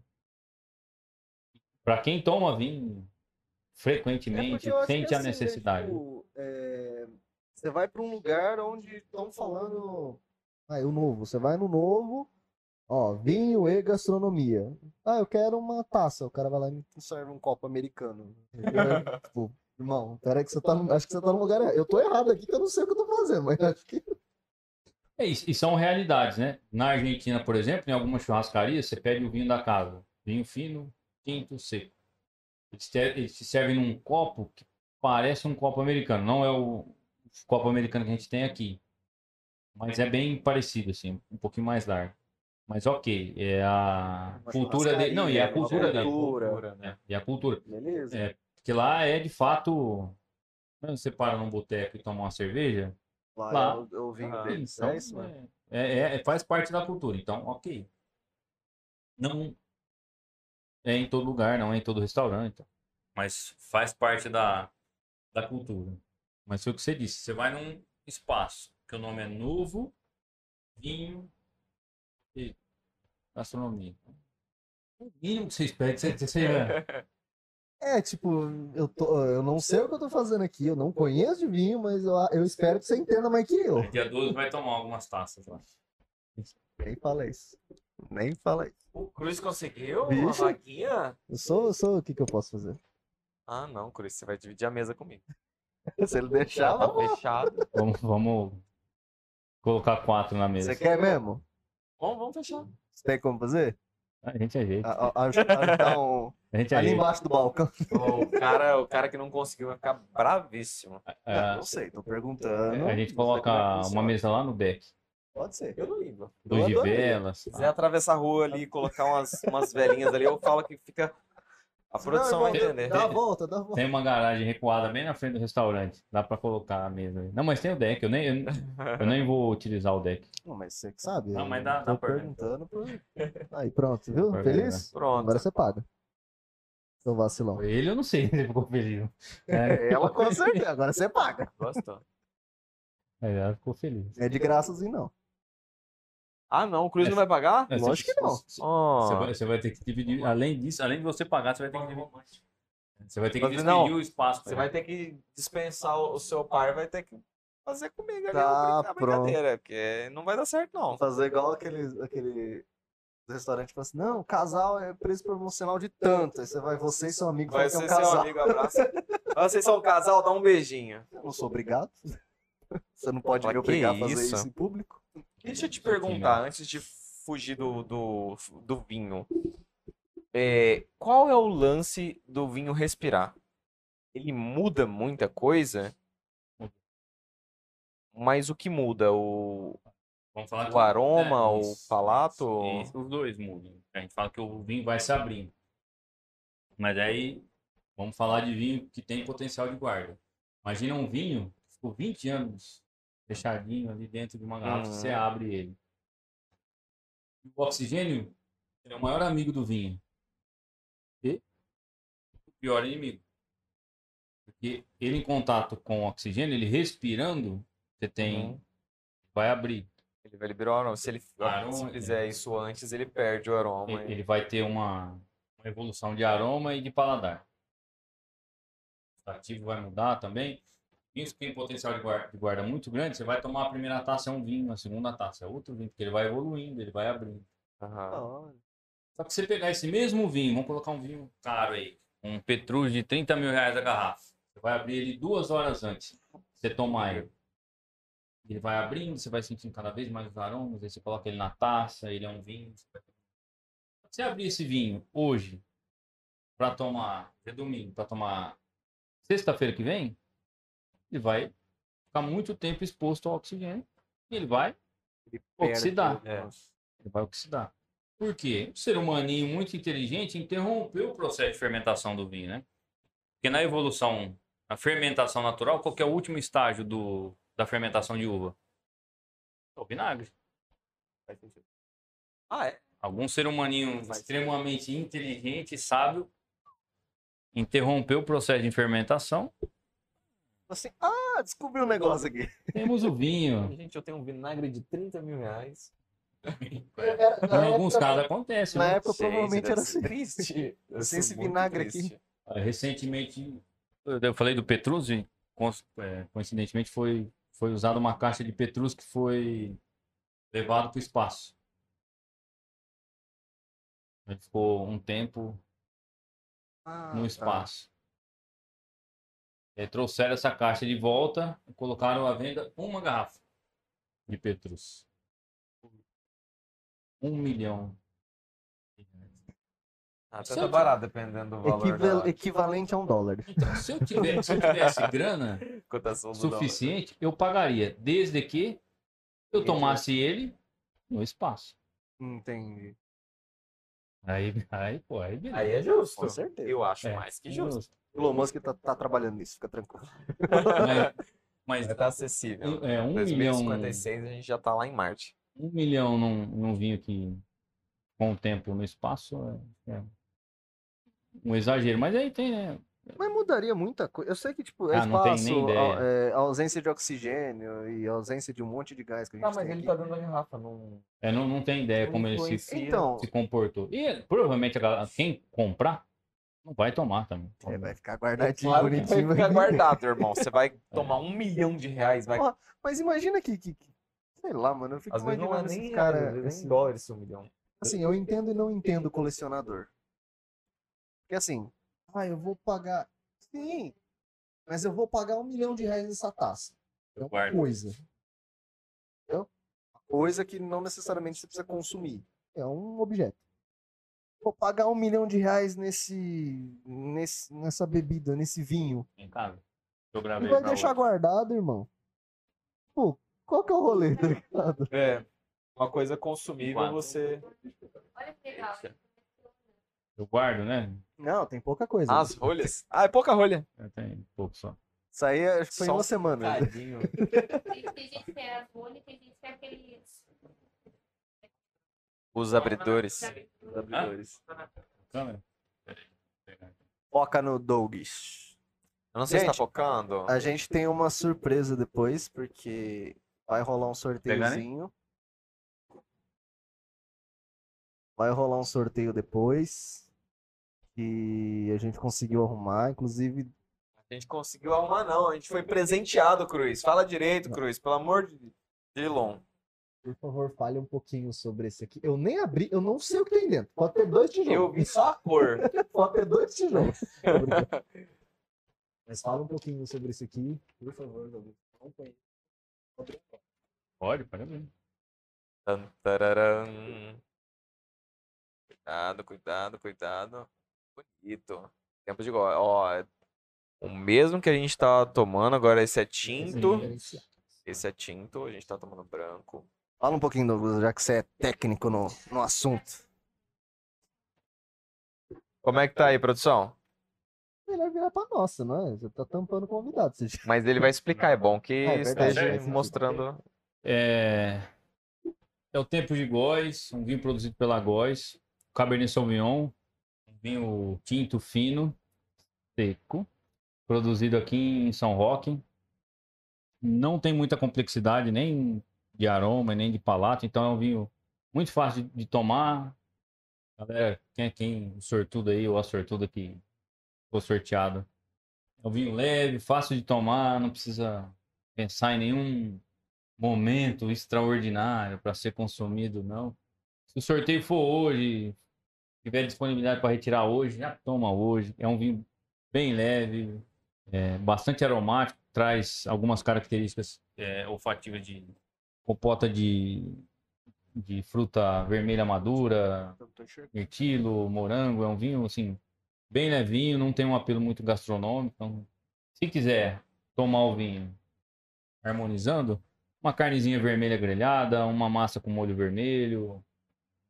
Pra quem toma vinho É frequentemente, que sente a assim, né, necessidade. tipo, é, Você vai pra um lugar onde estão falando. Ah, o novo. Você vai no novo, ó, vinho e gastronomia. Ah, eu quero uma taça. O cara vai lá e me serve um copo americano. tipo, irmão, peraí que você tá. no- Acho que você tá no lugar errado. Eu tô errado aqui que eu não sei o que eu tô fazendo, mas acho que. É, e, e são realidades, né? Na Argentina, por exemplo, em algumas churrascarias, você pede o vinho da casa. Vinho fino, tinto, seco. Eles te, eles te servem num copo que parece um copo americano. Não é o copo americano que a gente tem aqui. Mas é bem parecido, assim, um pouquinho mais largo. Mas ok, é a Uma cultura dele. Não, e é a cultura dele. cultura. É, e a cultura. Beleza. É, porque lá é de fato. Quando você para num boteco e toma uma cerveja, Lá, lá. eu, eu vim Ah, então, É isso, mano. é, é- é- faz parte da cultura. Então, ok. Não é em todo lugar, não é em todo restaurante. Mas faz parte da, da cultura. Mas foi o que você disse. Você vai num espaço que o nome é Novo Vinho e Gastronomia. O mínimo que você espera é que você, você seja. É, tipo, eu, tô, eu não sei o que eu tô fazendo aqui, eu não conheço de vinho, mas eu, eu espero que você entenda mais que eu. Dia 12 vai tomar algumas taças lá. Nem fala isso. Nem fala isso. O Cruz conseguiu uma Bicho. vaguinha? Eu sou, eu sou o que, que eu posso fazer? Ah, não, Cruz, você vai dividir a mesa comigo. Se ele deixar, tá vamos fechado. Vamos, vamos colocar quatro na mesa. Você quer mesmo? Vamos, vamos fechar. Você tem como fazer? A gente ajeita. A- a- Ajudar um... A gente Ali ajeita. embaixo do balcão. O cara, o cara que não conseguiu vai ficar bravíssimo. É, Não sei, tô perguntando. a gente coloca é uma mesa lá no deck. Pode ser. Eu não ligo. Luz de velas. Se quiser atravessar a rua ali e colocar umas, umas velhinhas ali, eu falo que fica A produção vai entender. Dá a volta, dá a volta. Tem uma garagem recuada bem na frente do restaurante. Dá pra colocar a mesa aí. Não, mas tem o deck. Eu nem, eu, eu nem vou utilizar o deck. Não, mas você que sabe. Não, mas dá- tô dá perguntando. Por... Aí, pronto, viu? Pra ver, Feliz? Pronto. Agora você paga. Seu vacilão. Ele eu não sei se ele ficou feliz. É, Ela com certeza, agora você paga. Gostou. Aí ela ficou feliz. É de graça assim, não. Ah, não, o Cruz não vai pagar? É, Lógico você- que não. Você, Oh. você vai, você vai ter que dividir. Além disso, além de você pagar, você vai ter que dividir. Você vai ter que dividir não, o espaço. Você vai ter que dispensar o o seu par, vai ter que fazer comigo ali Tá, a brincadeira, porque não vai dar certo, não. Fazer igual aquele, aquele restaurante que fala assim, não, casal é preço promocional de tanto. Aí você vai, você e seu amigo Vai falam ser é um seu casal. amigo, abraço. Vocês são um casal, dá um beijinho. Eu não sou obrigado. Você não pode Mas me obrigar a fazer isso? isso em público. Deixa eu te perguntar, antes de fugir do, do, do vinho. É, qual é o lance do vinho respirar? Ele muda muita coisa? Mas o que muda? O, Vamos falar o aroma, é, o palato? isso, os dois mudam. A gente fala que o vinho vai se abrindo. Mas aí, vamos falar de vinho que tem potencial de guarda. Imagina um vinho que ficou 20 anos fechadinho ali dentro de uma garrafa, Uhum. você abre ele. O oxigênio é o maior amigo do vinho. E o pior inimigo. Porque ele em contato com o oxigênio, ele respirando, você tem. Uhum. Vai abrir. Ele vai liberar o aroma. Se ele Aroma, se é. fizer isso antes, ele perde o aroma. Ele, ele vai ter uma, uma evolução de aroma e de paladar. O ativo vai mudar também. Vinhos que tem potencial de guarda, de guarda muito grande, você vai tomar a primeira taça é um vinho, a segunda taça é outro vinho, porque ele vai evoluindo, ele vai abrindo. Aham. Só que você pegar esse mesmo vinho, vamos colocar um vinho caro aí, um Petrus de 30 mil reais a garrafa. Você vai abrir ele duas horas antes. Você tomar ele. Ele vai abrindo, você vai sentindo cada vez mais os aromas, aí você coloca ele na taça, ele é um vinho. Você, vai... você abrir esse vinho hoje para tomar, é domingo, para tomar sexta-feira que vem, ele vai ficar muito tempo exposto ao oxigênio e ele vai oxidar. É. Ele vai oxidar. Por quê? O ser humaninho muito inteligente interrompeu o processo de fermentação do vinho, né? Porque na evolução, a fermentação natural, qual que é o último estágio do, da fermentação de uva? É o vinagre. Ah, é? Algum ser humaninho extremamente inteligente e sábio interrompeu o processo de fermentação. Assim, ah, descobri um negócio aqui. Temos o vinho. Gente, eu tenho um vinagre de 30 mil reais. Em alguns casos acontece. Na né? época provavelmente era assim. Triste. Sem esse vinagre triste. Ah, Recentemente, eu falei do Petrus, cons- é, coincidentemente foi, foi usada uma caixa de Petrus que foi levado para o espaço. Ele ficou um tempo Ah, no tá. E trouxeram essa caixa de volta e colocaram à venda uma garrafa de Petrus. Um milhão. Ah, Se tá barato, dependendo do valor Equival- da Equivalente a um dólar. Então, se eu tivesse, se eu tivesse grana, cotação do dólar. suficiente, eu pagaria, desde que eu tomasse ele no espaço. Entendi. Aí, aí, pô, aí beleza. Aí é justo. Com certeza. Eu acho É, mais que justo. Elon Musk tá, tá trabalhando nisso, fica tranquilo. Mas, Vai estar acessível. mas é um milhão, 2056 a gente já tá lá em Marte. um milhão num, num vinho que com o tempo no espaço é, é um exagero. Mas aí tem, né? Mas mudaria muita coisa. Eu sei que, tipo, é Ah, não espaço, a, é, a ausência de oxigênio e a ausência de um monte de gás que a gente Tá, mas tem ele aqui. tá dando a garrafa, não. É, não, não tem ideia como ele se. Então, se comportou. E provavelmente a galera- quem comprar não vai tomar também. é, vai ficar guardadinho, Claro que vai bonitinho. ficar guardado, irmão. Você vai tomar um milhão de reais, vai. Ó, Mas imagina que, que- que- Sei lá, mano, eu fico Às vezes não é imaginando nem cara, às vezes assim, nem dólar esse um milhão. Assim, eu entendo e não entendo o colecionador. Porque assim, ah, eu vou pagar. Sim, mas eu vou pagar um milhão de reais nessa taça. É uma coisa. Entendeu? Coisa que não necessariamente você precisa consumir. É um objeto. Vou pagar um milhão de reais nesse, nesse nessa bebida, nesse vinho. Em casa. Eu E gravei vai pra deixar outro. guardado, irmão. Pô, qual que é o rolê, tá ligado? É. Uma coisa consumível, Quatro. você. Olha que legal. Eu guardo, né? Não, tem pouca coisa. As rolhas. Ah, é pouca rolha. É, Tem pouco só. Isso aí acho que foi em Só uma um semana. Tadinho. Tem, gente que quer as rolhas, tem gente que quer aqueles. Os abridores. Os abridores. Câmera? Foca no Douglas. Eu não sei se tá Gente, focando. A gente tem uma surpresa depois, porque vai rolar um sorteiozinho. Vai rolar um sorteio depois. Que a gente conseguiu arrumar. Inclusive, A gente conseguiu arrumar, não. A gente foi presenteado, Cruz. Fala direito, Cruz. Pelo amor de de Elon. Por favor, fale um pouquinho sobre esse aqui. Eu nem abri, eu não sei o que tem dentro. Pode ter dois tijolos. Eu vi só a cor. Pode ter dois tijolos. Mas fala um pouquinho sobre esse aqui, por favor. Pode, pode abrir. Cuidado, cuidado, cuidado. Bonito. Tempo de gole. Ó, é o mesmo que a gente tá tomando, agora esse é tinto. Esse é tinto, a gente tá tomando branco. Fala um pouquinho, Douglas, já que você é técnico no, no assunto. Como é que tá aí, produção? Melhor virar pra nossa, não é? Você tá tampando o convidado. Você... Mas ele vai explicar, é bom que É verdade, esteja mostrando. É, é o Tempo de Góis, um vinho produzido pela Góis. Cabernet Sauvignon, um vinho tinto fino, seco, produzido aqui em São Roque. Não tem muita complexidade nem de aroma, nem de palato, então é um vinho muito fácil de, de tomar. Galera, quem é quem, o sortudo aí ou a sortuda que foi sorteado. É um vinho leve, fácil de tomar, não precisa pensar em nenhum momento extraordinário para ser consumido, não. Se o sorteio for hoje, tiver disponibilidade para retirar hoje, já toma hoje. É um vinho bem leve, é, bastante aromático, traz algumas características é, olfativas de compota de, de fruta vermelha madura, mirtilo, morango. É um vinho assim bem levinho, não tem um apelo muito gastronômico. Então, se quiser tomar o vinho harmonizando, uma carnezinha vermelha grelhada, uma massa com molho vermelho,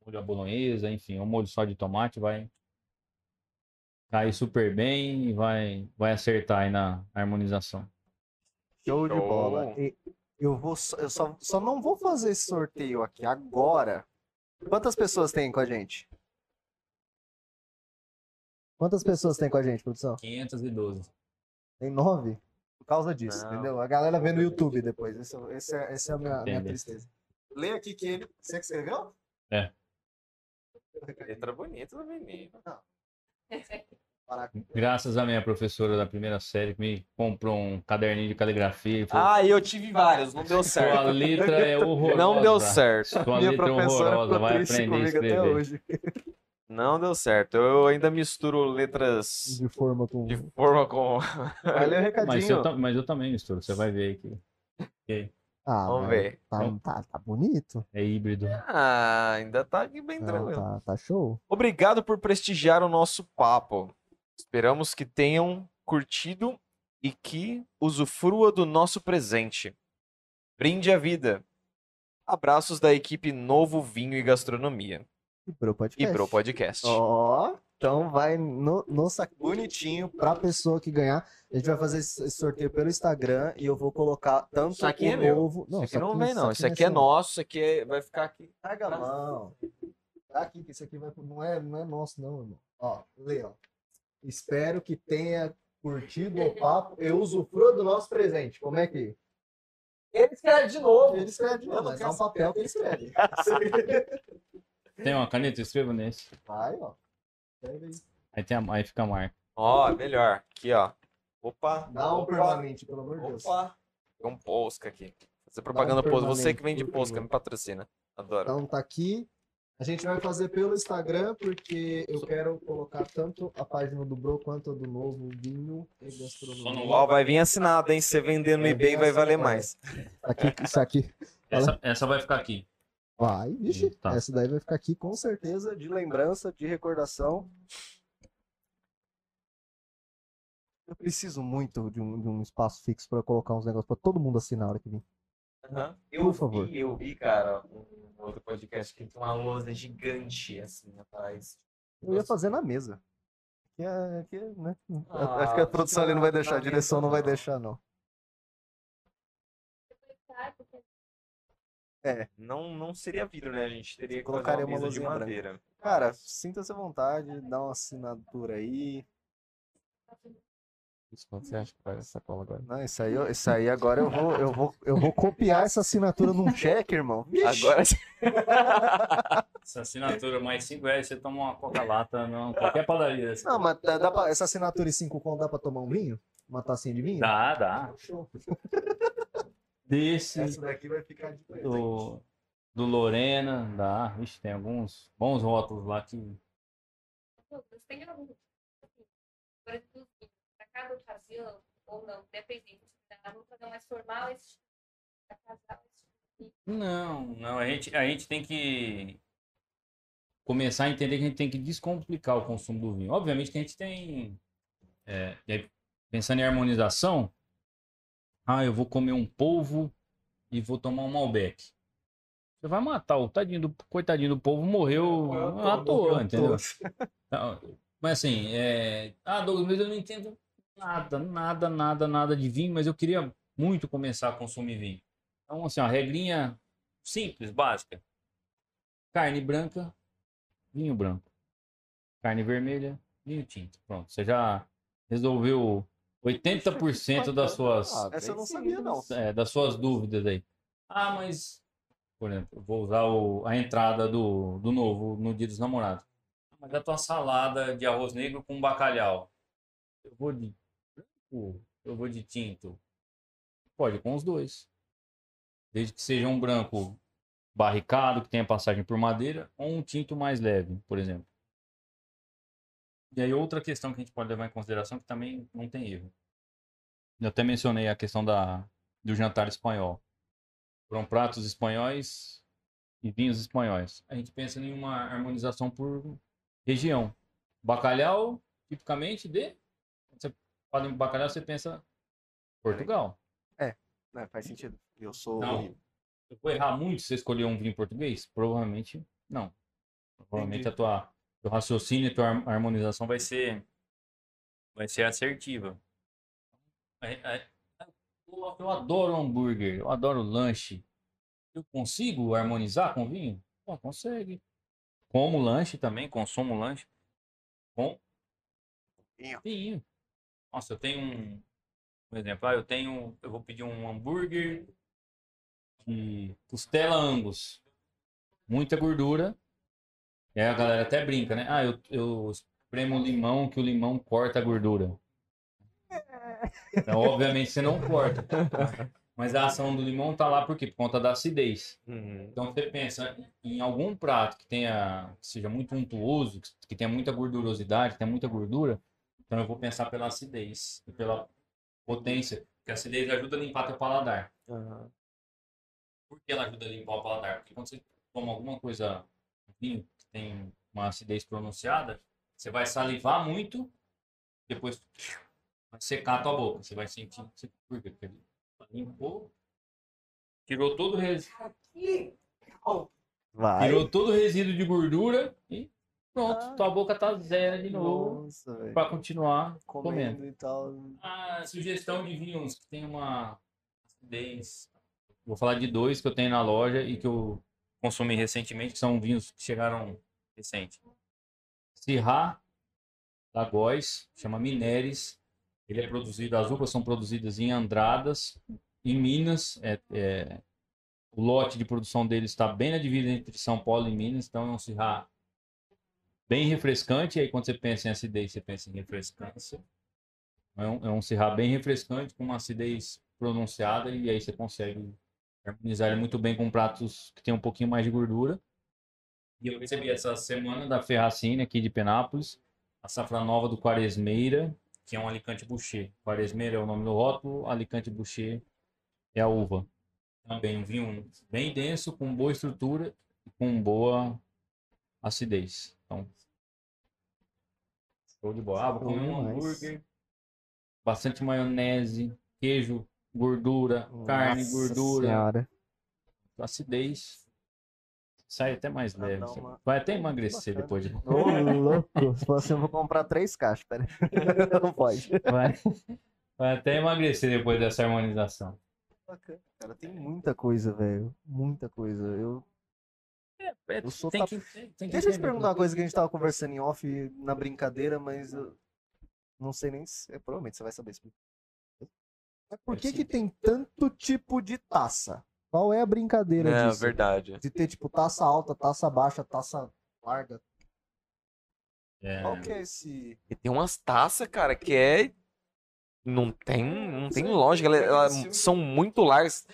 molho à bolonhesa, enfim, um molho só de tomate vai cair super bem e vai, vai acertar aí na harmonização. Show de bola. E eu vou só, eu só, só não vou fazer esse sorteio aqui agora. Quantas pessoas tem com a gente? Quantas pessoas tem com a gente, produção? 512. Tem nove? Por causa disso, Não. entendeu? A galera vê no YouTube depois. Esse, esse é, esse é a minha, minha tristeza. Lê aqui que ele. Você que escreveu? É. Letra bonita do menino. Parar- Graças à minha professora da primeira série que me comprou um caderninho de caligrafia e falou: Ah, eu tive vários, não deu Sua certo. letra é horrorosa. Não deu certo. Sua Minha letra é professora horrorosa, vai aprender a comigo até escrever. hoje. Não deu certo. Eu ainda misturo letras De forma com. de forma com. O recadinho. Mas eu, mas eu também misturo, você vai ver que que Ah, Vamos ver. Tá, tá, tá bonito. é híbrido. Ah, ainda tá aqui bem Não, tranquilo. tá, tá show. Obrigado por prestigiar o nosso papo. Esperamos que tenham curtido e que usufrua do nosso presente. Brinde a vida. Abraços da equipe Novo Vinho e Gastronomia E pro podcast. e Pro Podcast. Ó, então vai no, no saco bonitinho pra pessoa que ganhar. A gente vai fazer esse sorteio pelo Instagram e eu vou colocar tanto Isso aqui o é meu. novo. Isso aqui não vem, não. Isso saquinho aqui é nosso, isso aqui é- vai ficar aqui. Pega a mão. Tá aqui, que isso aqui vai, não, é, não é nosso, não, irmão. Ó, lê, ó. Espero que tenha curtido o papo. Eu usufruo do nosso presente. Como é que? Ele escreve de novo. Ele escreve, não, não mas é um papel que ele escreve. Tem uma caneta? Escreva nesse. Vai, ó. Escreve aí. Aí, tem a, aí fica a marca. Ó, melhor. Aqui, ó. Opa. Dá um opa, permanente, pelo amor de Deus. Opa. Tem um Posca aqui. Fazer propaganda Posca. Você que vende Posca, me patrocina. Adoro. Então tá aqui. A gente vai fazer pelo Instagram, porque eu quero colocar tanto a página do Bro quanto a do Novo Vinho e Gastronomia. Ó, vai vir assinado, hein? Se você vender no Vai eBay, vai valer mais. Aqui, isso aqui Essa, essa vai ficar aqui. vai, vixe. Tá. Essa daí vai ficar aqui com certeza de lembrança, de recordação. Eu preciso muito de um, de um espaço fixo para colocar uns negócios para todo mundo assinar a hora que vir. Eu Por favor. vi, eu vi, cara, um outro podcast que tem uma lousa gigante, assim, atrás. Eu ia fazer na mesa. Aqui é, aqui é, né? Ah, Acho que a produção ali não vai deixar, a direção não vai deixar, não. Não, não seria vidro, né? A gente teria que Colocaria uma uma de luzinha branca. madeira. Cara, sinta-se à vontade, dá uma assinatura aí. Quanto você acha que vai essa cola agora? Não, isso aí, isso aí agora eu vou, eu vou, eu vou copiar essa assinatura num cheque, irmão. Vixe. Agora Essa assinatura mais 5 reais, você toma uma coca-lata, não, qualquer padaria. dessa. Não, mas dá, dá pra, essa assinatura em 5 conto dá pra tomar um vinho? Uma tacinha de vinho? Dá, dá. Show. Desse, Essa daqui vai ficar de presente. do, do Lorena, dá. Vixe, tem alguns bons rótulos lá que. Tem assim, por exemplo, para cada ocasião, ou não, dependendo, tá? vamos fazer um mais formal, esse tipo, pra casal, esse tipo. Não, não, a gente, a gente tem que começar a entender que a gente tem que descomplicar o consumo do vinho. Obviamente que a gente tem. é, aí, pensando em harmonização, ah, eu vou comer um polvo e vou tomar um Malbec. Você vai matar o tadinho do, coitadinho do polvo, morreu à toa, entendeu? Então, Mas assim, é... ah, Douglas, mas eu não entendo nada, nada, nada, nada de vinho, mas eu queria muito começar a consumir vinho. Então, assim, a regrinha simples, básica. Carne branca, vinho branco. Carne vermelha, vinho tinto. Pronto, você já resolveu 80% das suas, Ah, Essa eu não sabia, não. é, das suas dúvidas aí. Ah, mas, por exemplo, eu vou usar o- a entrada do, do novo no Dia dos Namorados. Ah, Mas a tua salada de arroz negro com bacalhau. Eu vou de branco, eu vou de tinto. Pode com os dois. Desde que seja um branco barricado, que tenha passagem por madeira, ou um tinto mais leve, por exemplo. E aí outra questão que a gente pode levar em consideração que também não tem erro. Eu até mencionei a questão da, do jantar espanhol. Foram pratos espanhóis e vinhos espanhóis. A gente pensa em uma harmonização por região. Bacalhau, tipicamente de. Fala em bacalhau, você pensa Portugal. É, faz sentido. Eu sou. Não. Eu vou errar muito se você escolher um vinho português? Provavelmente não. Provavelmente Entendi. a tua teu raciocínio, a tua har- harmonização vai ser vai ser assertiva. É- é- Eu eu adoro hambúrguer, eu adoro lanche. Eu consigo harmonizar com vinho? Pô, consegue. Como lanche também, consumo lanche com Vinho. vinho. Nossa, eu tenho um, por exemplo, ah, eu tenho, eu vou pedir um hambúrguer de costela Angus, muita gordura. E aí a galera até brinca, né? Ah, eu, eu espremo limão que o limão corta a gordura. Então, obviamente você não corta. Mas a ação do limão tá lá por quê? Por conta da acidez. Uhum. Então você pensa em algum prato que tenha que seja muito untuoso, que- tenha muita gordurosidade, que tenha muita gordura, então eu vou pensar pela acidez e pela potência, porque a acidez ajuda a limpar teu paladar. Aham. Por que ela ajuda a limpar o paladar? Porque quando você toma alguma coisa, vinho que tem uma acidez pronunciada, você vai salivar muito, depois vai secar a tua boca. Você vai sentir. você- Por quê? Porque ele limpou, tirou todo o resíduo. Vai. Tirou todo o resíduo de gordura e pronto, tua boca tá zero de novo para continuar Comendo comendo. e tal. A sugestão de vinhos que tem uma acidez. Vou falar de dois que eu tenho na loja e que eu consumi recentemente, que são vinhos que chegaram recente. Sirá da Góis, chama Mineres. Ele é produzido, as uvas são produzidas em Andradas, em Minas. É, é- o lote de produção dele está bem na divisa entre São Paulo e Minas, então é um Sirá bem refrescante. E aí, quando você pensa em acidez, você pensa em refrescância. É um, é um Syrah bem refrescante, com uma acidez pronunciada, e aí você consegue harmonizar ele muito bem com pratos que tem um pouquinho mais de gordura. E eu recebi essa semana da Ferracine, aqui de Penápolis, a safra nova do Quaresmeira, que é um Alicante Boucher. Quaresmeira é o nome do rótulo, Alicante Boucher é a uva. Também um vinho bem denso, com boa estrutura e com boa acidez. Então, show de bola. Ah, vou comer um hambúrguer, bastante maionese, queijo, gordura, carne, Nossa gordura, Senhora. acidez. sai até mais leve. Vai até emagrecer Bacana. depois de. Ô, louco. Se fosse, eu vou comprar três caixas, peraí. Não pode. Vai, vai até emagrecer depois dessa harmonização. Bacana. Cara, tem muita coisa, velho. Muita coisa. Eu... Eu sou tem tap- que, tem que Deixa eu te perguntar uma coisa que a gente tava conversando em off na brincadeira, mas eu não sei nem se. é, Provavelmente você vai saber explicar. Mas por que, que tem tanto tipo de taça? Qual é a brincadeira É disso? verdade. De ter, tipo, taça alta, taça baixa, taça larga. É, Qual que é esse. E tem umas taças, cara, que é. Não tem, não tem lógica. Elas, elas são muito largas.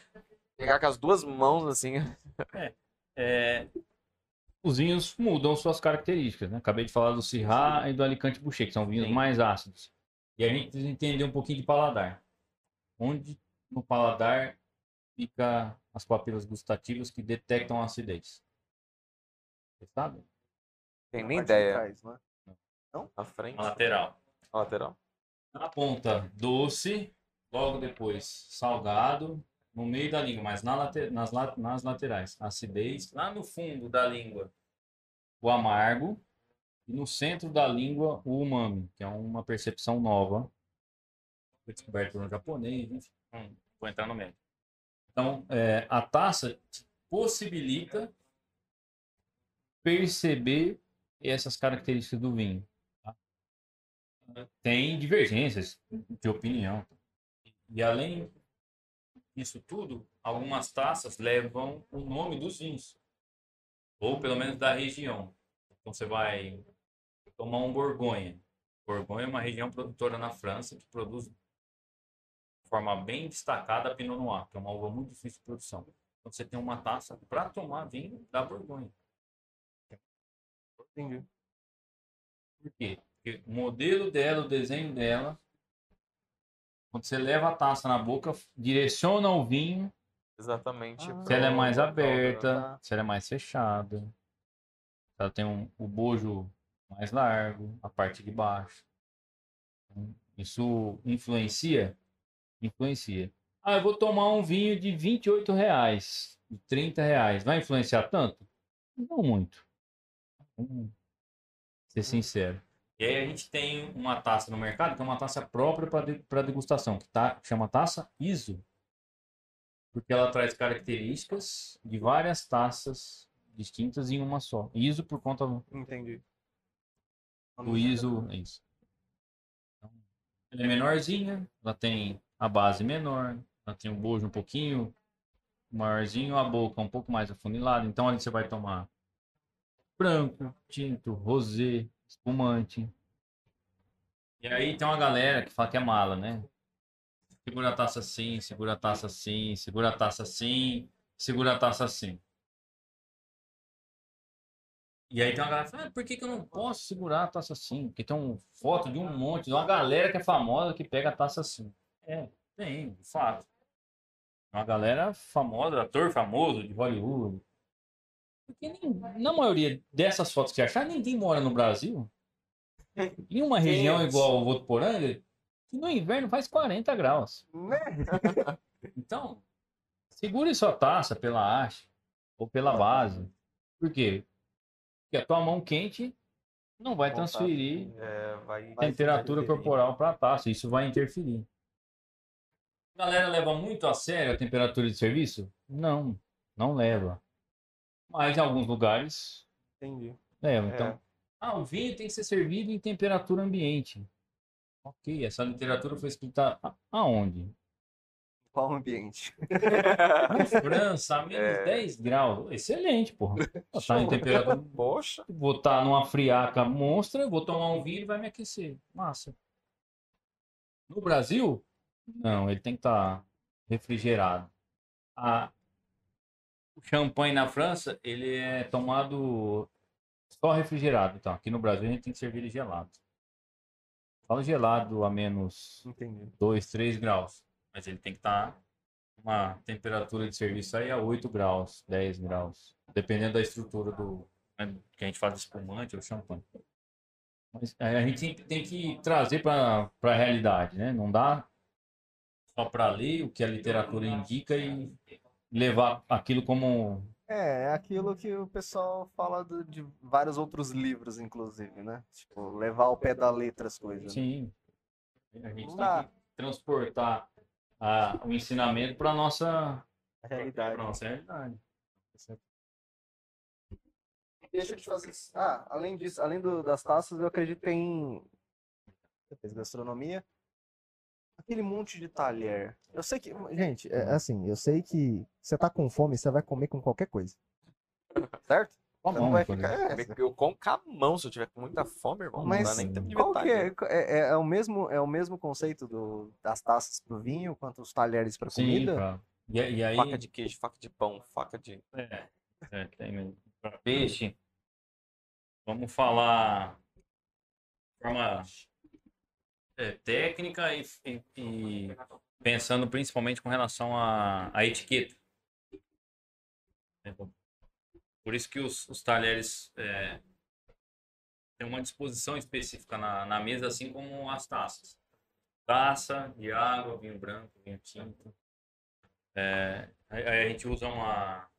Pegar com as duas mãos assim. é, os vinhos mudam suas características, né? Acabei de falar do Syrah e do Alicante Boucher, que são vinhos Sim. mais ácidos. E a gente precisa entender um pouquinho de paladar. Onde no paladar fica as papilas gustativas que detectam a acidez? Você sabe? Tem nem ideia. trás, não é? Na frente. Na lateral. Na lateral. Na ponta, doce, logo depois, salgado, no meio da língua, mas na late- nas, nas laterais, acidez, lá no fundo da língua, o amargo, e no centro da língua, o umami, que é uma percepção nova, foi descoberto um japonês, enfim, não vou entrar no meio. Então, é, a taça possibilita perceber essas características do vinho tem divergências de opinião. E além disso tudo, algumas taças levam o nome dos vinhos, ou pelo menos da região. Então você vai tomar um Borgonha. Borgonha é uma região produtora na França que produz de forma bem destacada a Pinot Noir, que é uma uva muito difícil de produção. Então você tem uma taça para tomar vinho da Borgonha. Entendi. Por quê? Porque o modelo dela, o desenho dela, quando você leva a taça na boca, direciona o vinho, Exatamente. Ah. se ela é mais aberta, tá. se ela é mais fechada, se ela tem um, o bojo mais largo, a parte de baixo. Isso influencia? Influencia. Ah, eu vou tomar um vinho de 28 reais, de 30 reais. Vai influenciar tanto? Não muito. Vamos ser sincero. E aí a gente tem uma taça no mercado que é uma taça própria para degustação, que tá, chama taça ISO. Porque ela traz características de várias taças distintas em uma só. ISO por conta do Entendi. o ISO, é isso. Então, ela é menorzinha, ela tem a base menor, ela tem um bojo um pouquinho maiorzinho, a boca um pouco mais afunilada. Então ali você vai tomar branco, tinto, rosé, espumante. E aí tem uma galera que fala que é mala, né? Segura a taça assim, segura a taça assim, segura a taça assim, segura a taça assim. E aí tem uma galera que fala, ah, por que, que eu não posso segurar a taça assim? Porque tem uma foto de um monte, de uma galera que é famosa que pega a taça assim. É, tem, de fato. Uma galera famosa, ator famoso de Hollywood. Porque nem- na maioria dessas fotos que achar, ninguém mora no Brasil. Em uma região igual ao Votuporanga, que no inverno faz 40 graus. Né? Então, segure sua taça pela haste ou pela base. Por quê? Porque a tua mão quente não vai transferir É, vai. temperatura interferir. corporal para a taça. Isso vai interferir. A galera leva muito a sério a temperatura de serviço? Não, não leva. Mas em alguns lugares Entendi. É. Então, ah, o vinho tem que ser servido em temperatura ambiente. Ok, essa literatura foi escrita aonde? Qual ambiente? Na França, a menos É. 10 graus. Excelente, porra. Tá em temperatura. Poxa. Vou estar numa friaca monstra, vou tomar um vinho e vai me aquecer. Massa. No Brasil, não, ele tem que estar refrigerado. A... O champanhe na França, ele é tomado só refrigerado. Então, aqui no Brasil a gente tem que servir ele gelado. Fala gelado a menos Entendi. 2, 3 graus. Mas ele tem que estar uma temperatura de serviço aí a 8 graus, 10 graus. Dependendo da estrutura do né, que a gente faz espumante ou champanhe. Mas é, a gente tem, tem que trazer para a realidade, né? Não dá só para ler o que a literatura indica e levar aquilo como É, é aquilo que o pessoal fala do- de vários outros livros, inclusive, né? Tipo, levar ao pé da letra as coisas. né? Sim. A gente Não tem que transportar a- o ensinamento para nossa, A pra realidade. nossa realidade. Deixa eu te fazer. Ah, além disso, além do- das taças, eu acredito que tem. Você fez gastronomia? Aquele monte de talher. Eu sei que. Gente, é assim, eu sei que você tá com fome, você vai comer com qualquer coisa. Certo? Com a mão, vai ficar. é, Eu como com a mão se eu tiver com muita fome, irmão. Mas não dá nem tempo de qual ver que é, é, é- é o mesmo, é o mesmo conceito do, das taças pro vinho quanto os talheres para Sim, comida? pra- E, e aí. Faca de queijo, faca de pão, faca de. É, é, tem mesmo. Pra peixe, vamos falar forma é, técnica e, e- e pensando principalmente com relação à, etiqueta. Por isso que os, os talheres é, têm uma disposição específica na, na mesa, assim como as taças. Taça de água, vinho branco, vinho tinto. É, aí a gente usa uma,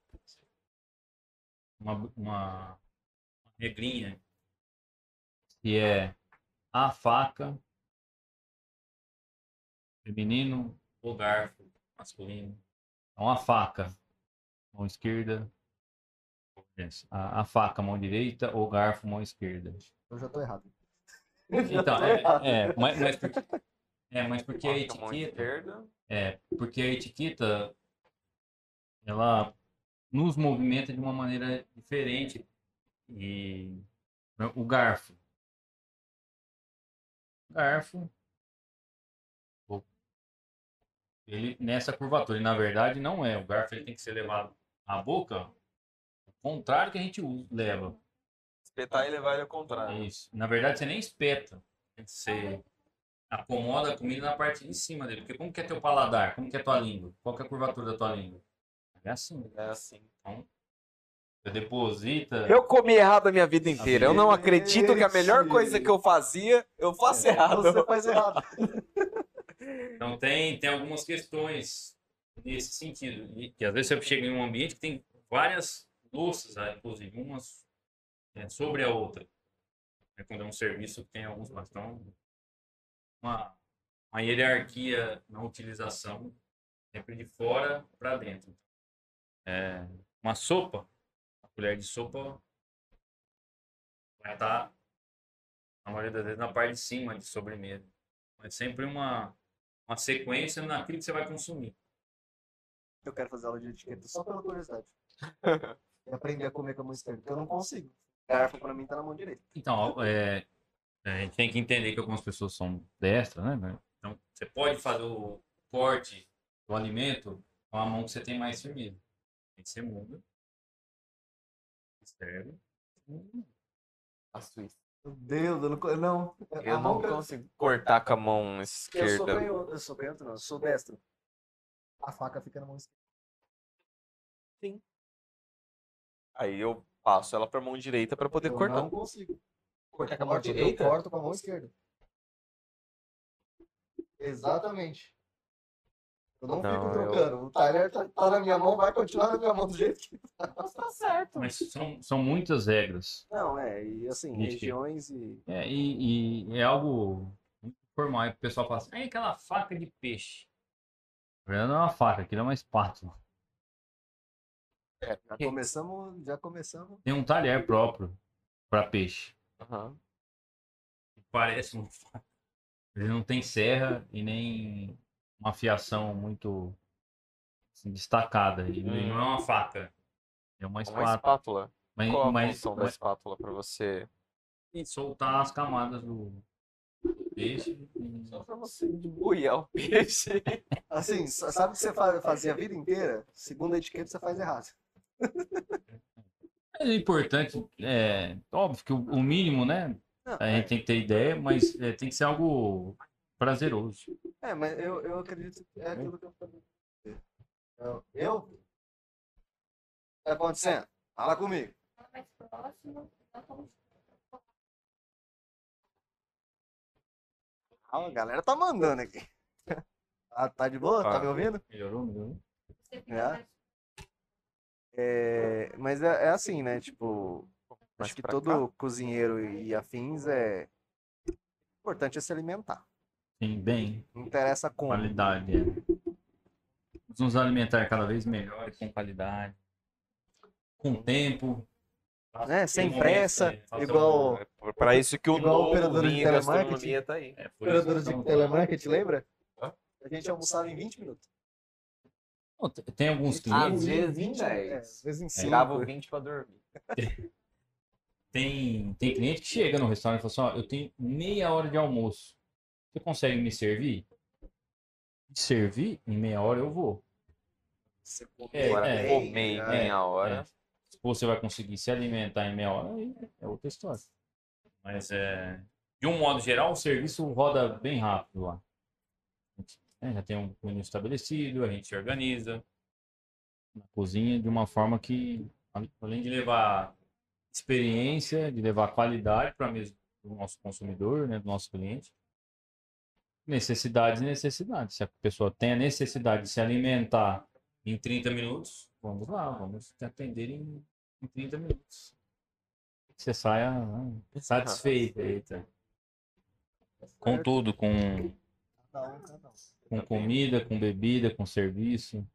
uma, uma regrinha que é a faca feminino ou garfo masculino. Então a faca, mão esquerda, a, a faca, mão direita ou garfo, mão esquerda. Eu já tô errado. Então, é, é, mas, mas porque, é, mas porque a etiqueta. É, porque a etiqueta ela nos movimenta de uma maneira diferente e o garfo garfo ele nessa curvatura e na verdade não é o garfo ele tem que ser levado à boca o contrário que a gente usa, leva Espetar e levar ele ao contrário. isso. Na verdade, você nem espeta. Você acomoda a comida na parte de cima dele. Porque como que é teu paladar? Como que é tua língua? Qual que é a curvatura da tua língua? É assim. É assim. Você deposita. Eu comi errado a minha vida inteira. Eu não acredito que a melhor coisa que eu fazia, eu faço errado. Você faz errado. Então tem, tem algumas questões nesse sentido. E, que às vezes você chega em um ambiente que tem várias louças, né, inclusive, umas é, sobre a outra. É quando é um serviço que tem alguns bastão. Uma, uma hierarquia na utilização, sempre de fora para dentro. É, uma sopa, a colher de sopa vai estar, na maioria das vezes, na parte de cima de sobremesa. É sempre uma, uma sequência naquilo que você vai consumir. Eu quero fazer aula de etiqueta só pela curiosidade. E aprender a comer com a mão esquerda, porque eu não consigo. Garfo pra mim tá na mão direita. Então, é, a gente tem que entender que algumas pessoas são destras, né? velho? Então, você pode fazer o corte do alimento com a mão que você tem mais firmeza. Aí você muda. Serve. Faço isso. Meu Deus, eu não. Não, Eu a mão não eu- consigo cortar com a mão Eu sou esquerda. canhoto, eu sou canhoto, não, eu sou destro. A faca fica na mão esquerda. Aí eu passo ela pra mão direita pra poder eu cortar. não consigo. Cortar Eu corto, eu corto com a mão esquerda. Exatamente. Eu não, Não, fico eu- trocando. O talher tá, tá na minha mão, vai continuar na minha mão do jeito que tá. certo. Mas são, são muitas regras. Não, é, e assim, Gente. regiões e. É, e, e é algo muito formal. Aí o pessoal fala assim, "Ai, aquela faca de peixe. Na verdade, não é uma faca, aquilo é uma espátula. Já começamos, já começamos. Tem um talher próprio para peixe. Aham. parece uma faca. Ele não tem serra e nem uma afiação muito assim, destacada. Ele Hum. não é uma faca. É uma Uma espátula. espátula. Mas, Qual a mas, função da mas espátula pra você? e soltar as camadas do peixe. Só pra você debulhar o peixe. Assim, sa- sabe o que você fa- fazia a vida inteira? Segundo a etiqueta, você faz errado. É importante, é óbvio que o, o mínimo, né? Não, A gente tem que ter ideia, mas é, tem que ser algo prazeroso. É, mas eu, eu acredito que é aquilo que eu falei. Eu? eu? O que tá acontecendo? Fala comigo. Mais próximo. Ah, a galera tá mandando aqui. Ah, tá de boa? Tá me ouvindo? Melhorou, melhorou? É? É, mas é, é assim, né? Tipo, acho que todo cozinheiro e afins é importante é se alimentar. Sim, bem, Não interessa como. qualidade. É. Nos alimentar cada vez melhor, com qualidade. Com tempo. Né? Sem Tem pressa, é, igual É para isso que o Igual novo operador de telemarketing. tá aí. É, operador de telemarketing, lembra? Hã? A gente almoçava em 20 minutos. Não, tem- Tem alguns Às clientes. vezes em 20, é, 10. às vezes em 5. Tirava o 20 pra dormir. Tem, tem cliente que chega no restaurante e fala assim, ó, eu tenho meia hora de almoço. Você consegue me servir? Servir? Em meia hora eu vou. Você É, é. comer em é, meia hora. É. Se você vai conseguir se alimentar em meia hora, aí é outra história. Mas é. De um modo geral, o serviço roda bem rápido lá. A gente, né, já tem um menu estabelecido, a gente se organiza na cozinha de uma forma que, além de levar experiência, de levar qualidade para mesa do nosso consumidor, né, do nosso cliente, necessidades e necessidades. Se a pessoa tem a necessidade de se alimentar em 30 minutos, vamos lá, vamos te atender em, em 30 minutos. Que Você saia né, satisfeito. Eita. Com tudo, com, com comida, com bebida, com serviço.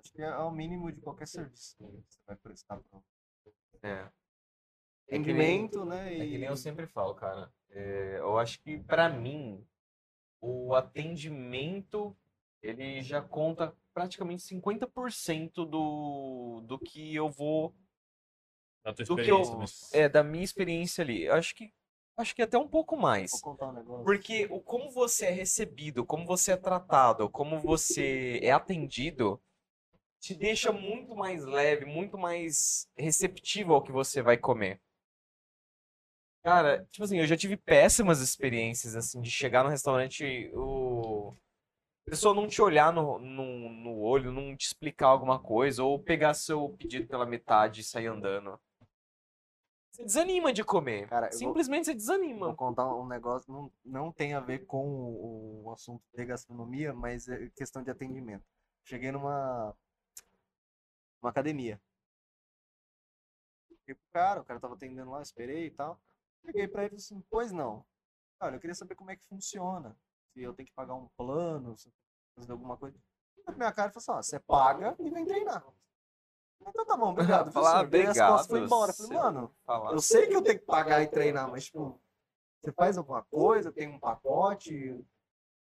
Acho que é o mínimo de qualquer serviço que você vai prestar para É. É que nem- rendimento, né? É E que nem eu sempre falo, cara. É, eu acho que pra mim o atendimento ele já conta praticamente 50% do, do que eu vou Da tua do que eu, mas- é da minha experiência ali. Eu acho que acho que até um pouco mais. vou contar um negócio. Porque o como você é recebido, como você é tratado, como você é atendido, te deixa muito mais leve, muito mais receptivo ao que você vai comer. Cara, tipo assim, eu já tive péssimas experiências, assim, de chegar no restaurante, o... a pessoa não te olhar no, no, no olho, não te explicar alguma coisa, ou pegar seu pedido pela metade e sair andando. Você desanima de comer. Cara, eu vou- Simplesmente você desanima. Vou contar um negócio, não, não tem a ver com o, o assunto de gastronomia, mas é questão de atendimento. Cheguei numa, numa academia. Cheguei pro cara, o cara tava atendendo lá, esperei e tal. Cheguei pra ele e assim, pois não. Olha, eu queria saber como é que funciona. Se eu tenho que pagar um plano, se eu tenho que fazer alguma coisa. Na minha cara, ele falou assim, ó, você paga e vem treinar. Então tá bom, obrigado. Falar? Virei as costas e fui obrigado, embora. Falei, mano, Falar. eu sei que eu tenho que pagar e treinar, mas, tipo, você faz alguma coisa, tem um pacote?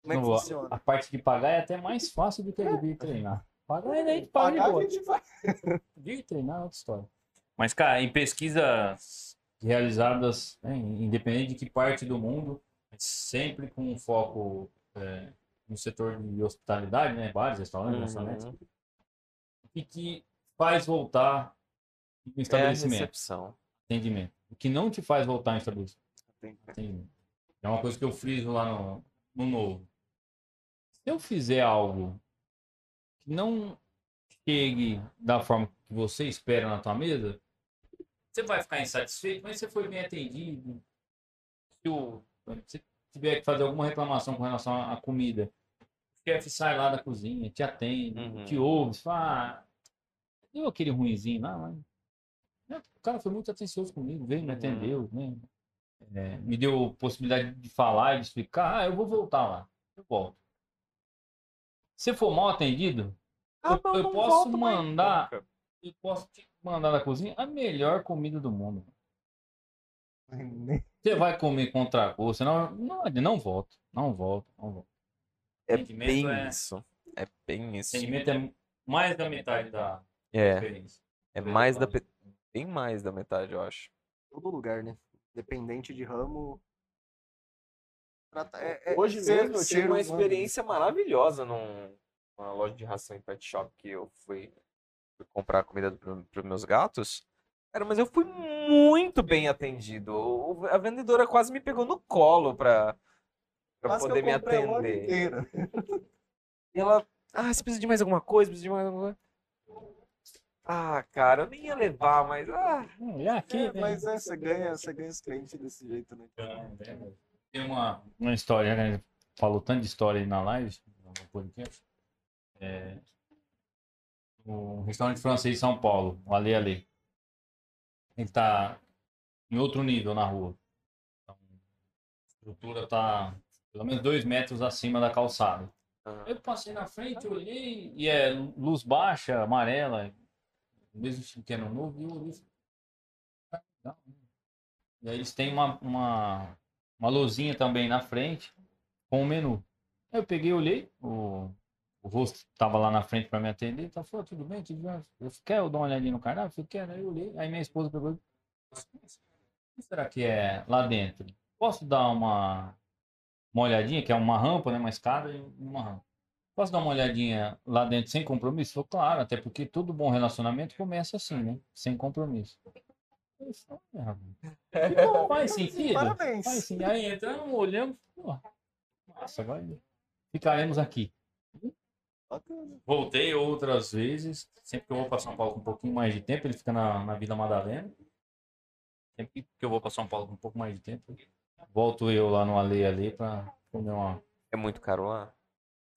Como é que Não, funciona? A parte de pagar é até mais fácil do que a de treinar. Pagar é daí de pagar de a boa. gente. De treinar é outra história. Mas, cara, em pesquisas realizadas, né, independente de que parte do mundo, sempre com um foco é, no setor de hospitalidade, né, bares, restaurantes, Uhum. restaurantes, e que faz voltar no É a estabelecimento, recepção. atendimento. O que não te faz voltar em estabelecimento. Atendimento. É uma coisa que eu friso lá no, no novo. Se eu fizer algo que não chegue da forma que você espera na tua mesa, você vai ficar insatisfeito, mas você foi bem atendido. Se o, se tiver que fazer alguma reclamação com relação à comida, o chefe sai lá da cozinha, te atende, Uhum. te ouve, fala, ah, deu aquele ruinzinho lá, mas né, o cara foi muito atencioso comigo, veio, me Uhum. atendeu, né? É, me deu possibilidade de falar e de explicar, ah, eu vou voltar lá, eu volto. Se for mal atendido, Ah, eu, não, eu não posso volto mais mandar, eu posso te mandar da cozinha a melhor comida do mundo. Você vai comer contra gosto, senão não, não volta, não volta, não volta. É bem é- isso. É bem isso. Atendimento é mais da metade da É, experiência. é mais da. pe- Bem mais da metade, eu acho. Todo lugar, né? Dependente de ramo. é- é Hoje mesmo eu tive uma humano. experiência maravilhosa num- numa loja de ração em pet shop que eu fui comprar comida para os meus gatos. Cara, mas eu fui muito bem atendido. O- A vendedora quase me pegou no colo pra, pra Quase que poder me atender. E ela, ah, você precisa de mais alguma coisa? Precisa de mais alguma coisa? Ah, cara, eu nem ia levar, mas. Ah, Hum, é aqui, É, né? mas é, você ganha, você ganha os clientes desse jeito, né? Tem uma, uma história, né? a gente falou tanto de história aí na live, no podcast. É, um restaurante francês em São Paulo, o Ale Ale. Ele tá em outro nível na rua. Então, a estrutura tá pelo menos dois metros acima da calçada. Aham. Eu passei na frente, olhei, e é luz baixa, amarela, mesmo estilo que é no novo, e eu olhei e "Ah, legal, né?" E aí eles têm uma, uma, uma luzinha também na frente com o menu. Eu peguei, olhei, o, o rosto estava lá na frente para me atender, tá falou, tudo bem, tudo bem. Eu quer eu dar uma olhadinha no cardápio? Eu falei, quero, aí eu olhei, aí minha esposa pegou, e falou, o que será que é lá dentro? Posso dar uma, uma olhadinha, que é uma rampa, né, uma escada e uma rampa. Posso dar uma olhadinha lá dentro sem compromisso? Falei, claro, até porque todo bom relacionamento começa assim, né? Sem compromisso. "Ah, não faz sentido. Parabéns. Faz sim. Aí entramos, olhamos, nossa, vai. Ficaremos aqui. Bacana. Voltei outras vezes, sempre que eu vou para São Paulo com um pouquinho mais de tempo, ele fica na, na Vila Madalena. Sempre que eu vou para São Paulo com um pouco mais de tempo, volto eu lá no Ale ali para comer uma. É muito caro lá.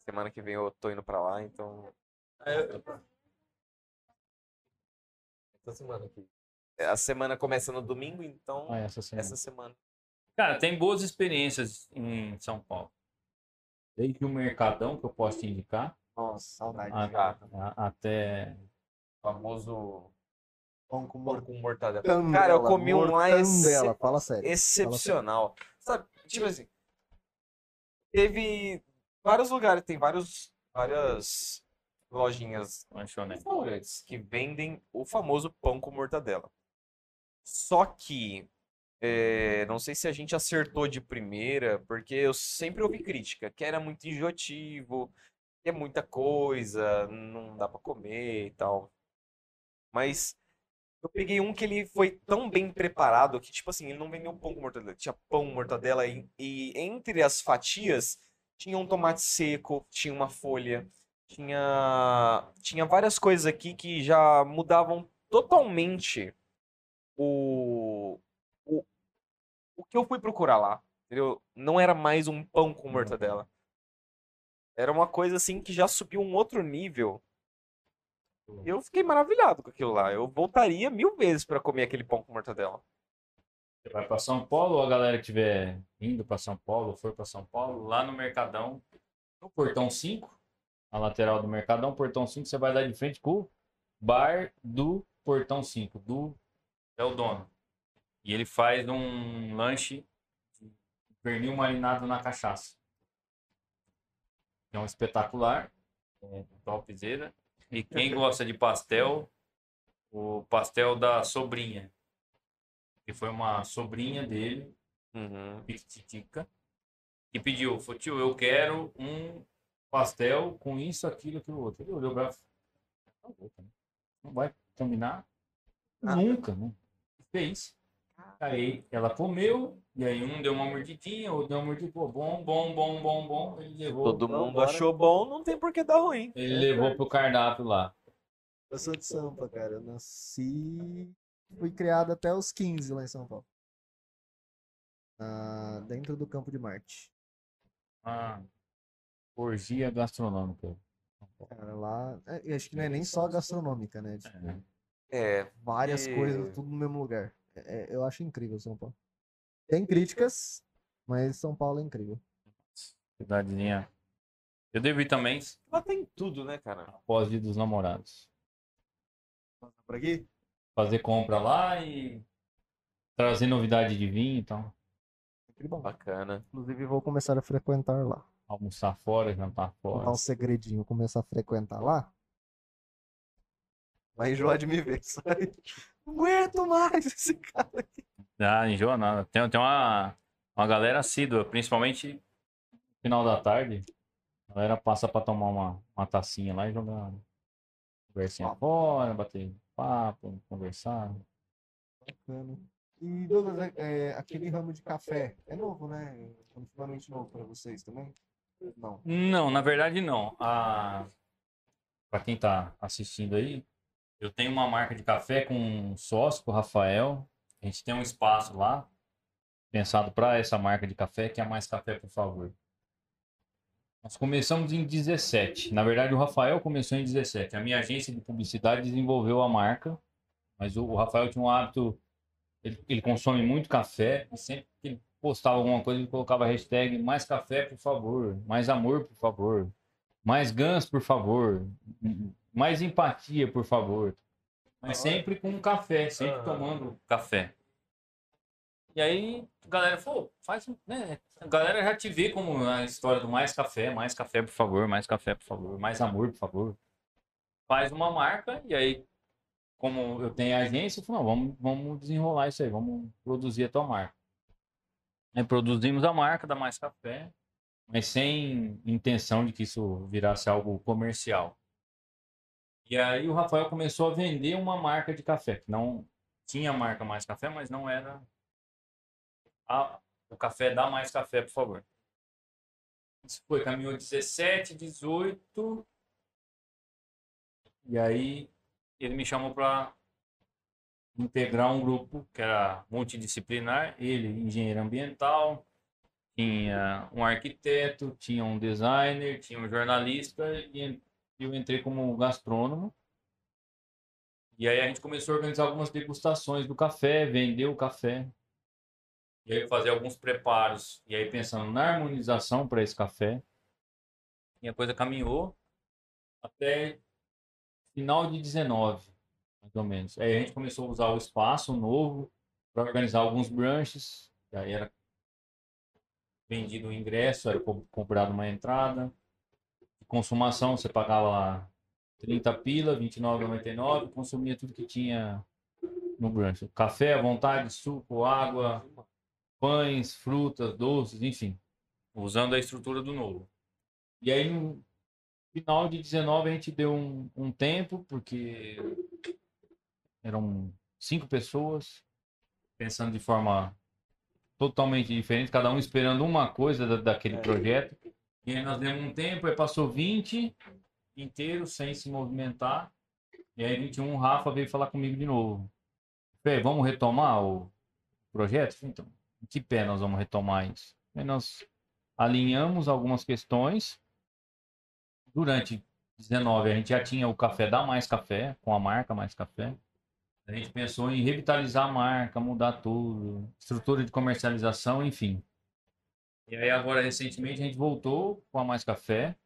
Semana que vem eu tô indo pra lá, então. Essa semana aqui. A semana começa no domingo, então. Ah, essa semana. Essa semana. Cara, tem boas experiências em São Paulo. Desde o Mercadão, que eu posso te indicar, Nossa, saudade. a- Ah, a- até. famoso Pão com pão com mortadela. mortandela. Cara, eu comi um lá Fala sério. excepcional. Sabe, tipo assim, teve vários lugares, tem vários, várias lojinhas, restaurantes que vendem o famoso pão com mortadela. Só que, é, não sei se a gente acertou de primeira, porque eu sempre ouvi crítica, que era muito enjoativo, é muita coisa, não dá pra comer e tal. Mas eu peguei um que ele foi tão bem preparado que, tipo assim, ele não vendeu pão com mortadela. Tinha pão, mortadela e, e entre as fatias tinha um tomate seco, tinha uma folha, tinha, tinha várias coisas aqui que já mudavam totalmente o, o, o que eu fui procurar lá. Entendeu? Não era mais um pão com mortadela. Era uma coisa assim que já subiu um outro nível. E eu fiquei maravilhado com aquilo lá. Eu voltaria mil vezes pra comer aquele pão com mortadela. Você vai para São Paulo, ou a galera que estiver indo para São Paulo, for para São Paulo, lá no Mercadão, no Portão 5, na lateral do Mercadão, Portão 5, você vai dar de frente com o bar do Portão 5, do é o dono. E ele faz um lanche de pernil marinado na cachaça. É um espetacular, é topzera. E quem gosta de pastel, o pastel da sobrinha que foi uma sobrinha dele, Uhum. Pititica, que pediu, falou, tio, eu quero um pastel com isso, aquilo, aquilo outro. Ele olhou pra "Tá né? não vai combinar Ah. nunca, né? Fez. Aí ela comeu, e aí um deu uma mordidinha, outro deu uma mordidinha, pô, bom, bom, bom, bom, bom. Ele levou, Todo mundo bora. achou bom, não tem por que dar ruim. ele levou pro cardápio lá. Eu sou de Sampa, cara. Eu nasci. Fui criado até os 15 lá em São Paulo. Ah, dentro do Campo de Marte. Uma orgia gastronômica. Cara, lá. é, e acho que não é nem só gastronômica, né? Tipo, É. É, várias E- coisas, tudo no mesmo lugar. É- é- eu acho incrível São Paulo. Tem críticas, mas São Paulo é incrível. Cidadezinha. Eu devi também lá tem tudo, né, cara? após dia dos namorados. Por aqui? fazer compra lá e trazer novidade de vinho e tal. Sempre bom. Bacana. Inclusive, vou começar a frequentar lá. Almoçar fora, jantar fora. dar um segredinho, começar a frequentar lá. Vai enjoar de me ver, sabe? Aguento mais esse cara aqui. Ah, enjoa nada. Tem, tem uma, uma galera assídua, principalmente no final da tarde. A galera passa pra tomar uma, uma tacinha lá e jogar conversinha fora, bater papo, conversar. Bacana. E, Douglas, é- é, aquele ramo de café é novo, né? É relativamente novo para vocês também? Não. Não, na verdade não. A... Pra quem tá assistindo aí, eu tenho uma marca de café com um sócio, com o Rafael. A gente tem um espaço lá, pensado para essa marca de café, que é Mais Café, por favor. Nós começamos em 17. Na verdade, o Rafael começou em 17. A minha agência de publicidade desenvolveu a marca, mas o Rafael tinha um hábito, ele, ele consome muito café, e sempre que ele postava alguma coisa, ele colocava a hashtag mais café, por favor, mais amor, por favor, mais gans, por favor, mais empatia, por favor. Mas sempre com café, sempre Aham. tomando café. E aí, a galera falou, faz um. Né? A galera já te vê como a história do mais café, mais café, por favor, mais café, por favor, mais amor, por favor. Faz uma marca, e aí, como eu tenho a agência, eu falei, não, vamos, vamos desenrolar isso aí, vamos produzir a tua marca. Aí produzimos a marca da Mais Café, mas sem intenção de que isso virasse algo comercial. E aí o Rafael começou a vender uma marca de café, que não tinha marca Mais Café, mas não era a- o café da Mais Café, por favor. Isso foi, caminhou 17, 18. E aí ele me chamou para integrar um grupo que era multidisciplinar, ele engenheiro ambiental, tinha um arquiteto, tinha um designer, tinha um jornalista e eu entrei como gastrônomo. E aí a gente começou a organizar algumas degustações do café, vender o café. E aí fazer alguns preparos. E aí pensando na harmonização para esse café. E a coisa caminhou até final de 19, mais ou menos. Aí a gente começou a usar o espaço novo para organizar alguns brunches. E aí era vendido o ingresso, era co- comprado uma entrada. Consumação, você pagava lá 30 pila, R$ 29,99, consumia tudo que tinha no brunch. Café à vontade, suco, água, pães, frutas, doces, enfim. Usando a estrutura do novo. E aí, no final de 19, a gente deu um, um tempo, porque eram cinco pessoas, pensando de forma totalmente diferente, cada um esperando uma coisa da- daquele projeto. E aí nós demos um tempo, aí passou 20 inteiro sem se movimentar. E aí 21 o Rafa veio falar comigo de novo. Fê, vamos retomar o projeto? Então, em que pé nós vamos retomar isso? Aí nós alinhamos algumas questões. Durante 19 a gente já tinha o café da Mais Café, com a marca Mais Café. A gente pensou em revitalizar a marca, mudar tudo, estrutura de comercialização, enfim. E aí agora recentemente a gente voltou com a Mais Café,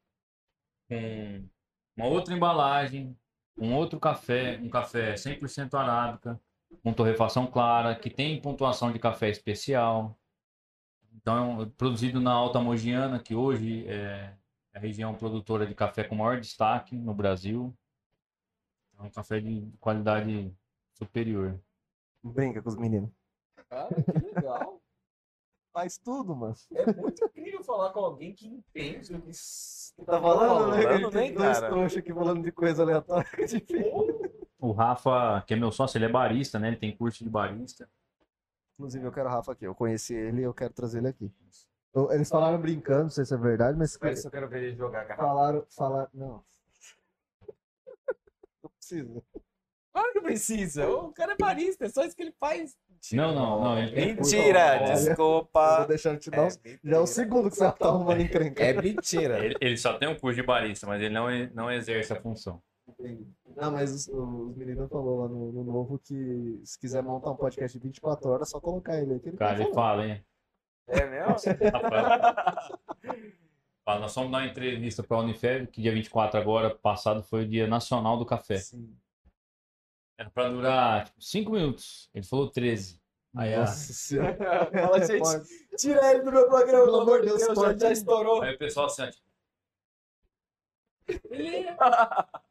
com uma outra embalagem, um outro café, um café 100% arábica, com torrefação clara, que tem pontuação de café especial. Então, é produzido na Alta Mogiana, que hoje é a região produtora de café com maior destaque no Brasil. É um café de qualidade superior. Brinca com os meninos. Cara, que legal. Faz tudo, mano. É muito incrível falar com alguém que entende o que s- Tá falando, né? falando, Tem né, dois cara? trouxas aqui falando de coisa aleatória. O Rafa, que é meu sócio, ele é barista, né? Ele tem curso de barista. Inclusive, eu quero o Rafa aqui. Eu conheci ele e eu quero trazer ele aqui. Eles falaram brincando, não sei se é verdade, mas Mas eu quero ver ele jogar garrafa. falaram, falaram. Não. Não precisa. Claro que precisa. O cara é barista, é só isso que ele faz. Não, não, não. Mentira, Olha, desculpa. vou deixar ele te dar É uns... Já é o segundo que você tá arrumando encrenca. É mentira. Ele, ele só tem um curso de barista, mas ele não, não exerce a função. Não, mas os, os meninos falaram lá no, no novo que se quiser montar um podcast de 24 horas, é só colocar ele ele Cara, tá ele fala, hein? É mesmo? Nós fomos dar uma entrevista para a Unifeb, que dia 24 agora, passado, foi o Dia Nacional do Café. Sim. Era para durar tipo, 5 minutos. Ele falou 13. Aí, a- Nossa senhora. Fala, gente, tira ele do meu programa, Pelo amor de Deus, já, corta já ele. estourou. aí o pessoal assim, ó, tipo,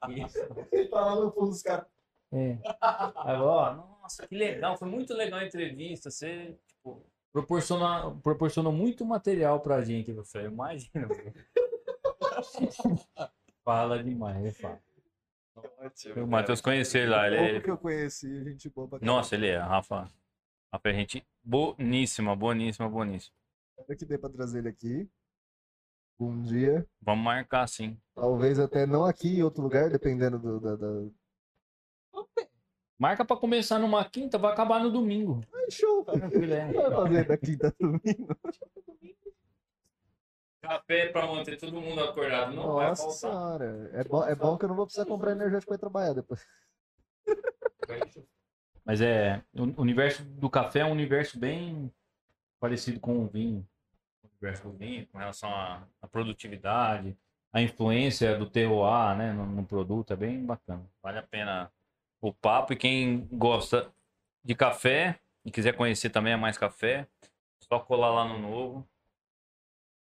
isso. Ele tá lá no fundo dos caras. É. Aí, ó, nossa, que legal, foi muito legal a entrevista. Você, tipo, proporciona, proporcionou muito material pra gente. Eu falei, imagina. fala demais, ele fala. O Matheus conheceu ele lá, ele, Pouco ele- que eu conheci, gente boa pra. Nossa, ele é, Rafa. Rafa é gente boníssima, boníssima, boníssima. Espero que dê pra trazer ele aqui. Um dia. Vamos marcar sim. Talvez até não aqui em outro lugar, dependendo do, da, da... Marca pra começar numa quinta, vai acabar no domingo. Ai, show! Tranquilo, é. Vai fazer da quinta a domingo. Café pra manter todo mundo acordado. Não vai Nossa faltar. senhora. É bom, é bom que eu não vou precisar comprar energético pra ir trabalhar depois. Mas é. O universo do café é um universo bem parecido com o vinho. O universo do vinho, com relação à, à produtividade, a influência do terroir né, no, no produto, é bem bacana. Vale a pena o papo. E quem gosta de café e quiser conhecer também a Mais Café, só colar lá no novo.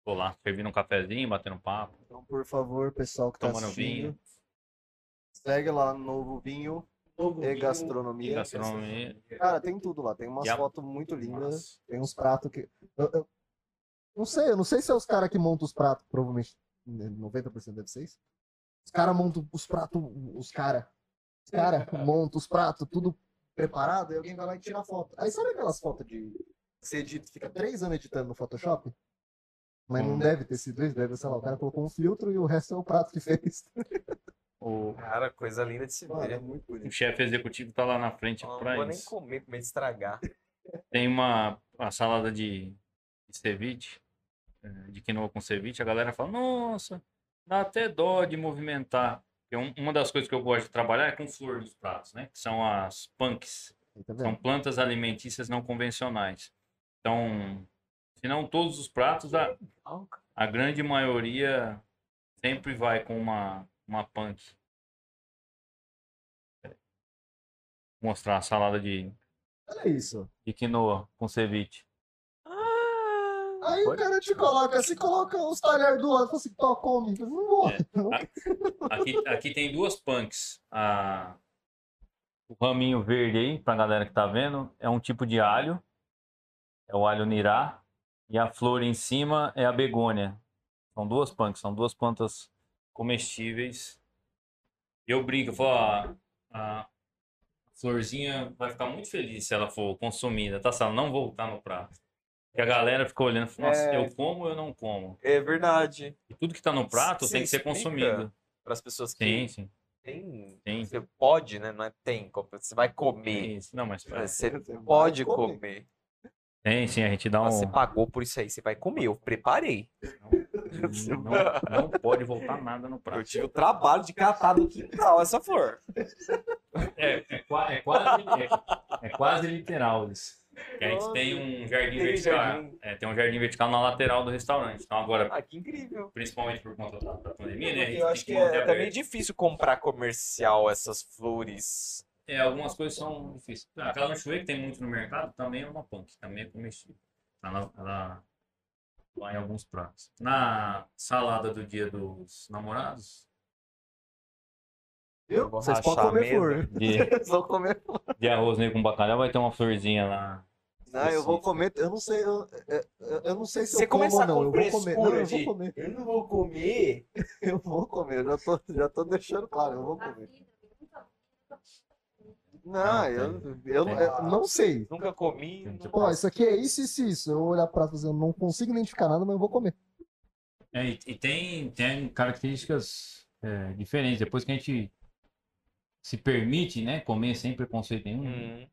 Tô lá, servindo um cafezinho, batendo papo, Então, por favor, pessoal que tá tomando assistindo, vinho, segue lá no Novo Vinho e Gastronomia. gastronomia. Cara, tem tudo lá. Tem umas E a- fotos muito lindas. Nossa. Tem uns pratos que. Eu, eu- Não sei, eu não sei se é os caras que montam os pratos, provavelmente né, 90% deve ser isso. Os caras montam os pratos, os caras. Os caras montam os pratos, tudo preparado, e alguém vai lá e tira a foto. Aí sabe aquelas fotos de. Você edita, fica três anos editando no Photoshop? Mas não Hum. deve ter sido isso, deve, sei lá, o cara colocou um filtro e o resto é o prato que fez. O, Cara, coisa linda de se Mano, é ver. muito o chefe executivo tá lá na frente Não pra vou nem isso. comer, com medo de estragar. Tem uma, uma salada de, de ceviche, eh, de quinoa com ceviche. A galera fala, nossa, dá até dó de movimentar. Um- uma das coisas que eu gosto de trabalhar é com flor nos pratos, né? Que são as punks. Tá São plantas alimentícias não convencionais. Então, se não todos os pratos, a, a grande maioria sempre vai com uma, uma punk. Vou mostrar a salada de, Olha isso. de quinoa com ceviche. Aí o cara te coloca assim, coloca os talheres do lado, assim, tó, come. Não vou. Aqui, aqui tem duas punks. A, o raminho verde aí, pra galera que tá vendo, é um tipo de alho. É o alho nirá. E a flor em cima é a begônia. São duas punks, são duas plantas comestíveis. Eu brinco, eu falo, ó, a, florzinha vai ficar muito feliz se ela for consumida, tá? Se ela não voltar no prato. Porque a galera fica olhando e fala, nossa, É. eu como ou eu não como? É verdade. E tudo que tá no prato Você tem que ser consumido. Para as pessoas que Sim, sim. tem, Sim. você pode, né? Não é tem, você vai comer. Isso. Não, mas Você Você vai pode comer. comer. Tem, sim, a gente dá um. Ah, Você pagou por isso aí, você vai comer. Eu preparei. Não, não pode voltar nada no Eu prato. tive o trabalho de catar no quintal essa flor. É, é, é quase, é, é quase literal isso. Que a gente tem um jardim Tem vertical. jardim. É, tem um jardim vertical na lateral do restaurante. Então agora, Ah, que incrível. principalmente por conta da, pandemia, né? eu acho que é, é também difícil comprar comercial essas flores. É, algumas coisas são difíceis. Ah, Aquela anchoa que tem muito no mercado também é uma punk, também é comestível. Tá lá, lá em alguns pratos. Na salada do dia dos namorados, vou Vocês podem comer flor. de, Vocês vão comer de arroz negro com bacalhau, vai ter uma florzinha lá. Não, eu vou comer. Eu não sei. Eu, eu, eu não sei se Você eu como ou não. com Eu vou comer. Não, eu de- vou comer. Eu não vou comer. Eu vou comer. Eu já tô, já tô deixando claro. Eu vou comer. Nunca- Não, Não, eu, eu, eu não sei. Nunca comi. Não Pô, isso aqui é isso, isso, isso. Eu vou olhar pra fazer, eu não consigo identificar nada, mas eu vou comer. É, e, e tem, tem características é, diferentes. Depois que a gente se permite, né, comer sem preconceito nenhum, Hum.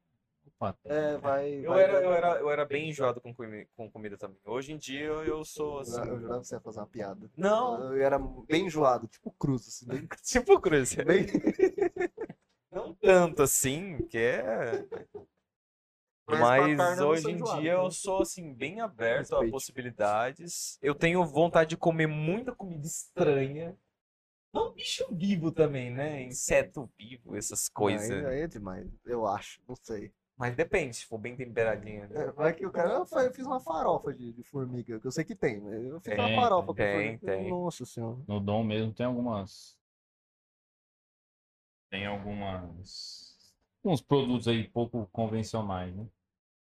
opa, É, vai. Eu vai- era, eu, era, eu era bem enjoado com, comi- com comida também. Hoje em dia eu, eu sou Eu assim. jurava- eu jurava que você ia fazer uma piada. Não, Eu era bem enjoado, tipo cruz, assim. Bem, tipo cruz. bem... Tanto assim, que é. Mas Mas hoje em dia né? eu sou assim, bem aberto a possibilidades. Eu tenho vontade de comer muita comida estranha. Não bicho vivo também, né? Inseto vivo, essas coisas. É demais, eu acho, não sei. Mas depende, se for bem temperadinha. né? É, vai que o cara. Eu fiz uma farofa de, de formiga, que eu sei que tem. né? Eu fiz Tem, uma farofa com tem, formiga. tem. Nossa senhora. no dom mesmo tem algumas. Tem algumas. Uns produtos aí pouco convencionais, né?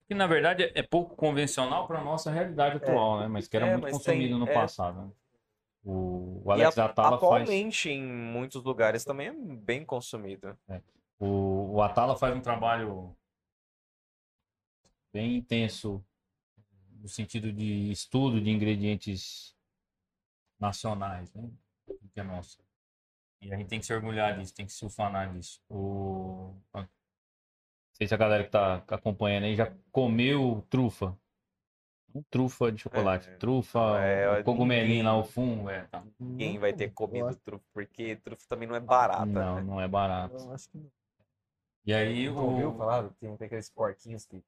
Que na verdade é- é pouco convencional para nossa realidade atual, né? Mas que era É, muito consumido tem- no é. passado. Né? O, o E Alex a- Atala faz. atualmente, em muitos lugares, também é bem consumido. O, o Atala faz um trabalho bem intenso no sentido de estudo de ingredientes nacionais, né? Que é nosso. E a gente tem que se orgulhar disso, tem que se ufanar disso. O... Não sei se a galera que tá acompanhando aí já comeu trufa. Um trufa de chocolate. É. Trufa, É, o cogumelinho lá, o ninguém- fungo. É, tá. Ninguém vai ter comido trufa, porque trufa também não é barata, Não, né? não é barato. eu acho que não. E aí, Não ouviu o, falar? Tem, aqueles porquinhos que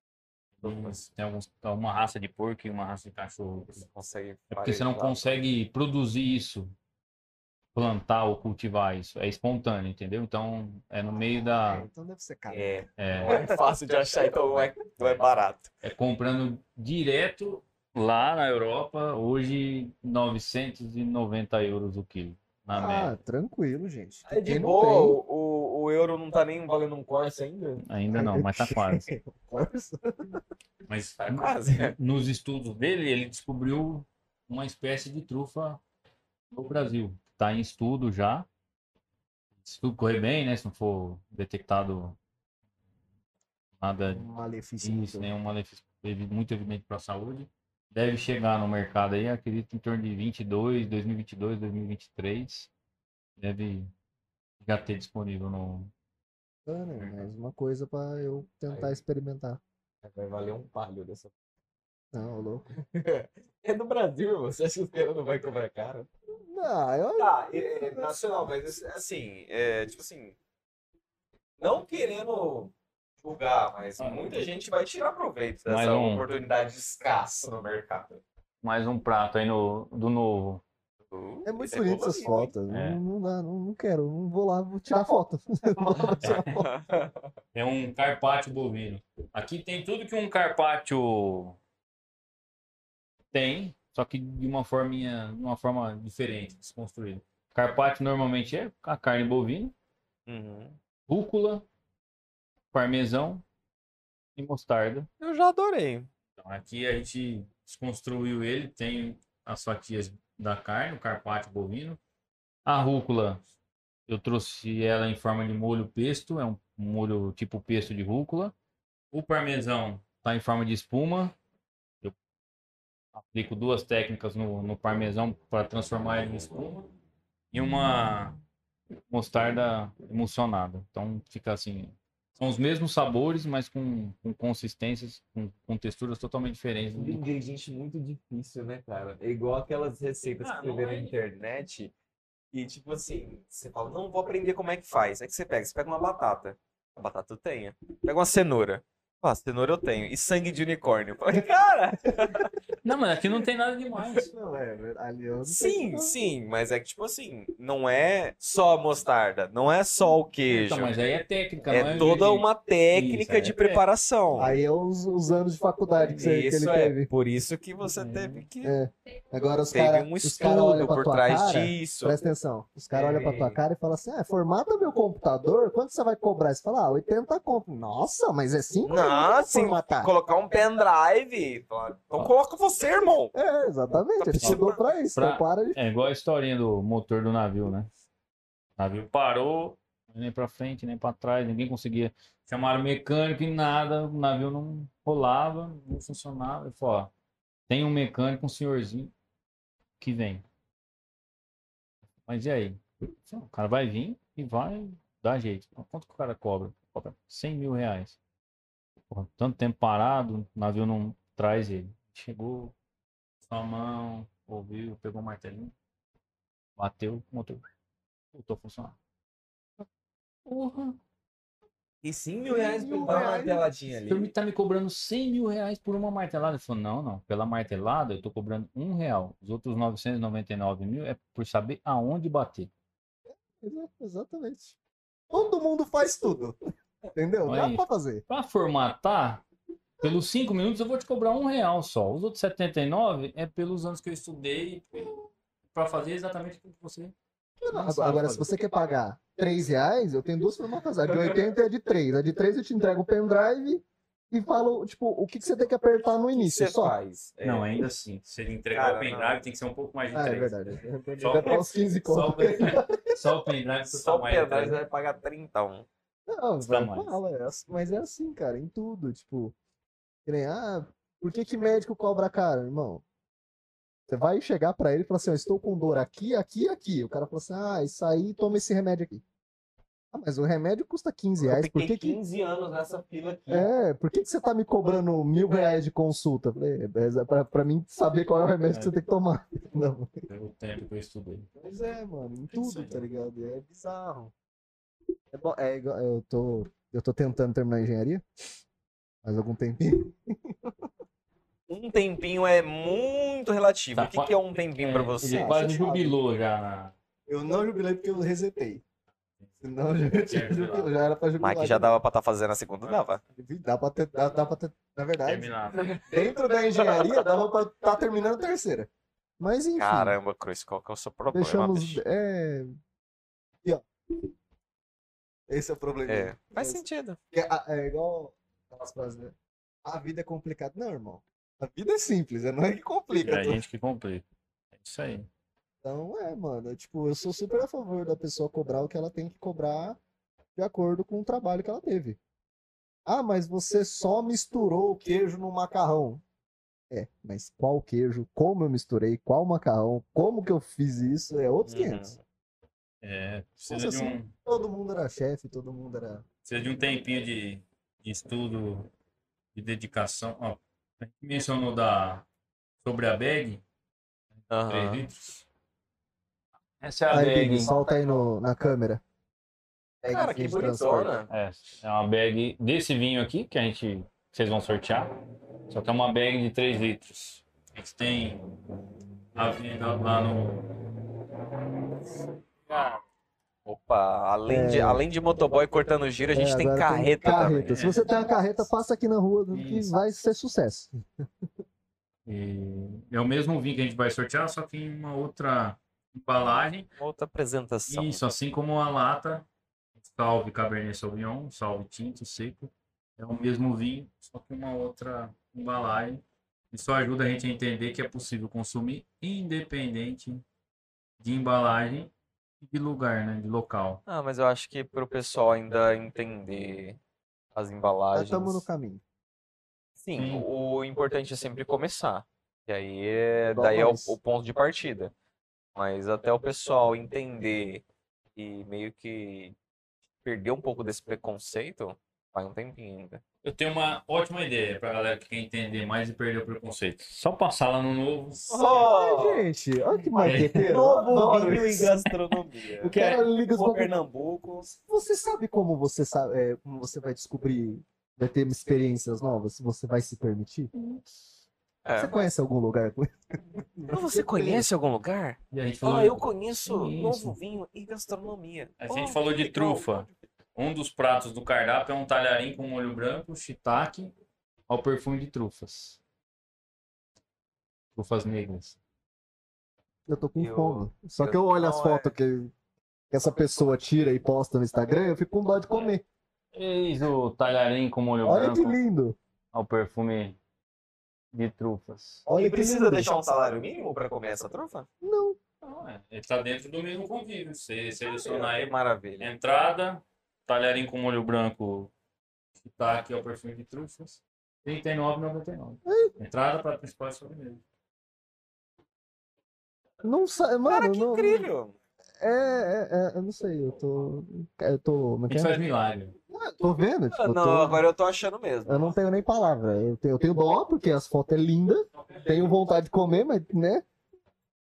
tem alguns, uma raça de porco e uma raça de cachorro. você consegue É porque você não consegue produzir isso, plantar ou cultivar isso. É espontâneo, entendeu? Então, é no meio É, da. então deve ser caro. É, não É, é fácil de achar, então não é, não é barato. é comprando direto lá na Europa, hoje 990 euros o quilo, na Ah, média. tranquilo, gente. É de Quem boa, tem, o, o, euro não tá nem valendo um Corsa ainda. Ainda não, mas tá quase. Corsa. Mas Tá quase. nos estudos dele, ele descobriu uma espécie de trufa no Brasil. Está em estudo já. Se tudo correr bem, né? Se não for detectado nada Um malefício. disso, nenhum malefício muito evidente para a saúde, deve chegar no mercado aí, acredito, em torno de 22, 2022, 2023. Deve já ter disponível no. Bacana, mais uma coisa pra eu tentar Aí. experimentar. Vai valer um palho dessa. Não, louco. É do Brasil, irmão. Você acha que caras não vai cobrar caro? Não, eu. Tá, é, é nacional, mas assim, é, tipo assim, não querendo julgar, mas muita gente vai tirar proveito dessa um. oportunidade escassa no mercado. Mais um prato aí no, do novo. É muito Isso bonito essas fotos. É. Não, não dá, não, não quero. Não vou lá, vou lá tirar foto. É um carpaccio bovino. Aqui tem tudo que um carpaccio tem, só que de uma forminha, de uma forma diferente, desconstruída. Carpaccio normalmente é a carne bovina, Uhum. rúcula, parmesão e mostarda. Eu já adorei. Então, aqui a gente desconstruiu ele, tem as fatias da carne, o carpaccio bovino. A rúcula, eu trouxe ela em forma de molho pesto, é um molho tipo pesto de rúcula. O parmesão está em forma de espuma. Aplico duas técnicas no, no parmesão para transformar ele em espuma. E uma mostarda emulsionada. Então fica assim, são os mesmos sabores, mas com, com consistências, com, com texturas totalmente diferentes. Um ingrediente muito difícil, né, cara? É igual aquelas receitas Ah, que você vê na é. internet e, tipo assim, você fala, não, vou aprender como é que faz. Aí que você pega, você pega uma batata. A batata eu tenho. Pega uma cenoura. Ah, cenoura eu tenho. E sangue de unicórnio. Eu falei, cara! Não, mas aqui não tem nada demais. Não, é, ali eu não Sim, sim, mas é que, tipo assim, não é só a mostarda, não é só o queijo. Então, mas aí é técnica, não é É toda uma técnica Isso, é de técnica. preparação. Aí é os, os anos de faculdade que, você, que Isso ele é, teve. por isso que você Uhum. teve que. É. Agora os Teve caras um os cara olham estudo por tua trás cara, disso. Presta atenção. Os caras olham pra tua Ei. cara e falam assim: ah, formata meu computador, quanto você vai cobrar? Você fala, ah, 80 conto. Nossa, mas é 5 Não, sim, formatar. colocar um pendrive. Então coloca você, irmão. É, exatamente. Ele pedindo estudou pra isso. pra- Então para de. É igual a historinha do motor do navio, né? O navio parou, nem pra frente, nem pra trás, ninguém conseguia. Chamaram mecânico e nada, o navio não rolava, não funcionava. Ele falou, ó, tem um mecânico, um senhorzinho que vem. Mas e aí? O cara vai vir e vai dar jeito. Quanto que o cara cobra? Cobra 100 mil reais. Porra, tanto tempo parado, o navio não traz ele. Chegou, sua mão, ouviu, pegou o martelinho, bateu, o motor voltou a funcionar. Porra, E 100 mil reais dar uma marteladinha ali. tá me cobrando 100 mil reais por uma martelada? Ele falou, não, não, pela martelada eu tô cobrando um real. Os outros 999 mil é por saber aonde bater. Exa- Exatamente. Todo mundo faz tudo. Entendeu? Olha Dá aí. pra fazer. Pra formatar, pelos 5 minutos eu vou te cobrar um real só. Os outros 79 é pelos anos que eu estudei pra fazer exatamente o que você não Agora, se você quer pagar 3 reais, eu tenho duas formatas. A de 80 e a de 3. A de 3 eu te entrego o pendrive e falo, tipo, o que, que você tem que apertar no início. Você Só. faz. É, Não, ainda assim. Se ele entregar Cara, o pendrive, tem que ser um pouco mais de Ah, é três. verdade. Só- uns 15 Só o pendrive, só o pendrive o vai pagar 30. Um. Não, vai, fala, é assim- mas é assim, cara, em tudo. Tipo, que nem, ah, por que que médico cobra caro, irmão? Você vai chegar pra ele e falar assim, ó, estou com dor aqui, aqui e aqui. O cara fala assim, ah, isso aí, toma esse remédio aqui. Ah, mas o remédio custa 15 Eu reais. Por que que... 15 anos nessa fila aqui. É, por que, que você tá me cobrando mil reais de consulta? Eu Falei, é pra, pra mim saber qual é o remédio que você tem que tomar. Não. Pelo tempo que eu estudei. Pois é, mano, em tudo, tá ligado? É bizarro. É, bom, é igual, eu tô, eu tô tentando terminar a engenharia. Mais algum tempinho. Um tempinho é muito relativo. Tá, o que, que é um tempinho pra É, você? Ele quase jubilou já na. Eu não jubilei porque eu resetei. Senão eu já, tinha jubilar. jubilado, já era pra jubilar. Mas que já dava pra estar fazendo a segunda, dava. Dá pra ter, dá, dá pra ter, na verdade, Terminar. dentro da engenharia dava pra estar terminando a terceira. Mas enfim, Caramba, Cruz, qual que é o seu problema? deixamos, bicho? é... E ó, esse é o problema. É, faz sentido. É, é igual aquelas frases, né? A vida é complicada. Não, irmão. A vida é simples, é não é que complica. É a gente que complica. É isso aí. Então, é, mano. Tipo, eu sou super a favor da pessoa cobrar o que ela tem que cobrar de acordo com o trabalho que ela teve. Ah, mas você só misturou o queijo no macarrão. É, mas qual queijo, como eu misturei, qual macarrão, como que eu fiz isso, é outros Uhum. 500. É, precisa Nossa, de um, Todo mundo era chefe, todo mundo era. precisa de um tempinho de, de estudo, de dedicação. Ó, a gente mencionou da, sobre a bag, 3 Aham. litros. Essa é a Aí, bag. Big, solta aí no, na câmera. Cara, que bonitona. É, é uma bag desse vinho aqui que a gente que vocês vão sortear. Só que é uma bag de 3 litros. A gente tem a venda lá no. Opa, além, de, É. além de motoboy cortando giro, a gente É, tem carreta, carreta. também. Se você tem uma carreta, passa aqui na rua que Isso. vai ser sucesso. E é o mesmo vinho que a gente vai sortear, só que em uma outra embalagem. Outra apresentação. Isso, assim como a lata, salve Cabernet Sauvignon, salve tinto seco, é o mesmo vinho, só que uma outra embalagem. Isso ajuda a gente a entender que é possível consumir independente de embalagem de lugar, né, de local. Ah, mas eu acho que pro pessoal ainda entender as Já embalagens. estamos no caminho. Sim, Sim. o o importante é sempre começar. E aí é, daí é o, o ponto de partida. Mas até o pessoal entender e meio que perder um pouco desse preconceito, vai um tempinho ainda. Eu tenho uma ótima ideia pra galera que quer entender mais e perder o preconceito. Só passar lá no novo. Ai, gente, olha que marqueteiro. Novo vinho em gastronomia. O cara liga os. Pernambuco. Você sabe como você sabe, é, como você vai descobrir, vai ter experiências novas, se você vai se permitir? É. Você conhece algum lugar com Mas você conhece algum lugar? E a gente falou, Ah, eu conheço novo vinho e gastronomia. A gente Oh, falou que de legal. trufa. Um dos pratos do cardápio é um talharim com molho branco, shiitake, ao perfume de trufas. Trufas negras. Eu tô com Eu- fome. Só eu- que eu olho as não, fotos que, que essa pessoa tira e posta no Instagram, eu fico com dó de comer. Eis o talharim com molho Olha que branco lindo. ao perfume de trufas. Olha E que precisa lindo. deixar um salário mínimo pra comer essa trufa? Não. Não, é, ele tá dentro do mesmo convívio. Você seleciona Que aí, maravilha. entrada, talharim com molho branco, shiitake ao perfume de trufas, R$ 39,99. Entrada para principal sobremesa. Não sai, mano. Cara, que não, incrível. É, é, é, eu não sei, eu tô. Eu tô. Como é A que gente é? faz milagre. Tô vendo, tipo, Ah, eu não, tô- agora eu tô achando mesmo. Eu não tenho nem palavra. Eu tenho, eu tenho dó, porque as fotos é linda. Tenho vontade de comer, mas, né?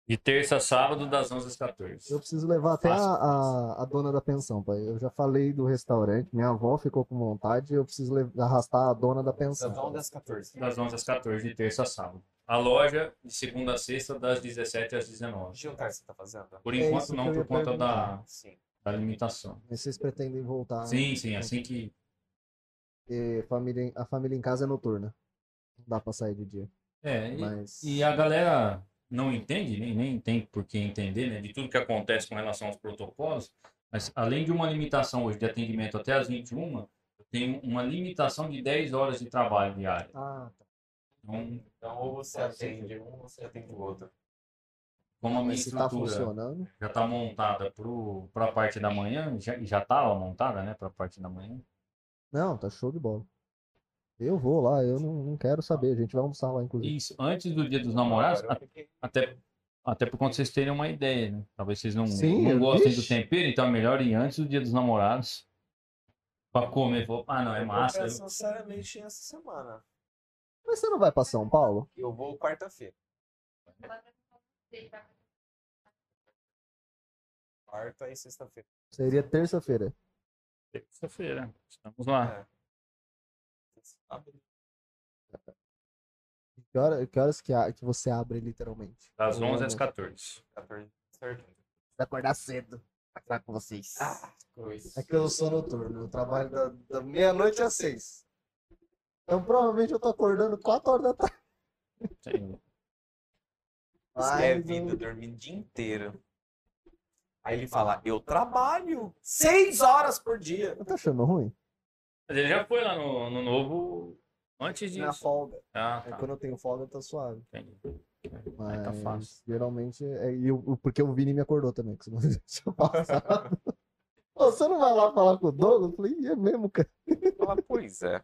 De terça a sábado, das 11 às 14. Eu preciso levar até a, a, a dona da pensão, pai. Eu já falei do restaurante, minha avó ficou com vontade, eu preciso le- arrastar a dona da pensão. das 14. Das 11 às 14, de terça a sábado. A loja, de segunda a sexta, das 17 às 19. Jantar você tá fazendo? Por É enquanto, que não, por conta da. Sim. da limitação. Mas vocês pretendem voltar. Sim, sim, assim que. Porque família, a família em casa é noturna. Não dá pra sair de dia. É, e, Mas. e a galera não entende, nem, nem tem por que entender, né, de tudo que acontece com relação aos protocolos, mas além de uma limitação hoje de atendimento até às 21, eu tenho uma limitação de 10 horas de trabalho diário. Ah, tá. Então, Então, ou você atende um, ou você atende o outro. como a minha Mas se tá estrutura funcionando. já está montada para a parte da manhã, já já estava montada, né, para a parte da manhã. Não, tá show de bola. Eu vou lá, eu não, não quero saber. A gente vai almoçar lá, inclusive. Isso, antes do Dia dos Namorados, até Até por conta vocês terem uma ideia, né? Talvez vocês não, Sim, não eu- gostem vixe. do tempero, então é melhor ir antes do dia dos namorados. Pra comer. Ah, não, é massa. eu- sinceramente essa semana. Mas você não vai pra São Paulo? Eu vou quarta-feira. Quarta e sexta-feira. Seria terça-feira. Terça-feira. Estamos lá. Sábado. Que, hora- que horas que, a- que você abre, literalmente? Das Ou 11 à às noite? 14. 14, certo. Vai acordar cedo. Pra estar com vocês. Ah, coisa. É que eu sou noturno. Eu trabalho da, da meia-noite às seis. Então provavelmente eu tô acordando 4 horas da tarde. Sim. É Mas, vida, eu- dormindo o dia inteiro. Aí ele fala, eu trabalho seis horas por dia. Tá achando ruim? Mas ele já foi lá no, no novo antes Na disso. folga. Ah, Aí tá. quando eu tenho folga, tá suave. Entendi. Mas Aí tá fácil. geralmente é. E eu, porque o Vini me acordou também, que você não você não vai lá falar com o Douglas? Eu falei, "Ih, é mesmo, cara. Fala, pois é.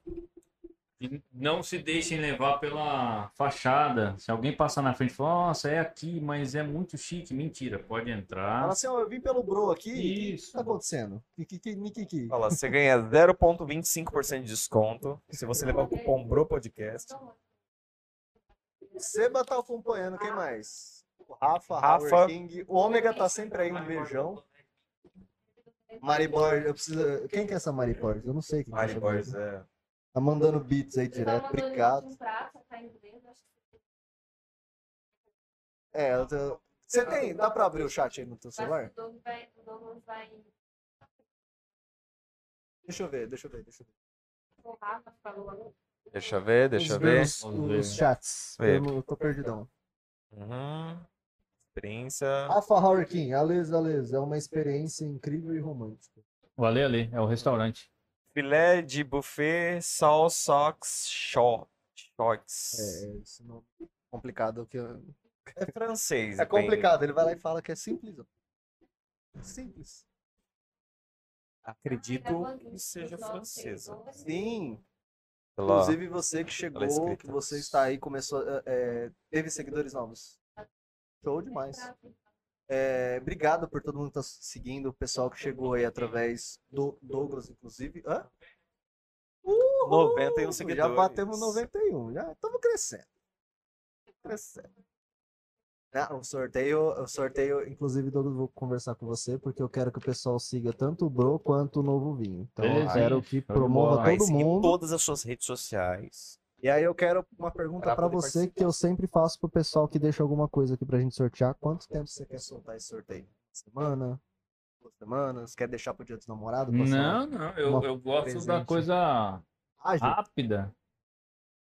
E não se deixem levar pela fachada. Se alguém passar na frente e falar, nossa, é aqui, mas é muito chique. Mentira, pode entrar. Fala assim, ó, eu vim pelo Bro aqui. O que Isso. tá acontecendo? Que, que, que, que? Fala, você ganha 0,25% de desconto se você levar o cupom BROPODCAST. O Seba tá acompanhando, quem mais? O Rafa, Rafa. Rafa. King. O Ômega tá sempre aí, um beijão. Mari Borges, eu preciso. Quem que é essa Mari Borges? Eu não sei quem que é Mari essa Borges, Mari. é. Tá mandando beats aí direto, obrigado. Prato, tá inglês, acho que É, eu tô- você tem, dá pra abrir o chat aí no teu celular? Deixa eu ver, deixa eu ver, deixa eu ver. Deixa eu ver, deixa eu ver. Os, os chats. Eu, tô perdidão. Uhum. Experiência. Rafa Hurricane, Ales, Ales, é uma experiência incrível e romântica. O Ale ali, é o restaurante. Filé de buffet, sal, socks, short. Shorts. É, esse nome é complicado. Que eu... É francês. É bem- complicado, ele vai lá e fala que é simples. Simples. Acredito que seja francesa. Sim, inclusive você que pela chegou, que você está aí, começou, é, é, teve seguidores novos. Show demais. É, obrigado por todo mundo que tá seguindo, o pessoal que chegou aí através do Douglas, inclusive. Hã? Uhul! 91 Já seguidores. batemos 91, já estamos crescendo. Crescendo. Ah, o sorteio, o sorteio, inclusive, Douglas, vou conversar com você, porque eu quero que o pessoal siga tanto o Bro quanto o Novo Vinho. Então, eu Beleza, quero hein? que promova todo mundo. todas as suas redes sociais. E aí eu quero uma pergunta poder você que eu sempre faço pro pessoal que deixa alguma coisa aqui pra gente sortear. Quanto tempo você quer soltar esse sorteio? Semana? Duas semanas? Quer deixar pro dia dos namorados? Não, não, eu, eu gosto da presente. coisa Ágil. rápida.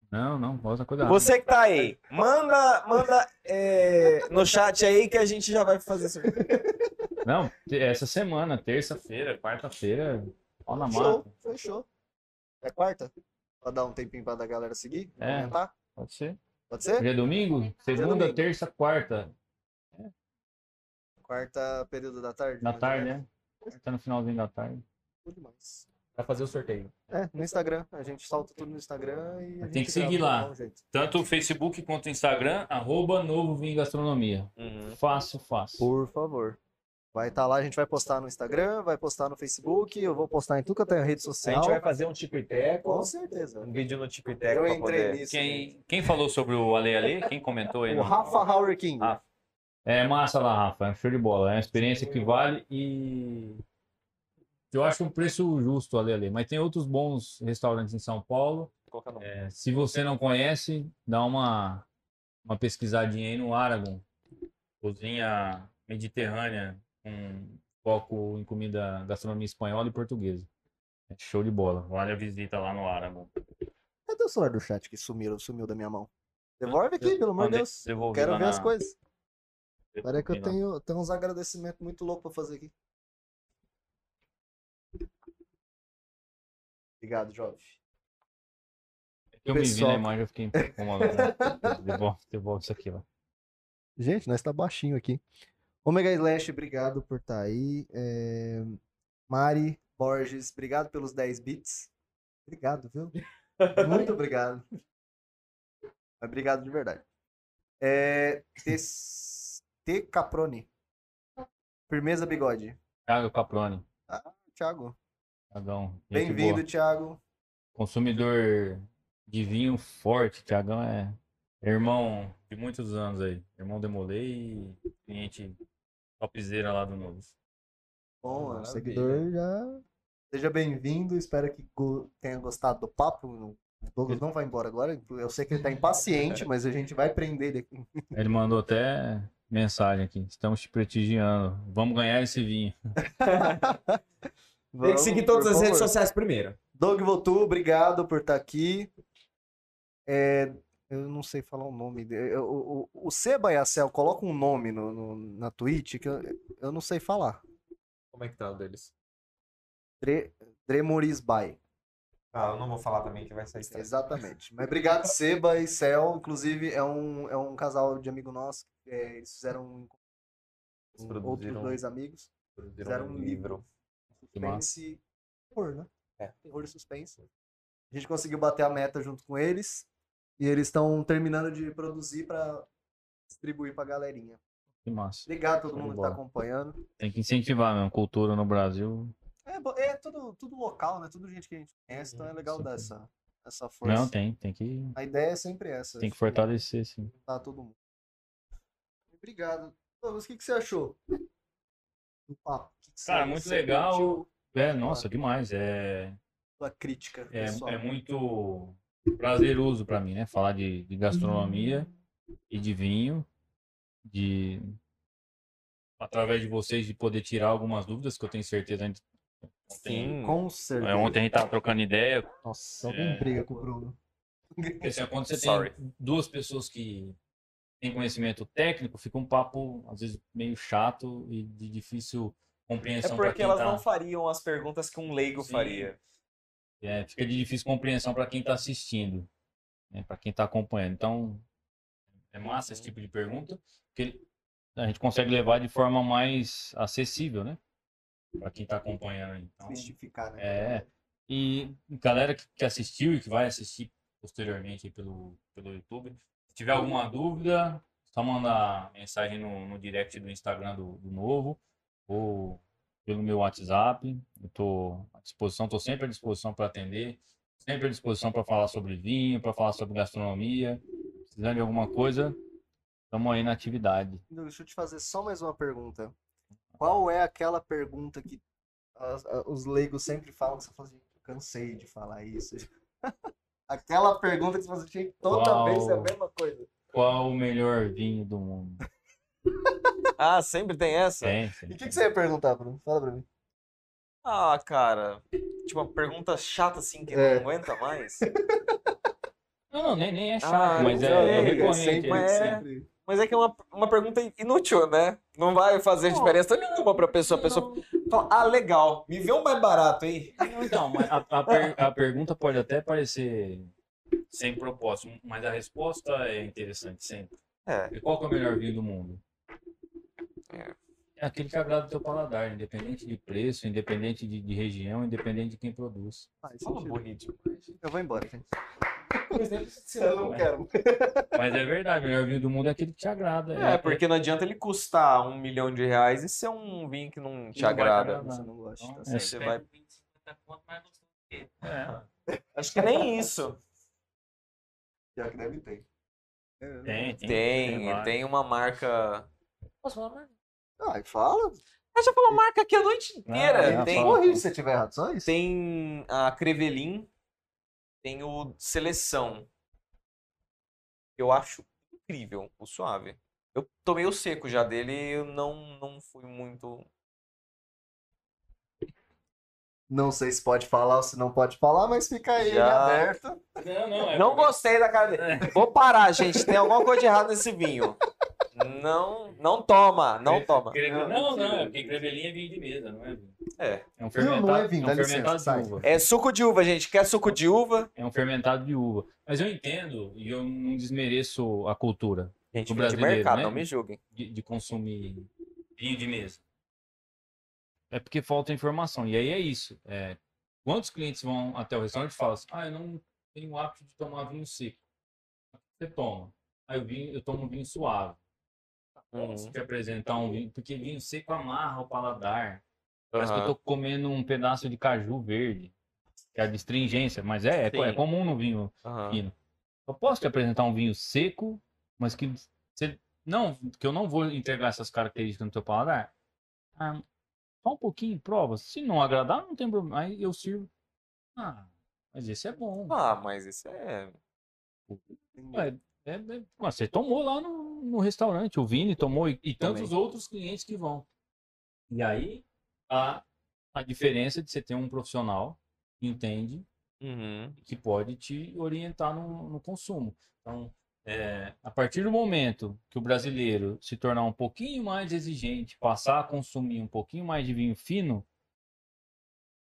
Não, não, gosto da coisa rápida. Você que tá aí, manda, manda é, no chat aí que a gente já vai fazer isso. Não, essa semana, terça-feira, quarta-feira, ó na Fechou, mata. fechou. É quarta? Pra dar um tempinho pra da galera seguir? É. Comentar? Pode ser. Pode ser? Hoje é domingo? Segunda, domingo. terça, quarta. Quarta período da tarde? Ou tarde, né? Tá no finalzinho da tarde. Pra fazer o sorteio. É, no Instagram. A gente solta tudo no Instagram e. a Tem gente que seguir lá. Tanto o Facebook quanto o Instagram, arroba Novo Vinho Gastronomia. Uhum. Fácil, fácil. Por favor. Vai estar lá, a gente vai postar no Instagram, vai postar no Facebook, eu vou postar em tudo que eu tenho rede A social. gente vai fazer um tico e teco. Com certeza. Um vídeo no tico e teco Eu entrei poder. nisso. Quem, quem falou sobre o Ale Ale? Quem comentou aí? O no- Rafa Howard King. Ah. É massa lá, Rafa. É show de bola. É uma experiência que vale e. Eu acho um preço justo ali, ali. Mas tem outros bons restaurantes em São Paulo. No- É, se você não conhece, dá uma, uma pesquisadinha aí no Aragon. Cozinha mediterrânea com foco em comida, gastronomia espanhola e portuguesa. É show de bola. Vale a visita lá no Aragon. Cadê o celular do chat que sumiu, sumiu da minha mão? Devolve aqui, pelo amor de Deus. Quero lá ver na- as coisas. Peraí que eu lá. tenho, tenho uns agradecimentos muito loucos pra fazer aqui. Obrigado, Jovem. Eu me vi Pessoal. na imagem, eu fiquei incomodado. devolve, devolve isso aqui, ó. Gente, nós tá baixinho aqui. Omega Slash, obrigado por estar aí. É, Mari Borges, obrigado pelos 10 bits. Obrigado, viu? Muito obrigado. Obrigado de verdade. É, T. Caproni. Firmeza Bigode. Thiago Caproni. Thiago. Thiagão. Bem-vindo. Thiago. Consumidor de vinho forte. Thiagão é irmão de muitos anos aí. Irmão Demolei e cliente topzera lá do Novo. Bom, Maravilha. seguidor já. Seja bem-vindo. Espero que go- tenha gostado do papo. O Douglas não vai embora agora. Eu sei que ele tá impaciente, mas a gente vai prender ele aqui. Ele mandou até mensagem aqui. Estamos te prestigiando. Vamos ganhar esse vinho. Tem que Vamos, seguir todas as redes favor. sociais primeiro. Doug Votu, obrigado por estar aqui. É, eu não sei falar o nome dele. O, o, o Seba e a Cel, coloca um nome no, no- na Twitch que eu, eu não sei falar. Como é que tá o deles? Dre, Dremorisbai. Ah, eu não vou falar também que vai sair estresse. Exatamente. Mas obrigado, Seba e Cel. Inclusive, é um, é um casal de amigo nosso. é, eles fizeram um, produziram- outros dois amigos. Fizeram um livro. Suspense. Terror, né? É. Terror e suspense. A gente conseguiu bater a meta junto com eles. E eles estão terminando de produzir para distribuir pra galerinha. Que massa. Obrigado a todo de mundo que bola. tá acompanhando. Tem que incentivar mesmo. Cultura no Brasil. É, é tudo, tudo local, né? Tudo gente que a gente conhece, então é legal dar essa, essa força. Não, tem. Tem que, A ideia é sempre essa. tem que fortalecer, sim. juntar todo mundo. Obrigado. Douglas, o que, que você achou do papo? O que que Cara, muito você legal. curtiu É, nossa, demais. É, Sua crítica, é, pessoal. é muito prazeroso pra mim, né? Falar de, de gastronomia e de vinho, de através de vocês de poder tirar algumas dúvidas que eu tenho certeza a gente. Sim. Com certeza. É, ontem a gente tava trocando ideia. Nossa, alguém É. briga com o Bruno. Porque, assim, quando você Sorry. tem duas pessoas que têm conhecimento técnico, fica um papo às vezes meio chato e de difícil É compreensão para porque elas tá... não fariam as perguntas que um leigo Sim. faria. É, fica de difícil compreensão para quem está assistindo, né, para quem está acompanhando. Então, é massa esse tipo de pergunta, porque a gente consegue levar de forma mais acessível, né? Para quem está acompanhando. Então, Mistificar, né? é, e galera que, que assistiu e que vai assistir posteriormente pelo, pelo YouTube, se tiver alguma dúvida, só mandar mensagem no, no direct do Instagram do, do Novo ou pelo meu WhatsApp. Eu estou à disposição, estou sempre à disposição para atender, sempre à disposição para falar sobre vinho, para falar sobre gastronomia. Precisando de alguma coisa, estamos aí na atividade. Douglas, Deixa eu te fazer só mais uma pergunta. Qual é aquela pergunta que as- os leigos sempre falam você fala assim, "Eu cansei de falar isso. aquela pergunta que você faz assim, toda Qual? vez é a mesma coisa. Qual o melhor vinho do mundo? Ah, sempre tem essa? Tem, E tem. o que, que você ia perguntar, Bruno? Fala pra mim. Ah, cara. Tipo, uma pergunta chata assim que É. não aguenta mais. Não, não, nem, nem é chato, Ah, mas é, é é recorrente. sempre, é. sempre. Mas é que é uma, uma pergunta inútil, né? Não vai fazer Não. diferença nenhuma pra pessoa. A pessoa fala, ah, legal, me vê um mais barato aí. Não, Então, mas a, a per- a pergunta pode até parecer sem propósito, mas a resposta é interessante sempre. É. E qual que é o melhor vinho do mundo? É. É aquele que agrada o teu paladar, independente de preço, independente de, de região, independente de quem produz. Faz Fala sentido. bonito. Eu vou embora, gente. Eu não quero. Mas é verdade, o melhor vinho do mundo é aquele que te agrada. É, porque não adianta ele custar um milhão de reais e ser um vinho que não te Não agrada. Você não gosta. Então, tá é. Você vai... 50 conto, mas gostou do quê? É, Acho que nem isso. Pior que deve ter. É. tem, tem. Tem, vários. tem uma marca. Posso falar mais? Ah, fala. Eu já falou marca aqui a noite inteira. é, tem. Corrige se tiver errado, só isso. tem a Crevelin, tem o Seleção. Eu acho incrível o suave. Eu tomei o seco já dele e eu não, não fui muito. Não sei se pode falar ou se não pode falar, mas fica aí Já. aberto. Não, não, é Não porque- gostei da cara dele. Vou parar, gente. Tem alguma coisa de errado nesse vinho. Não, não toma, não toma. Creve- Não, não, é porque crevelinha é vinho de mesa, não é vinho. É. É um Não, fermentado, não é vinho, é um licença, fermentado de uva. É suco de uva, gente. Quer suco de uva? É um fermentado de uva. Mas eu entendo e eu não desmereço a cultura Gente, O vinho de brasileiro, mercado, né? não me julguem. de, de consumir vinho de mesa. É porque falta informação. E aí é isso. É, quantos clientes vão até o restaurante e falam assim, ah, eu não tenho o hábito de tomar vinho seco. Você toma. Aí eu, vinho, eu tomo vinho suave. Posso Uhum. te apresentar um vinho, porque vinho seco amarra o paladar. Parece que eu tô comendo um pedaço de caju verde, que é a astringência, mas é, é, é comum no vinho Aham. fino. Eu posso te apresentar um vinho seco, mas que você não, que eu não vou entregar essas características no teu paladar. Ah, só um pouquinho, prova. Se não agradar, não tem problema. Aí eu sirvo. Ah, mas esse é bom. Ah, mas isso é. Ué, é- é- você tomou lá no, no restaurante, o Vini tomou e, e tantos outros clientes que vão. E aí a, a diferença de você ter um profissional que entende Uhum. que pode te orientar no, no consumo. Então, é, a partir do momento que o brasileiro se tornar um pouquinho mais exigente, passar a consumir um pouquinho mais de vinho fino,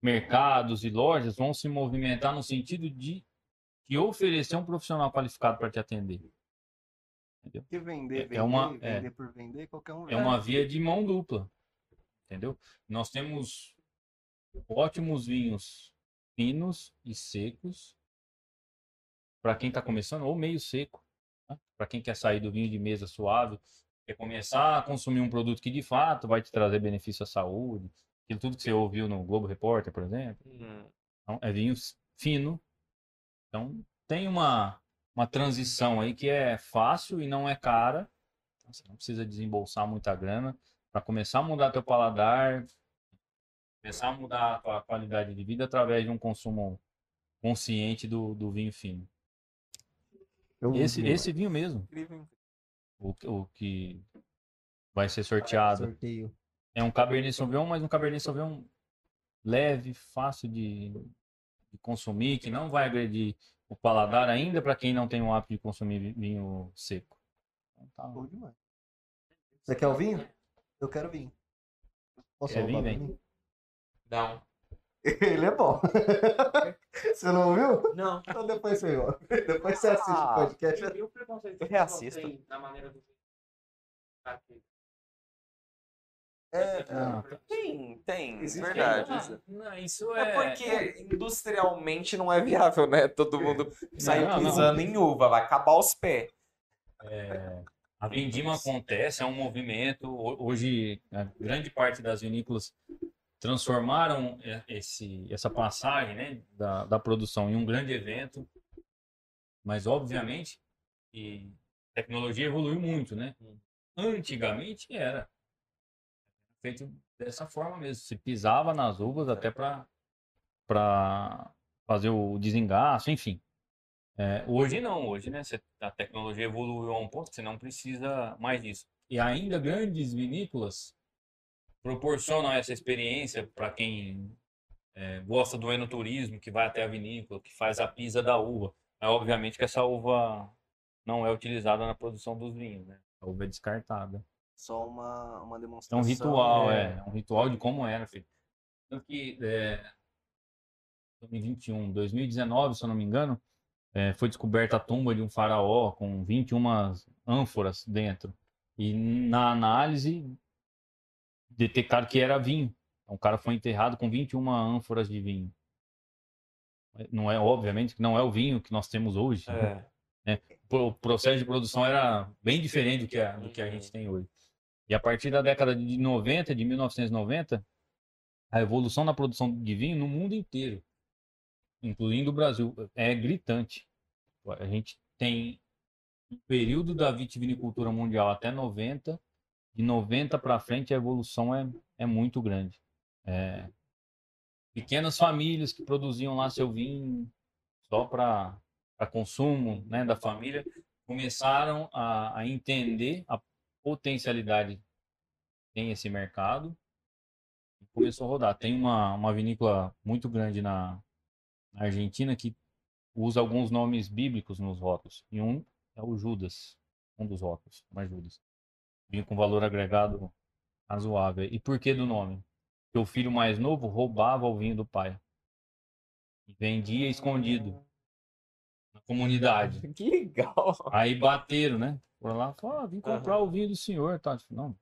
mercados e lojas vão se movimentar no sentido de te oferecer um profissional qualificado para te atender. Que vender, É- é vender, uma- é. vender por vender, qualquer um É uma via de mão dupla, entendeu? Nós temos ótimos vinhos finos e secos para quem está começando ou meio seco, para quem quer sair do vinho de mesa suave, quer começar a consumir um produto que de fato vai te trazer benefício à saúde, aquilo tudo que você ouviu no Globo Repórter, por exemplo. Uhum. Então, é vinho fino. Então, tem uma, uma transição aí que é fácil e não é cara. Então, Você não precisa desembolsar muita grana para começar a mudar teu paladar, começar a mudar a tua qualidade de vida através de um consumo consciente do, do vinho fino. Eu Esse, vi, esse vinho mesmo, Incrível. o, o que vai ser sorteado, sorteio. é um Cabernet Sauvignon, mas um Cabernet Sauvignon leve, fácil de, de consumir, que não vai agredir o paladar ainda para quem não tem o hábito de consumir vi- vinho seco. Então, tá. Bom demais. Você quer o vinho? Eu quero vinho. Posso Quer vinho, mim? Não. Ele é bom. você não ouviu? Não. Então depois você ouve. Depois você assiste o Ah. podcast. E o preconceito Eu tem na maneira do? É, Ah, Tem, tem, Existe verdade. ainda? Ah, não, isso É é. porque industrialmente não é viável, né? Todo mundo sair Não, não. pisando em uva, vai acabar os pés. A vindima acontece, é um movimento. Ho- Hoje, a grande parte das vinícolas transformaram e- esse, essa passagem né, da, da produção em um grande evento. Mas, obviamente, que a tecnologia evoluiu muito, né? Antigamente era feito dessa forma mesmo. Se pisava nas uvas até para fazer o desengaço, enfim. É, hoje não, hoje né, a tecnologia evoluiu a um ponto que você não precisa mais disso. E ainda grandes vinícolas proporcionam essa experiência para quem é, gosta do enoturismo, que vai até a vinícola, que faz a pisa da uva. É obviamente que essa uva não é utilizada na produção dos vinhos, né? A uva é descartada. Só uma, uma É demonstração. um ritual, é. é. é um ritual de como era feito. Tanto que é, 2021, 2019, se eu não me engano, é, foi descoberta a tumba de um faraó com 21 ânforas dentro. E na análise detectaram que era vinho. Então, o cara foi enterrado com 21 ânforas de vinho. Não é, obviamente, que não é o vinho que nós temos hoje. É. O processo de produção era bem diferente do que a, do que a gente tem hoje. E a partir da década de 90, de 1990, a evolução na produção de vinho no mundo inteiro, incluindo o Brasil, é gritante. A gente tem um período da vitivinicultura mundial até 90, de 90 para frente a evolução é, é muito grande. É, pequenas famílias que produziam lá seu vinho só para consumo né, da família começaram a, a entender a potencialidade que tem esse mercado e começou a rodar. Tem uma, uma vinícola muito grande na, na Argentina que usa alguns nomes bíblicos nos rótulos. E um é o Judas, um dos rótulos, mas Judas. Vinho com valor agregado razoável. E por que do nome? Porque o filho mais novo roubava o vinho do pai. E vendia escondido na comunidade. Que legal. Aí bateram, né? Foram lá, falaram, ah, vim comprar o vinho do senhor. Tá? Não,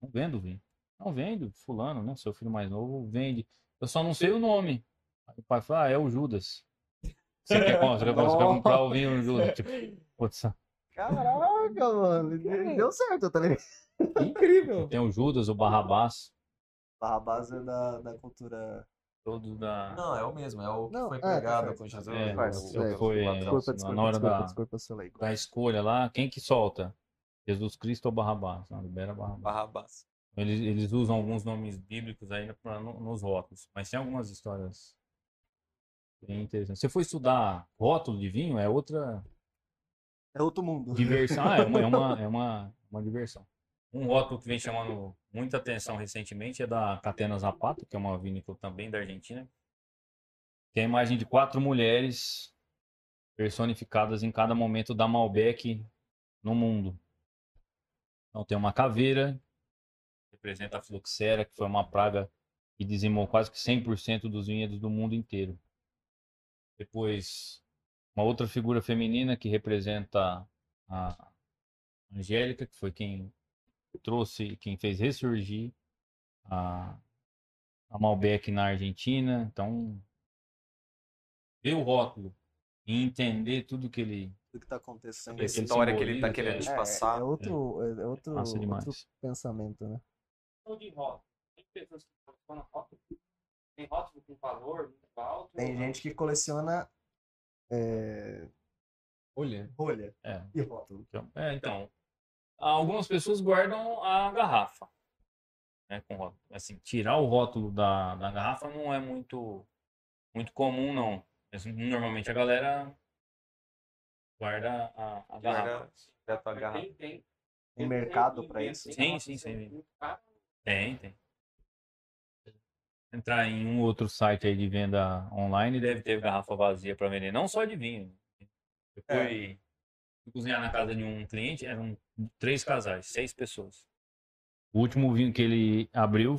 não vendo vinho. Não vendo, fulano, né? Seu filho mais novo vende. Eu só não sei o nome. Aí o pai falou, ah, é o Judas. Você quer, você quer, comprar o vinho Judas? Tipo, putz, Caraca, mano. Deu certo, tá ligado? Incrível. Tem o Judas, o Barrabás, Barrabás é da, da cultura. todos da. Não, é o mesmo, é o que Não, foi é, tá pregado certo. com Jesus. É, é, foi, ladrão. Desculpa, na desculpa, hora desculpa, da- desculpa, da escolha lá, quem que solta? Jesus Cristo ou Barrabás? Não, libera Barrabás. Barrabás. Eles, eles usam alguns nomes bíblicos aí pra, no- nos rótulos, mas tem algumas histórias bem interessantes. Se você for estudar rótulo de vinho, é outra É outro mundo. diversão. Ah, é, uma, é, uma, é uma, uma diversão. Um rótulo que vem chamando muita atenção recentemente é da Catena Zapata, que é uma vinícola também da Argentina. Tem a imagem de quatro mulheres personificadas em cada momento da Malbec no mundo. Então tem uma caveira, que representa a fluxera, que foi uma praga que dizimou quase que 100% dos vinhedos do mundo inteiro. Depois, uma outra figura feminina que representa a Angélica, que foi quem trouxe, quem fez ressurgir a, a Malbec na Argentina. Então, ver o rótulo e entender tudo que ele O que tá acontecendo. A história que ele tá simboliza, querendo te É, passar. é outro, é, é outro, outro pensamento, né? Questão de rótulo. Tem pessoas que colecionam rótulo. Tem rótulo com valor muito alto. Tem gente que coleciona é, Olha. rolha é, e rótulo. Então, é, então, algumas pessoas guardam a garrafa, né, com rótulo. Assim, tirar o rótulo da, da garrafa não é muito, muito comum, não. Mas, Normalmente a galera guarda a, a garrafa. Guarda direto a garrafa. Tem, tem. Tem mercado pra isso? Sim, sim, sim. Tem, tem. Entrar em um outro site aí de venda online deve ter garrafa vazia para vender, não só de vinho. Eu fui, fui cozinhar na casa de um cliente, eram três casais, seis pessoas. O último vinho que ele abriu,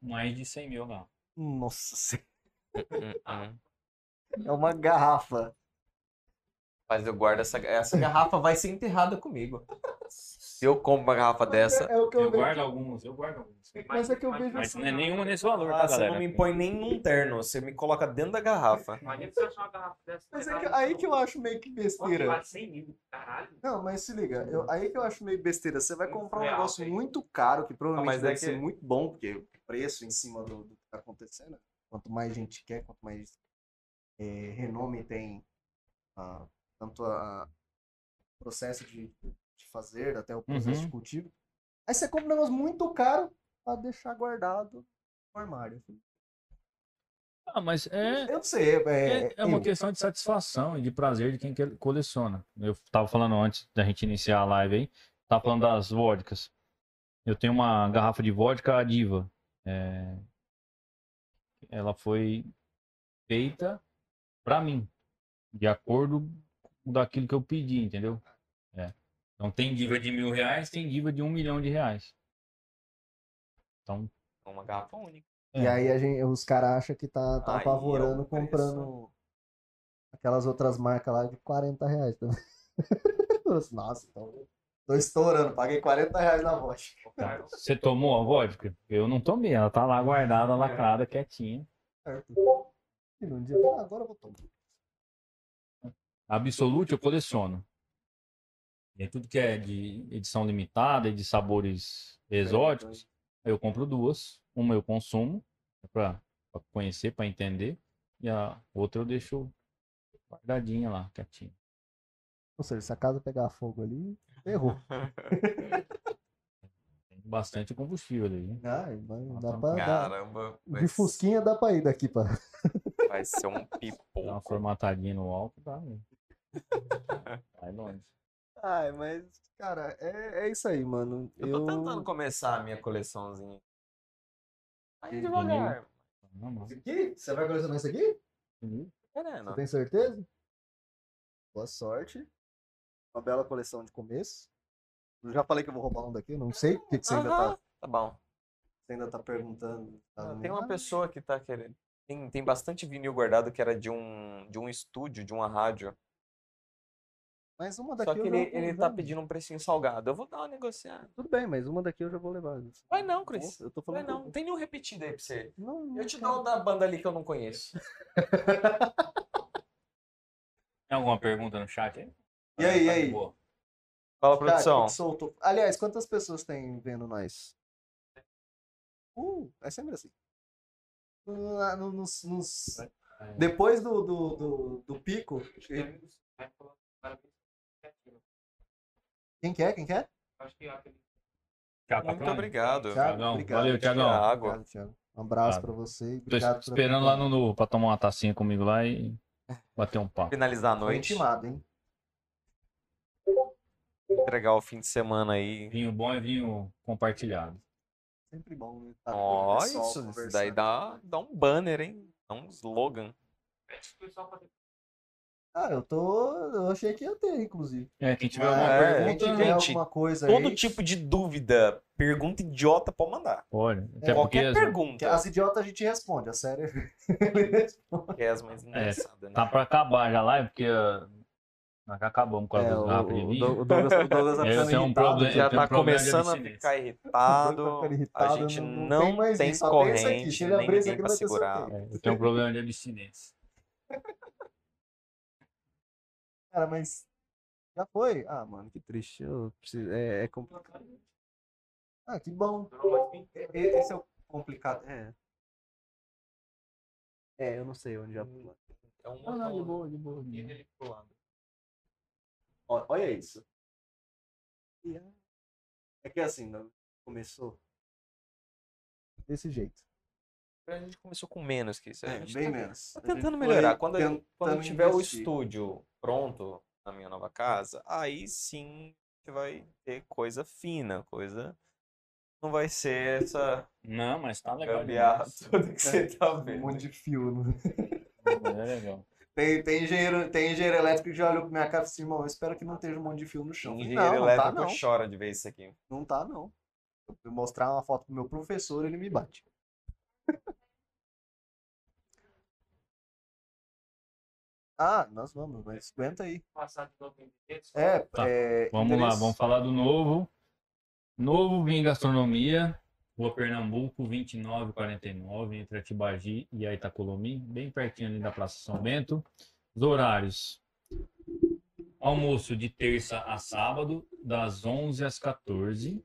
mais de 100 mil garrafas. Nossa Senhora. Hum, hum. É uma garrafa. Mas eu guardo essa, essa garrafa, vai ser enterrada comigo. Se eu compro uma garrafa dessa. É o que eu, Eu vejo. guardo alguns, eu guardo alguns. Mas é que eu vejo Mas assim. não é nenhuma nesse valor, Ah, tá, você galera? não me impõe nem num terno, você me coloca dentro da garrafa. Imagina você achar uma garrafa dessa. Mas é que, aí que eu acho meio que besteira. vale 100 mil? Caralho. Não, mas se liga, eu- aí que eu acho meio besteira. Você vai comprar um negócio muito caro, que provavelmente mas é deve que- ser muito bom, porque o preço em cima do, do que tá acontecendo, quanto mais gente quer, quanto mais é, renome tem ah, tanto a, o processo de, de fazer, até o processo Uhum. de cultivo. Aí você compra um negócio muito caro pra deixar guardado no armário. Ah, mas é, Eu não sei, é, É, é uma eu. questão de satisfação e de prazer de quem que- coleciona. Eu tava falando antes da gente iniciar a live aí, tava falando das vodkas. Eu tenho uma garrafa de vodka Diva. É, Ela foi feita pra mim, de acordo com daquilo que eu pedi, entendeu? É. Então tem diva de mil reais, tem diva de um milhão de reais. Então, É uma garrafa única. E É. aí a gente, os caras acham que tá, tá Aí é apavorando preço. comprando aquelas outras marcas lá de 40 reais também. Nossa, então. Tô estourando, paguei 40 reais na vodka. você tomou a vodka? Eu não tomei, ela tá lá guardada, lacrada, quietinha. Certo. E num dia, ah, agora eu vou tomar. Absolute eu coleciono. E tudo que é de edição limitada e de sabores exóticos, eu compro duas. Uma eu consumo para conhecer, para entender, e a outra eu deixo guardadinha lá, quietinha. Ou seja, se a casa pegar fogo ali, errou. Tem bastante combustível ali. Ah, mas dá pra. Caramba. vai De fusquinha dá pra ir daqui pra. Vai ser um Dá uma pipoco. formatadinha no álcool, tá? né? Vai longe. Ai, mas, cara, é, é isso aí, mano. Eu tô tentando começar a minha coleçãozinha. Aí De devagar. Esse aqui? Você vai colecionar isso aqui? Querendo. Você tem certeza? Boa sorte. Uma bela coleção de começo. Eu já falei que eu vou roubar um daqui, não sei o que, que você ainda tá, Tá bom. você ainda tá perguntando. Tá Tem no- uma pessoa que tá querendo. Tem, tem bastante vinil guardado que era de um, de um estúdio, de uma rádio. Mas uma daqui Só que eu já ele, vou ele tá pedindo um precinho salgado. Eu vou dar uma negociada. Tudo bem, mas uma daqui eu já vou levar. Vai não, Cris. Eu tô Vai falando. não. Não tem nenhum repetido aí pra você. Não, não Eu te dou o da banda ali que eu não conheço. Tem alguma pergunta no chat aí? E aí, e Tá de aí? boa. Fala, produção. que soltou. Aliás, quantas pessoas tem vendo nós? Uh, é sempre assim. No- no- nos- nos- Depois do, do, do, do pico. Quem quer? Quem quer? Thiago Muito Patrone? obrigado. Thiago, obrigado. valeu, Thiagão. Thiago. Obrigado, Thiago. Um abraço pra você. e Tô Obrigado por esperando lá no. Novo pra tomar uma tacinha comigo lá e bater um papo. Finalizar a Foi noite. intimado, hein? Entregar o fim de semana aí. Vinho bom é vinho compartilhado. Sempre bom. né? Tá pessoal isso, isso daí dá, dá um banner, hein? Dá um slogan. Ah, eu tô. Eu achei que ia ter, inclusive. É, quem tiver Ah, alguma é, pergunta, tiver Gente, alguma coisa Todo aí. tipo de dúvida, pergunta idiota pode mandar. pode. Até porque Qualquer as- pergunta. As idiotas a gente responde, a sério. Que é as mais engraçadas, né? tá pra acabar já lá, porque ah, nós já acabamos com É, o, de o, o Douglas, o Douglas tá ficando tenho um irritado, problema- Já tá um começando a ficar irritado. Tá A irritado, gente não- não não tem mais tem aqui. corrente, nem ninguém pra vai ter segurar. É, eu tenho um problema de abstinência. Cara, mas. Já foi? Ah, mano, que triste. Eu preciso... é, é complicado. Ah, que bom. Esse é o complicado. É. É, eu não sei onde já. É um Não, não, de boa, de boa. de boa. Olha isso. É- É que assim, não- começou desse jeito. A gente começou com menos que isso. A É, gente bem tá, menos. tá tentando melhorar. Quando, gente- quando tentando tiver o investir. estúdio pronto na minha nova casa, aí sim gente vai ter coisa fina, coisa. Não vai ser essa Não, mas tá legal. gambiarra toda que você tá Um vendo. monte de fio. né? É legal. Tem, tem, engenheiro, tem engenheiro elétrico que já olhou pra minha cara e disse, irmão, eu espero que não esteja um monte de fio no chão. Engenheiro não, não tá elétrico não. chora de ver isso aqui. Não tá não. Eu mostrar uma foto pro meu professor, ele me bate. Ah, nós vamos, mas aguenta aí. É, Tá, é Vamos lá, vamos falar do novo. Novo Vinho Gastronomia, Rua Pernambuco, 2949, entre Atibagi e Aitacolomi, bem pertinho ali da Praça São Bento. Os horários. Almoço de terça a sábado, das 11 às 14.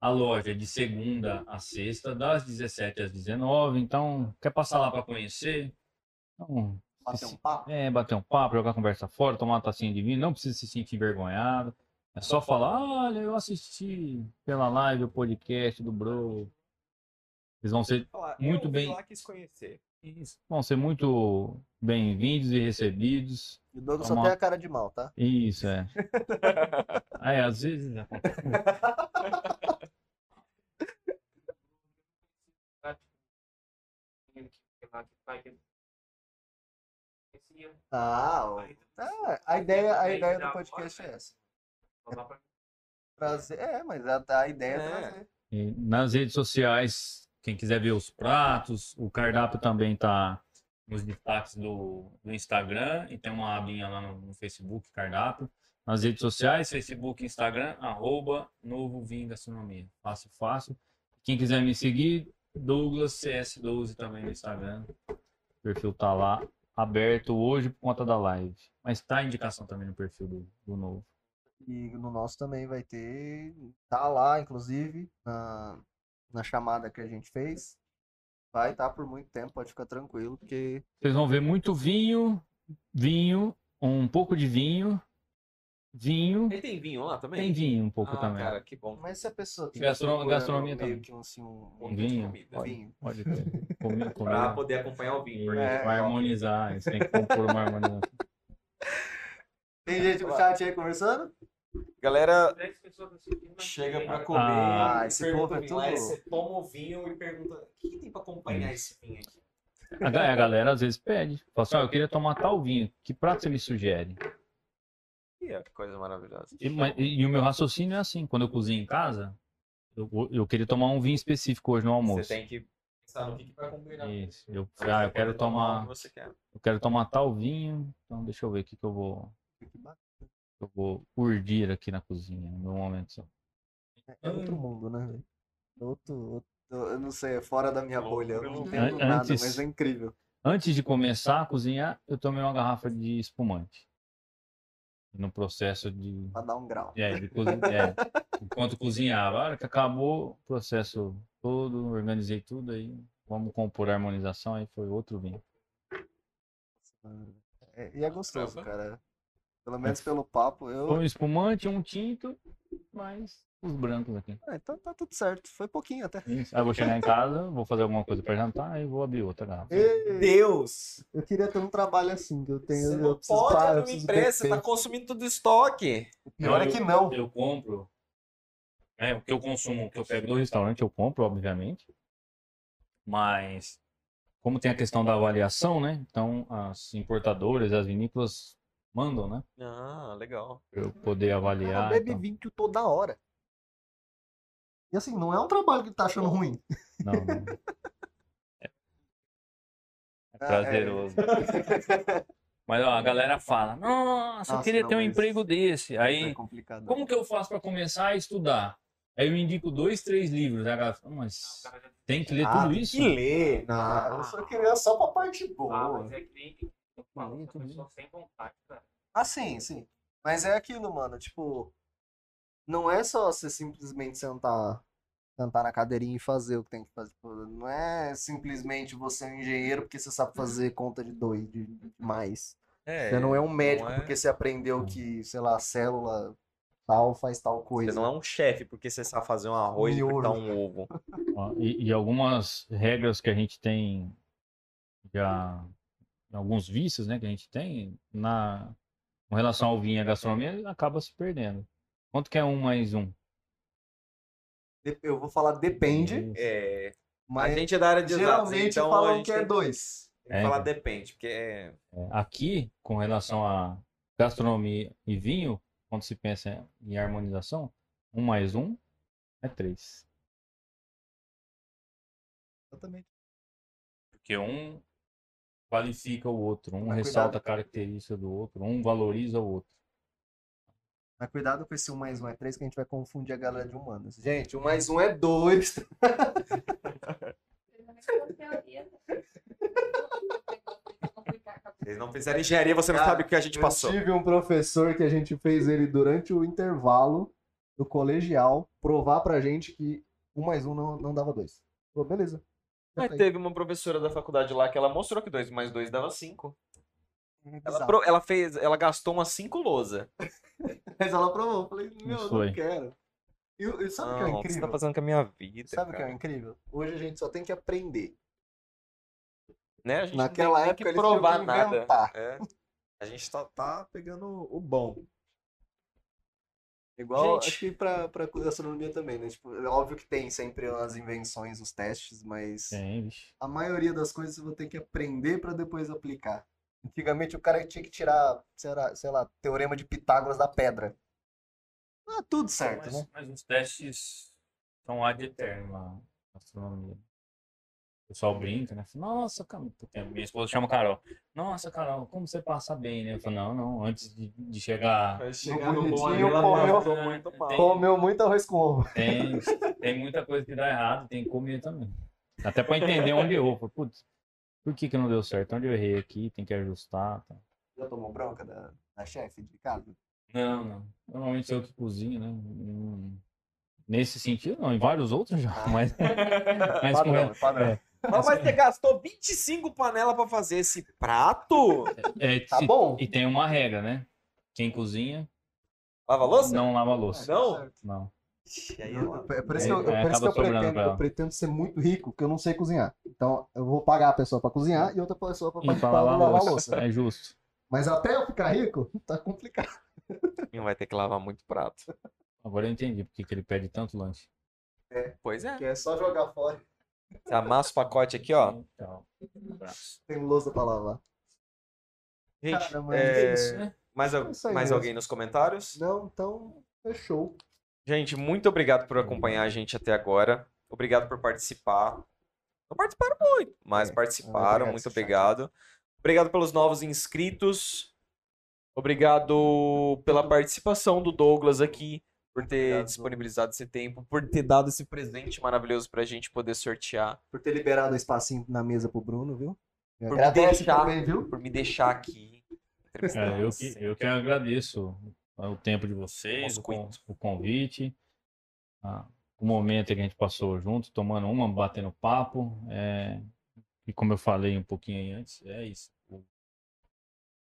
A loja de segunda a sexta, das 17 às 19. Então, quer passar lá para conhecer? Então, Bater um papo. é, bater um papo, jogar conversa fora, tomar uma tacinha de vinho, não precisa se sentir envergonhado. É só falar, olha, eu assisti pela live o podcast do Bro. Eles vão ser, Falar, Muito bem. lá quis conhecer. vão ser muito bem-vindos e recebidos. E o Douglas só Toma- tem a cara de mal, tá? Isso, é. Aí, às vezes acontece. Ah, ó. É, a ideia, a ideia do podcast é essa. Trazer, é, mas a, a ideia é, É. trazer. E nas redes sociais, quem quiser ver os pratos, o cardápio também tá nos destaques do, do Instagram e tem uma abinha lá no, no Facebook, cardápio. Nas redes sociais, Facebook, Instagram, arroba Novo Vinho Gastronomia. Fácil, fácil. Quem quiser me seguir, Douglas CS12 também no Instagram. O perfil tá lá, aberto hoje por conta da live. Mas tá a indicação também no perfil do, do Novo. E no nosso também vai ter. Tá lá, inclusive, na, na chamada que a gente fez. Vai estar por muito tempo, pode ficar tranquilo, porque. Vocês vão ver muito vinho, vinho, um pouco de vinho, vinho, Ele tem vinho lá também? tem vinho um pouco ah, também. cara, que bom. Mas se a pessoa. gastronomia meio também. que um, assim, um, Um vinho, comida. pode, vinho. pode ter. Comer, Pra comer. poder acompanhar o vinho. Isso, É. vai harmonizar, eles têm que compor uma harmonização. Tem gente no chat aí conversando? Galera, chega pra comer. Ah, e esse pergunta povo é lá, tudo- e Você toma o vinho e pergunta: o que, tem pra acompanhar esse vinho aqui? A, ga- a galera às vezes pede. Fala assim, ó, eu queria tomar tal vinho. Que prato você me sugere? Que coisa maravilhosa. E, mas- e o meu raciocínio é assim, quando eu cozinho em casa, eu, eu queria tomar um vinho específico hoje no almoço. Você tem que pensar no que, que vai combinar. Isso. Eu, ah, eu quero tomar o tomar. que você quer. Eu quero tomar tal vinho. Então deixa eu ver o que, que eu vou. Eu vou urdir aqui na cozinha, no meu momento só. É outro mundo, né, velho? Outro, outro. Eu não sei, é fora da minha bolha. Eu não entendo nada, antes- mas é incrível. Antes de começar a cozinhar, eu tomei uma garrafa de espumante. No processo de. Pra dar um grau. É, de cozi- é, enquanto cozinhava. A hora que acabou o processo todo, organizei tudo aí. Vamos compor a harmonização, aí foi outro vinho. É, e é gostoso, cara. Pelo menos pelo papo, eu. Foi um espumante, um tinto, mais os brancos aqui. Ah, então tá tudo certo. Foi pouquinho até. Isso. Aí eu vou chegar em casa, vou fazer alguma coisa pra jantar e vou abrir outra garrafa. Ei, Deus! eu queria ter um trabalho assim, que eu tenho. Você eu não pode parar, eu abrir uma empresa, você tá consumindo todo o estoque. O Pior é que não. Eu compro. É, o que eu consumo, o que eu pego do restaurante, eu compro, obviamente. Mas, como tem a questão da avaliação, né? Então, as importadoras, as vinícolas mandam, né? Ah, legal. Pra eu poder avaliar. bebe então. vinho toda hora. E assim, não é um trabalho que ele tá achando ruim. Não, não. É, é prazeroso. Mas ó, a galera fala: Nossa, eu Nossa, queria não, ter um emprego desse. Aí, É complicado. como que eu faço pra começar a estudar? Aí eu indico dois, três livros. Aí a galera fala, mas tem que ler Ah, tudo tem isso? Que lê. Não, eu só queria só pra parte Ah, boa. mas é que nem que eu sem vontade, cara. Ah, sim, sim. Mas é aquilo, mano, tipo, não é só você simplesmente sentar, sentar na cadeirinha e fazer o que tem que fazer. Tipo, Não é simplesmente você é um engenheiro porque você sabe fazer conta de dois, de, de mais. É, Você não é um médico é- porque você aprendeu que, sei lá, a célula tal faz tal coisa. Você não é um chefe porque você sabe fazer um arroz e fritar um ovo. E, e algumas regras que a gente tem já alguns vícios, né, que a gente tem na com relação ao vinho e à gastronomia acaba se perdendo. Quanto que é um mais um? Eu vou falar depende. É, a mas gente é da área de exatas, geralmente então a falam gente que é dois. É, falar depende, porque é... É, Aqui, com relação a gastronomia e vinho, quando se pensa em harmonização, um mais um é três. Exatamente. Porque um qualifica o outro, um Mas ressalta a característica do outro, um valoriza o outro. Mas cuidado com esse 1 mais 1 é 3 que a gente vai confundir a galera de humanas. Gente, 1 mais 1 é 2. Vocês não fizeram engenharia, você não Cara, sabe o que a gente Eu passou. tive um professor que a gente fez ele durante o intervalo do colegial provar pra gente que 1 mais 1 não, não dava 2. Falou, beleza. Mas teve uma professora da faculdade lá que ela mostrou que 2 mais 2 dava 5. É Ela, pro- ela fez, ela gastou umas 5 lousa. Mas ela provou. Eu falei, meu, não foi. quero. E, e sabe o que é Não, que você incrível? tá fazendo com a minha vida, Sabe o que é incrível? Hoje a gente só tem que aprender. Né? A gente não Naquela tem época que eles provar tinham que nada. inventar. É. A gente tá, tá pegando o bom. Igual, Gente. acho que pra, pra gastronomia também, né? Tipo, é óbvio que tem sempre as invenções, os testes, mas Tem, a maioria das coisas você vai ter que aprender pra depois aplicar. Antigamente o cara tinha que tirar, sei lá, sei lá, teorema de Pitágoras da pedra. Ah, tudo certo, mas, né? mas os testes são ad eterno na gastronomia. O pessoal brinca, né? Fala, Nossa, Carol. porque Minha esposa chama Carol. Nossa, Carol, como você passa bem, né? Eu falo, não, não, antes de, de chegar. Vai chegar no ali, ela comeu- passou muito. Tem- Comeu muito arroz com ovo. Tem, tem muita coisa que dá errado, tem que comer também. Até pra entender onde errou. Putz, por que, que não deu certo? Onde eu errei aqui? Tem que ajustar. Tá. Já tomou bronca da, da chefe de casa? Não, não. Normalmente eu que cozinho, né? Hum, Nesse sentido, não. Em vários outros já. Mas, mas com, Padrão, padrão. é, Mas, mas você gastou 25 panelas pra fazer esse prato? é, Tá se- bom? E tem uma regra, né? Quem cozinha Lava a louça? não lava a louça. Não? Não. Aí, Eu- ela- É por isso que eu, por isso que eu pretendo, eu pretendo ser muito rico, porque eu não sei cozinhar. Então eu vou pagar a pessoa pra cozinhar e outra pessoa pra participar pra do lavar lavar louça. louça. É justo. Mas até eu ficar rico, tá complicado. Não vai ter que lavar muito prato. Agora eu entendi porque que ele pede tanto lanche. Pois é. Porque é só jogar fora. Você amassa o pacote aqui, ó. Um abraço. Tem louça pra lavar. Gente, Cara, mas é, É isso, né? mais, al- É mais alguém nos comentários? Não, então fechou. Gente, muito obrigado por acompanhar a gente até agora. Obrigado por participar. Não participaram muito, mas É, participaram. muito obrigado. Obrigado pelos novos inscritos. Obrigado pela participação do Douglas aqui, por ter Obrigado, disponibilizado esse tempo, por ter dado esse presente maravilhoso pra gente poder sortear, Por ter liberado o espacinho na mesa pro Bruno, viu? Por me deixar. também, viu? por me deixar aqui. É, eu, que, eu que agradeço o tempo de vocês, o, o convite, a- o momento que a gente passou junto, tomando uma, batendo papo. é, e como eu falei um pouquinho aí antes, é isso. O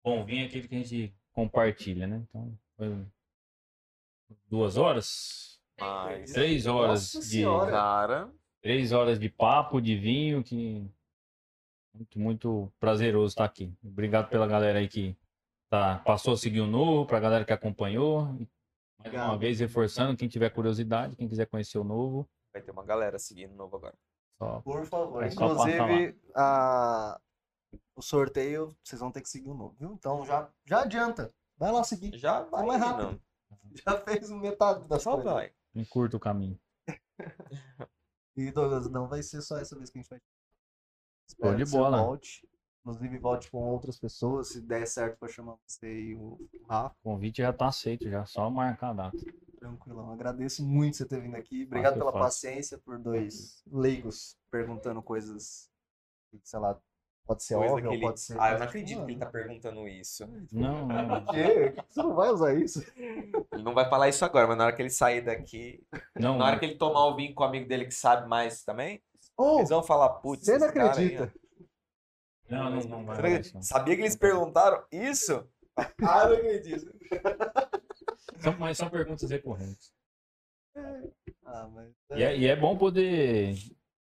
bom vinho é aquele que a gente compartilha, né? Então, foi duas horas, Mas, três horas Nossa de Senhora. cara, três horas de papo, de vinho, que muito, muito prazeroso estar aqui. Obrigado pela galera aí que tá, passou a seguir o novo, pra galera que acompanhou. Mais uma vez, reforçando, quem tiver curiosidade, quem quiser conhecer o novo, vai ter uma galera seguindo novo agora. só Por favor. É Inclusive, a... o sorteio, vocês vão ter que seguir o novo, viu? Então já, já adianta. Vai lá seguir. Já vai, mais rápido. não. Já fez metade das Só coisas. vai. encurta o caminho. E Douglas, não vai ser só essa vez que a gente vai. Show de que você bola. Volte. Inclusive, volte com outras pessoas. Se der certo pra chamar você e o Rafa, O convite já tá aceito, já só marcar a data. tranquilão. Agradeço muito você ter vindo aqui. Obrigado pela paciência por dois leigos perguntando coisas sei lá, pode ser Coisa óbvio ele- pode ser. Ah, eu não acredito que ele Mano, tá perguntando isso. Não, não, Por quê? Você não vai usar isso? Ele não vai falar isso agora, mas na hora que ele sair daqui, não. na hora que ele tomar o vinho com o amigo dele que sabe mais também, Ou, eles vão falar, putz, você não cara aí, acredita. Não, não, não vai não. Sabia que eles perguntaram isso? Ah, não acredito. São, mas são perguntas recorrentes. Ah, mas... E é, e é bom poder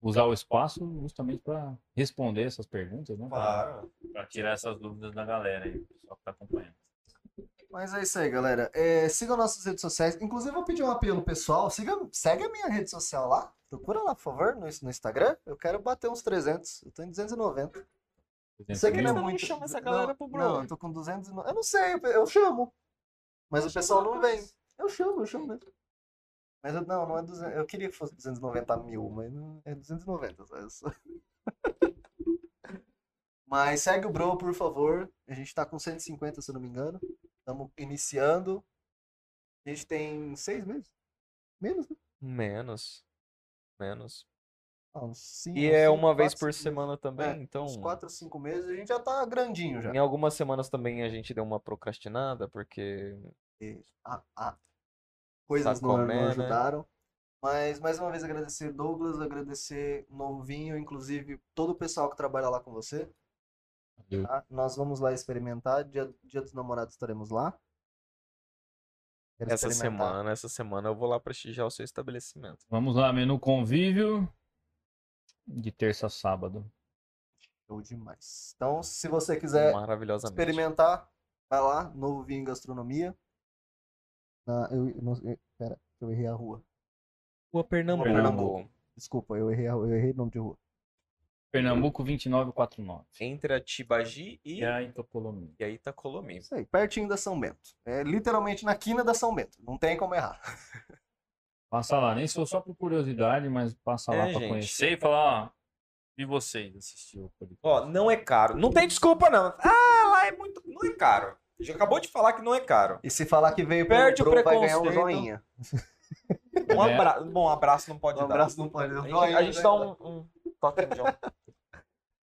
usar o espaço justamente para responder essas perguntas, né? Claro. Para tirar essas dúvidas da galera aí, pessoal que tá acompanhando. Mas é isso aí, galera. É, sigam nossas redes sociais. Inclusive, eu vou pedir um apelo pessoal. Siga, segue a minha rede social lá. Procura lá, por favor, no, no Instagram. Eu quero bater uns 300. Eu tô em 290. Isso aqui não é muito. chama essa galera não, pro Bro. Não, eu tô com 290. Eu não sei, eu, eu chamo. Mas o pessoal não vem. Eu chamo, eu chamo mesmo. Mas eu, não, não é 200. Eu queria que fosse 290 mil, mas não é 290. só isso. mas segue o Bro, por favor. A gente tá com 150, se eu não me engano. Estamos iniciando. A gente tem seis meses. Menos, né? Menos. Menos. Ah, uns cinco, E é cinco, uma vez por semana também, É, então. Uns 4 ou 5 meses a gente já tá grandinho já. Em algumas semanas também a gente deu uma procrastinada, porque. A- a- coisas não, como não é, né? ajudaram. Mas mais uma vez agradecer Douglas, agradecer Novo Vinho, inclusive todo o pessoal que trabalha lá com você. Tá? Nós vamos lá experimentar. Dia, dia dos namorados estaremos lá. Quero Essa semana, essa semana eu vou lá prestigiar o seu estabelecimento. Vamos lá, menu convívio de terça a sábado. Show demais. Então, se você quiser Maravilhosamente. experimentar, vai lá, Novo Vinho em Gastronomia. Na, eu, não, eu- pera, eu errei a rua. Rua Pernambuco. Pernambuco. Desculpa, eu errei, a- eu errei o nome de rua. Pernambuco 2949. Entre a Tibagi e, E a Itopolomi. e a Itacolomi. Isso aí, pertinho da São Bento. É literalmente na quina da São Bento. Não tem como errar. Passa lá, nem se for só por curiosidade, mas passa lá É, pra gente. conhecer e falar, ó, e vocês assistiu? Ó, não é caro. Não tem desculpa, não. Ah, lá é muito. Não é caro. Já acabou de falar que não é caro. E se falar que veio Perde pelo o Pro, vai ganhar um joinha. Um É. abraço. Bom, um abraço não pode Um dar. abraço não pode. A Um gente, joinha a gente dá dar. um, um toque de.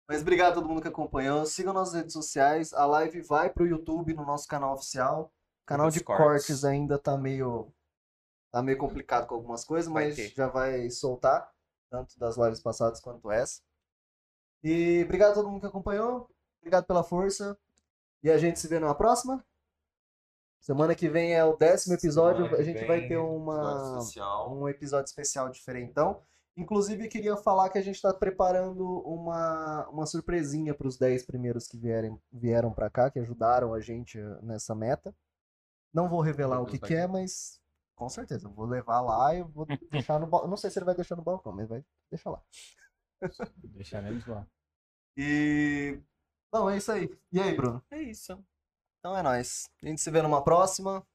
Mas obrigado a todo mundo que acompanhou. Sigam nossas redes sociais. A live vai pro YouTube, no nosso canal oficial. O canal de cortes. cortes ainda tá meio. Tá meio complicado com algumas coisas, Vai mas ter. já vai soltar. Tanto das lives passadas quanto essa. E obrigado a todo mundo que acompanhou. Obrigado pela força. E a gente se vê numa próxima. Semana que vem é o décimo episódio. Semana A gente vai ter episódio uma, especial. um episódio especial diferentão. Inclusive, queria falar que a gente está preparando uma, uma surpresinha para os 10 primeiros que vierem, vieram para cá, que ajudaram a gente nessa meta. Não vou revelar o que, que é, mas com certeza, eu vou levar lá e vou deixar no balcão. Não sei se ele vai deixar no balcão, mas vai deixar lá. Deixaremos lá. E. Bom, é isso aí. E aí, Bruno? É isso. Então é nóis. A gente se vê numa próxima.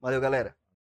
Valeu, galera.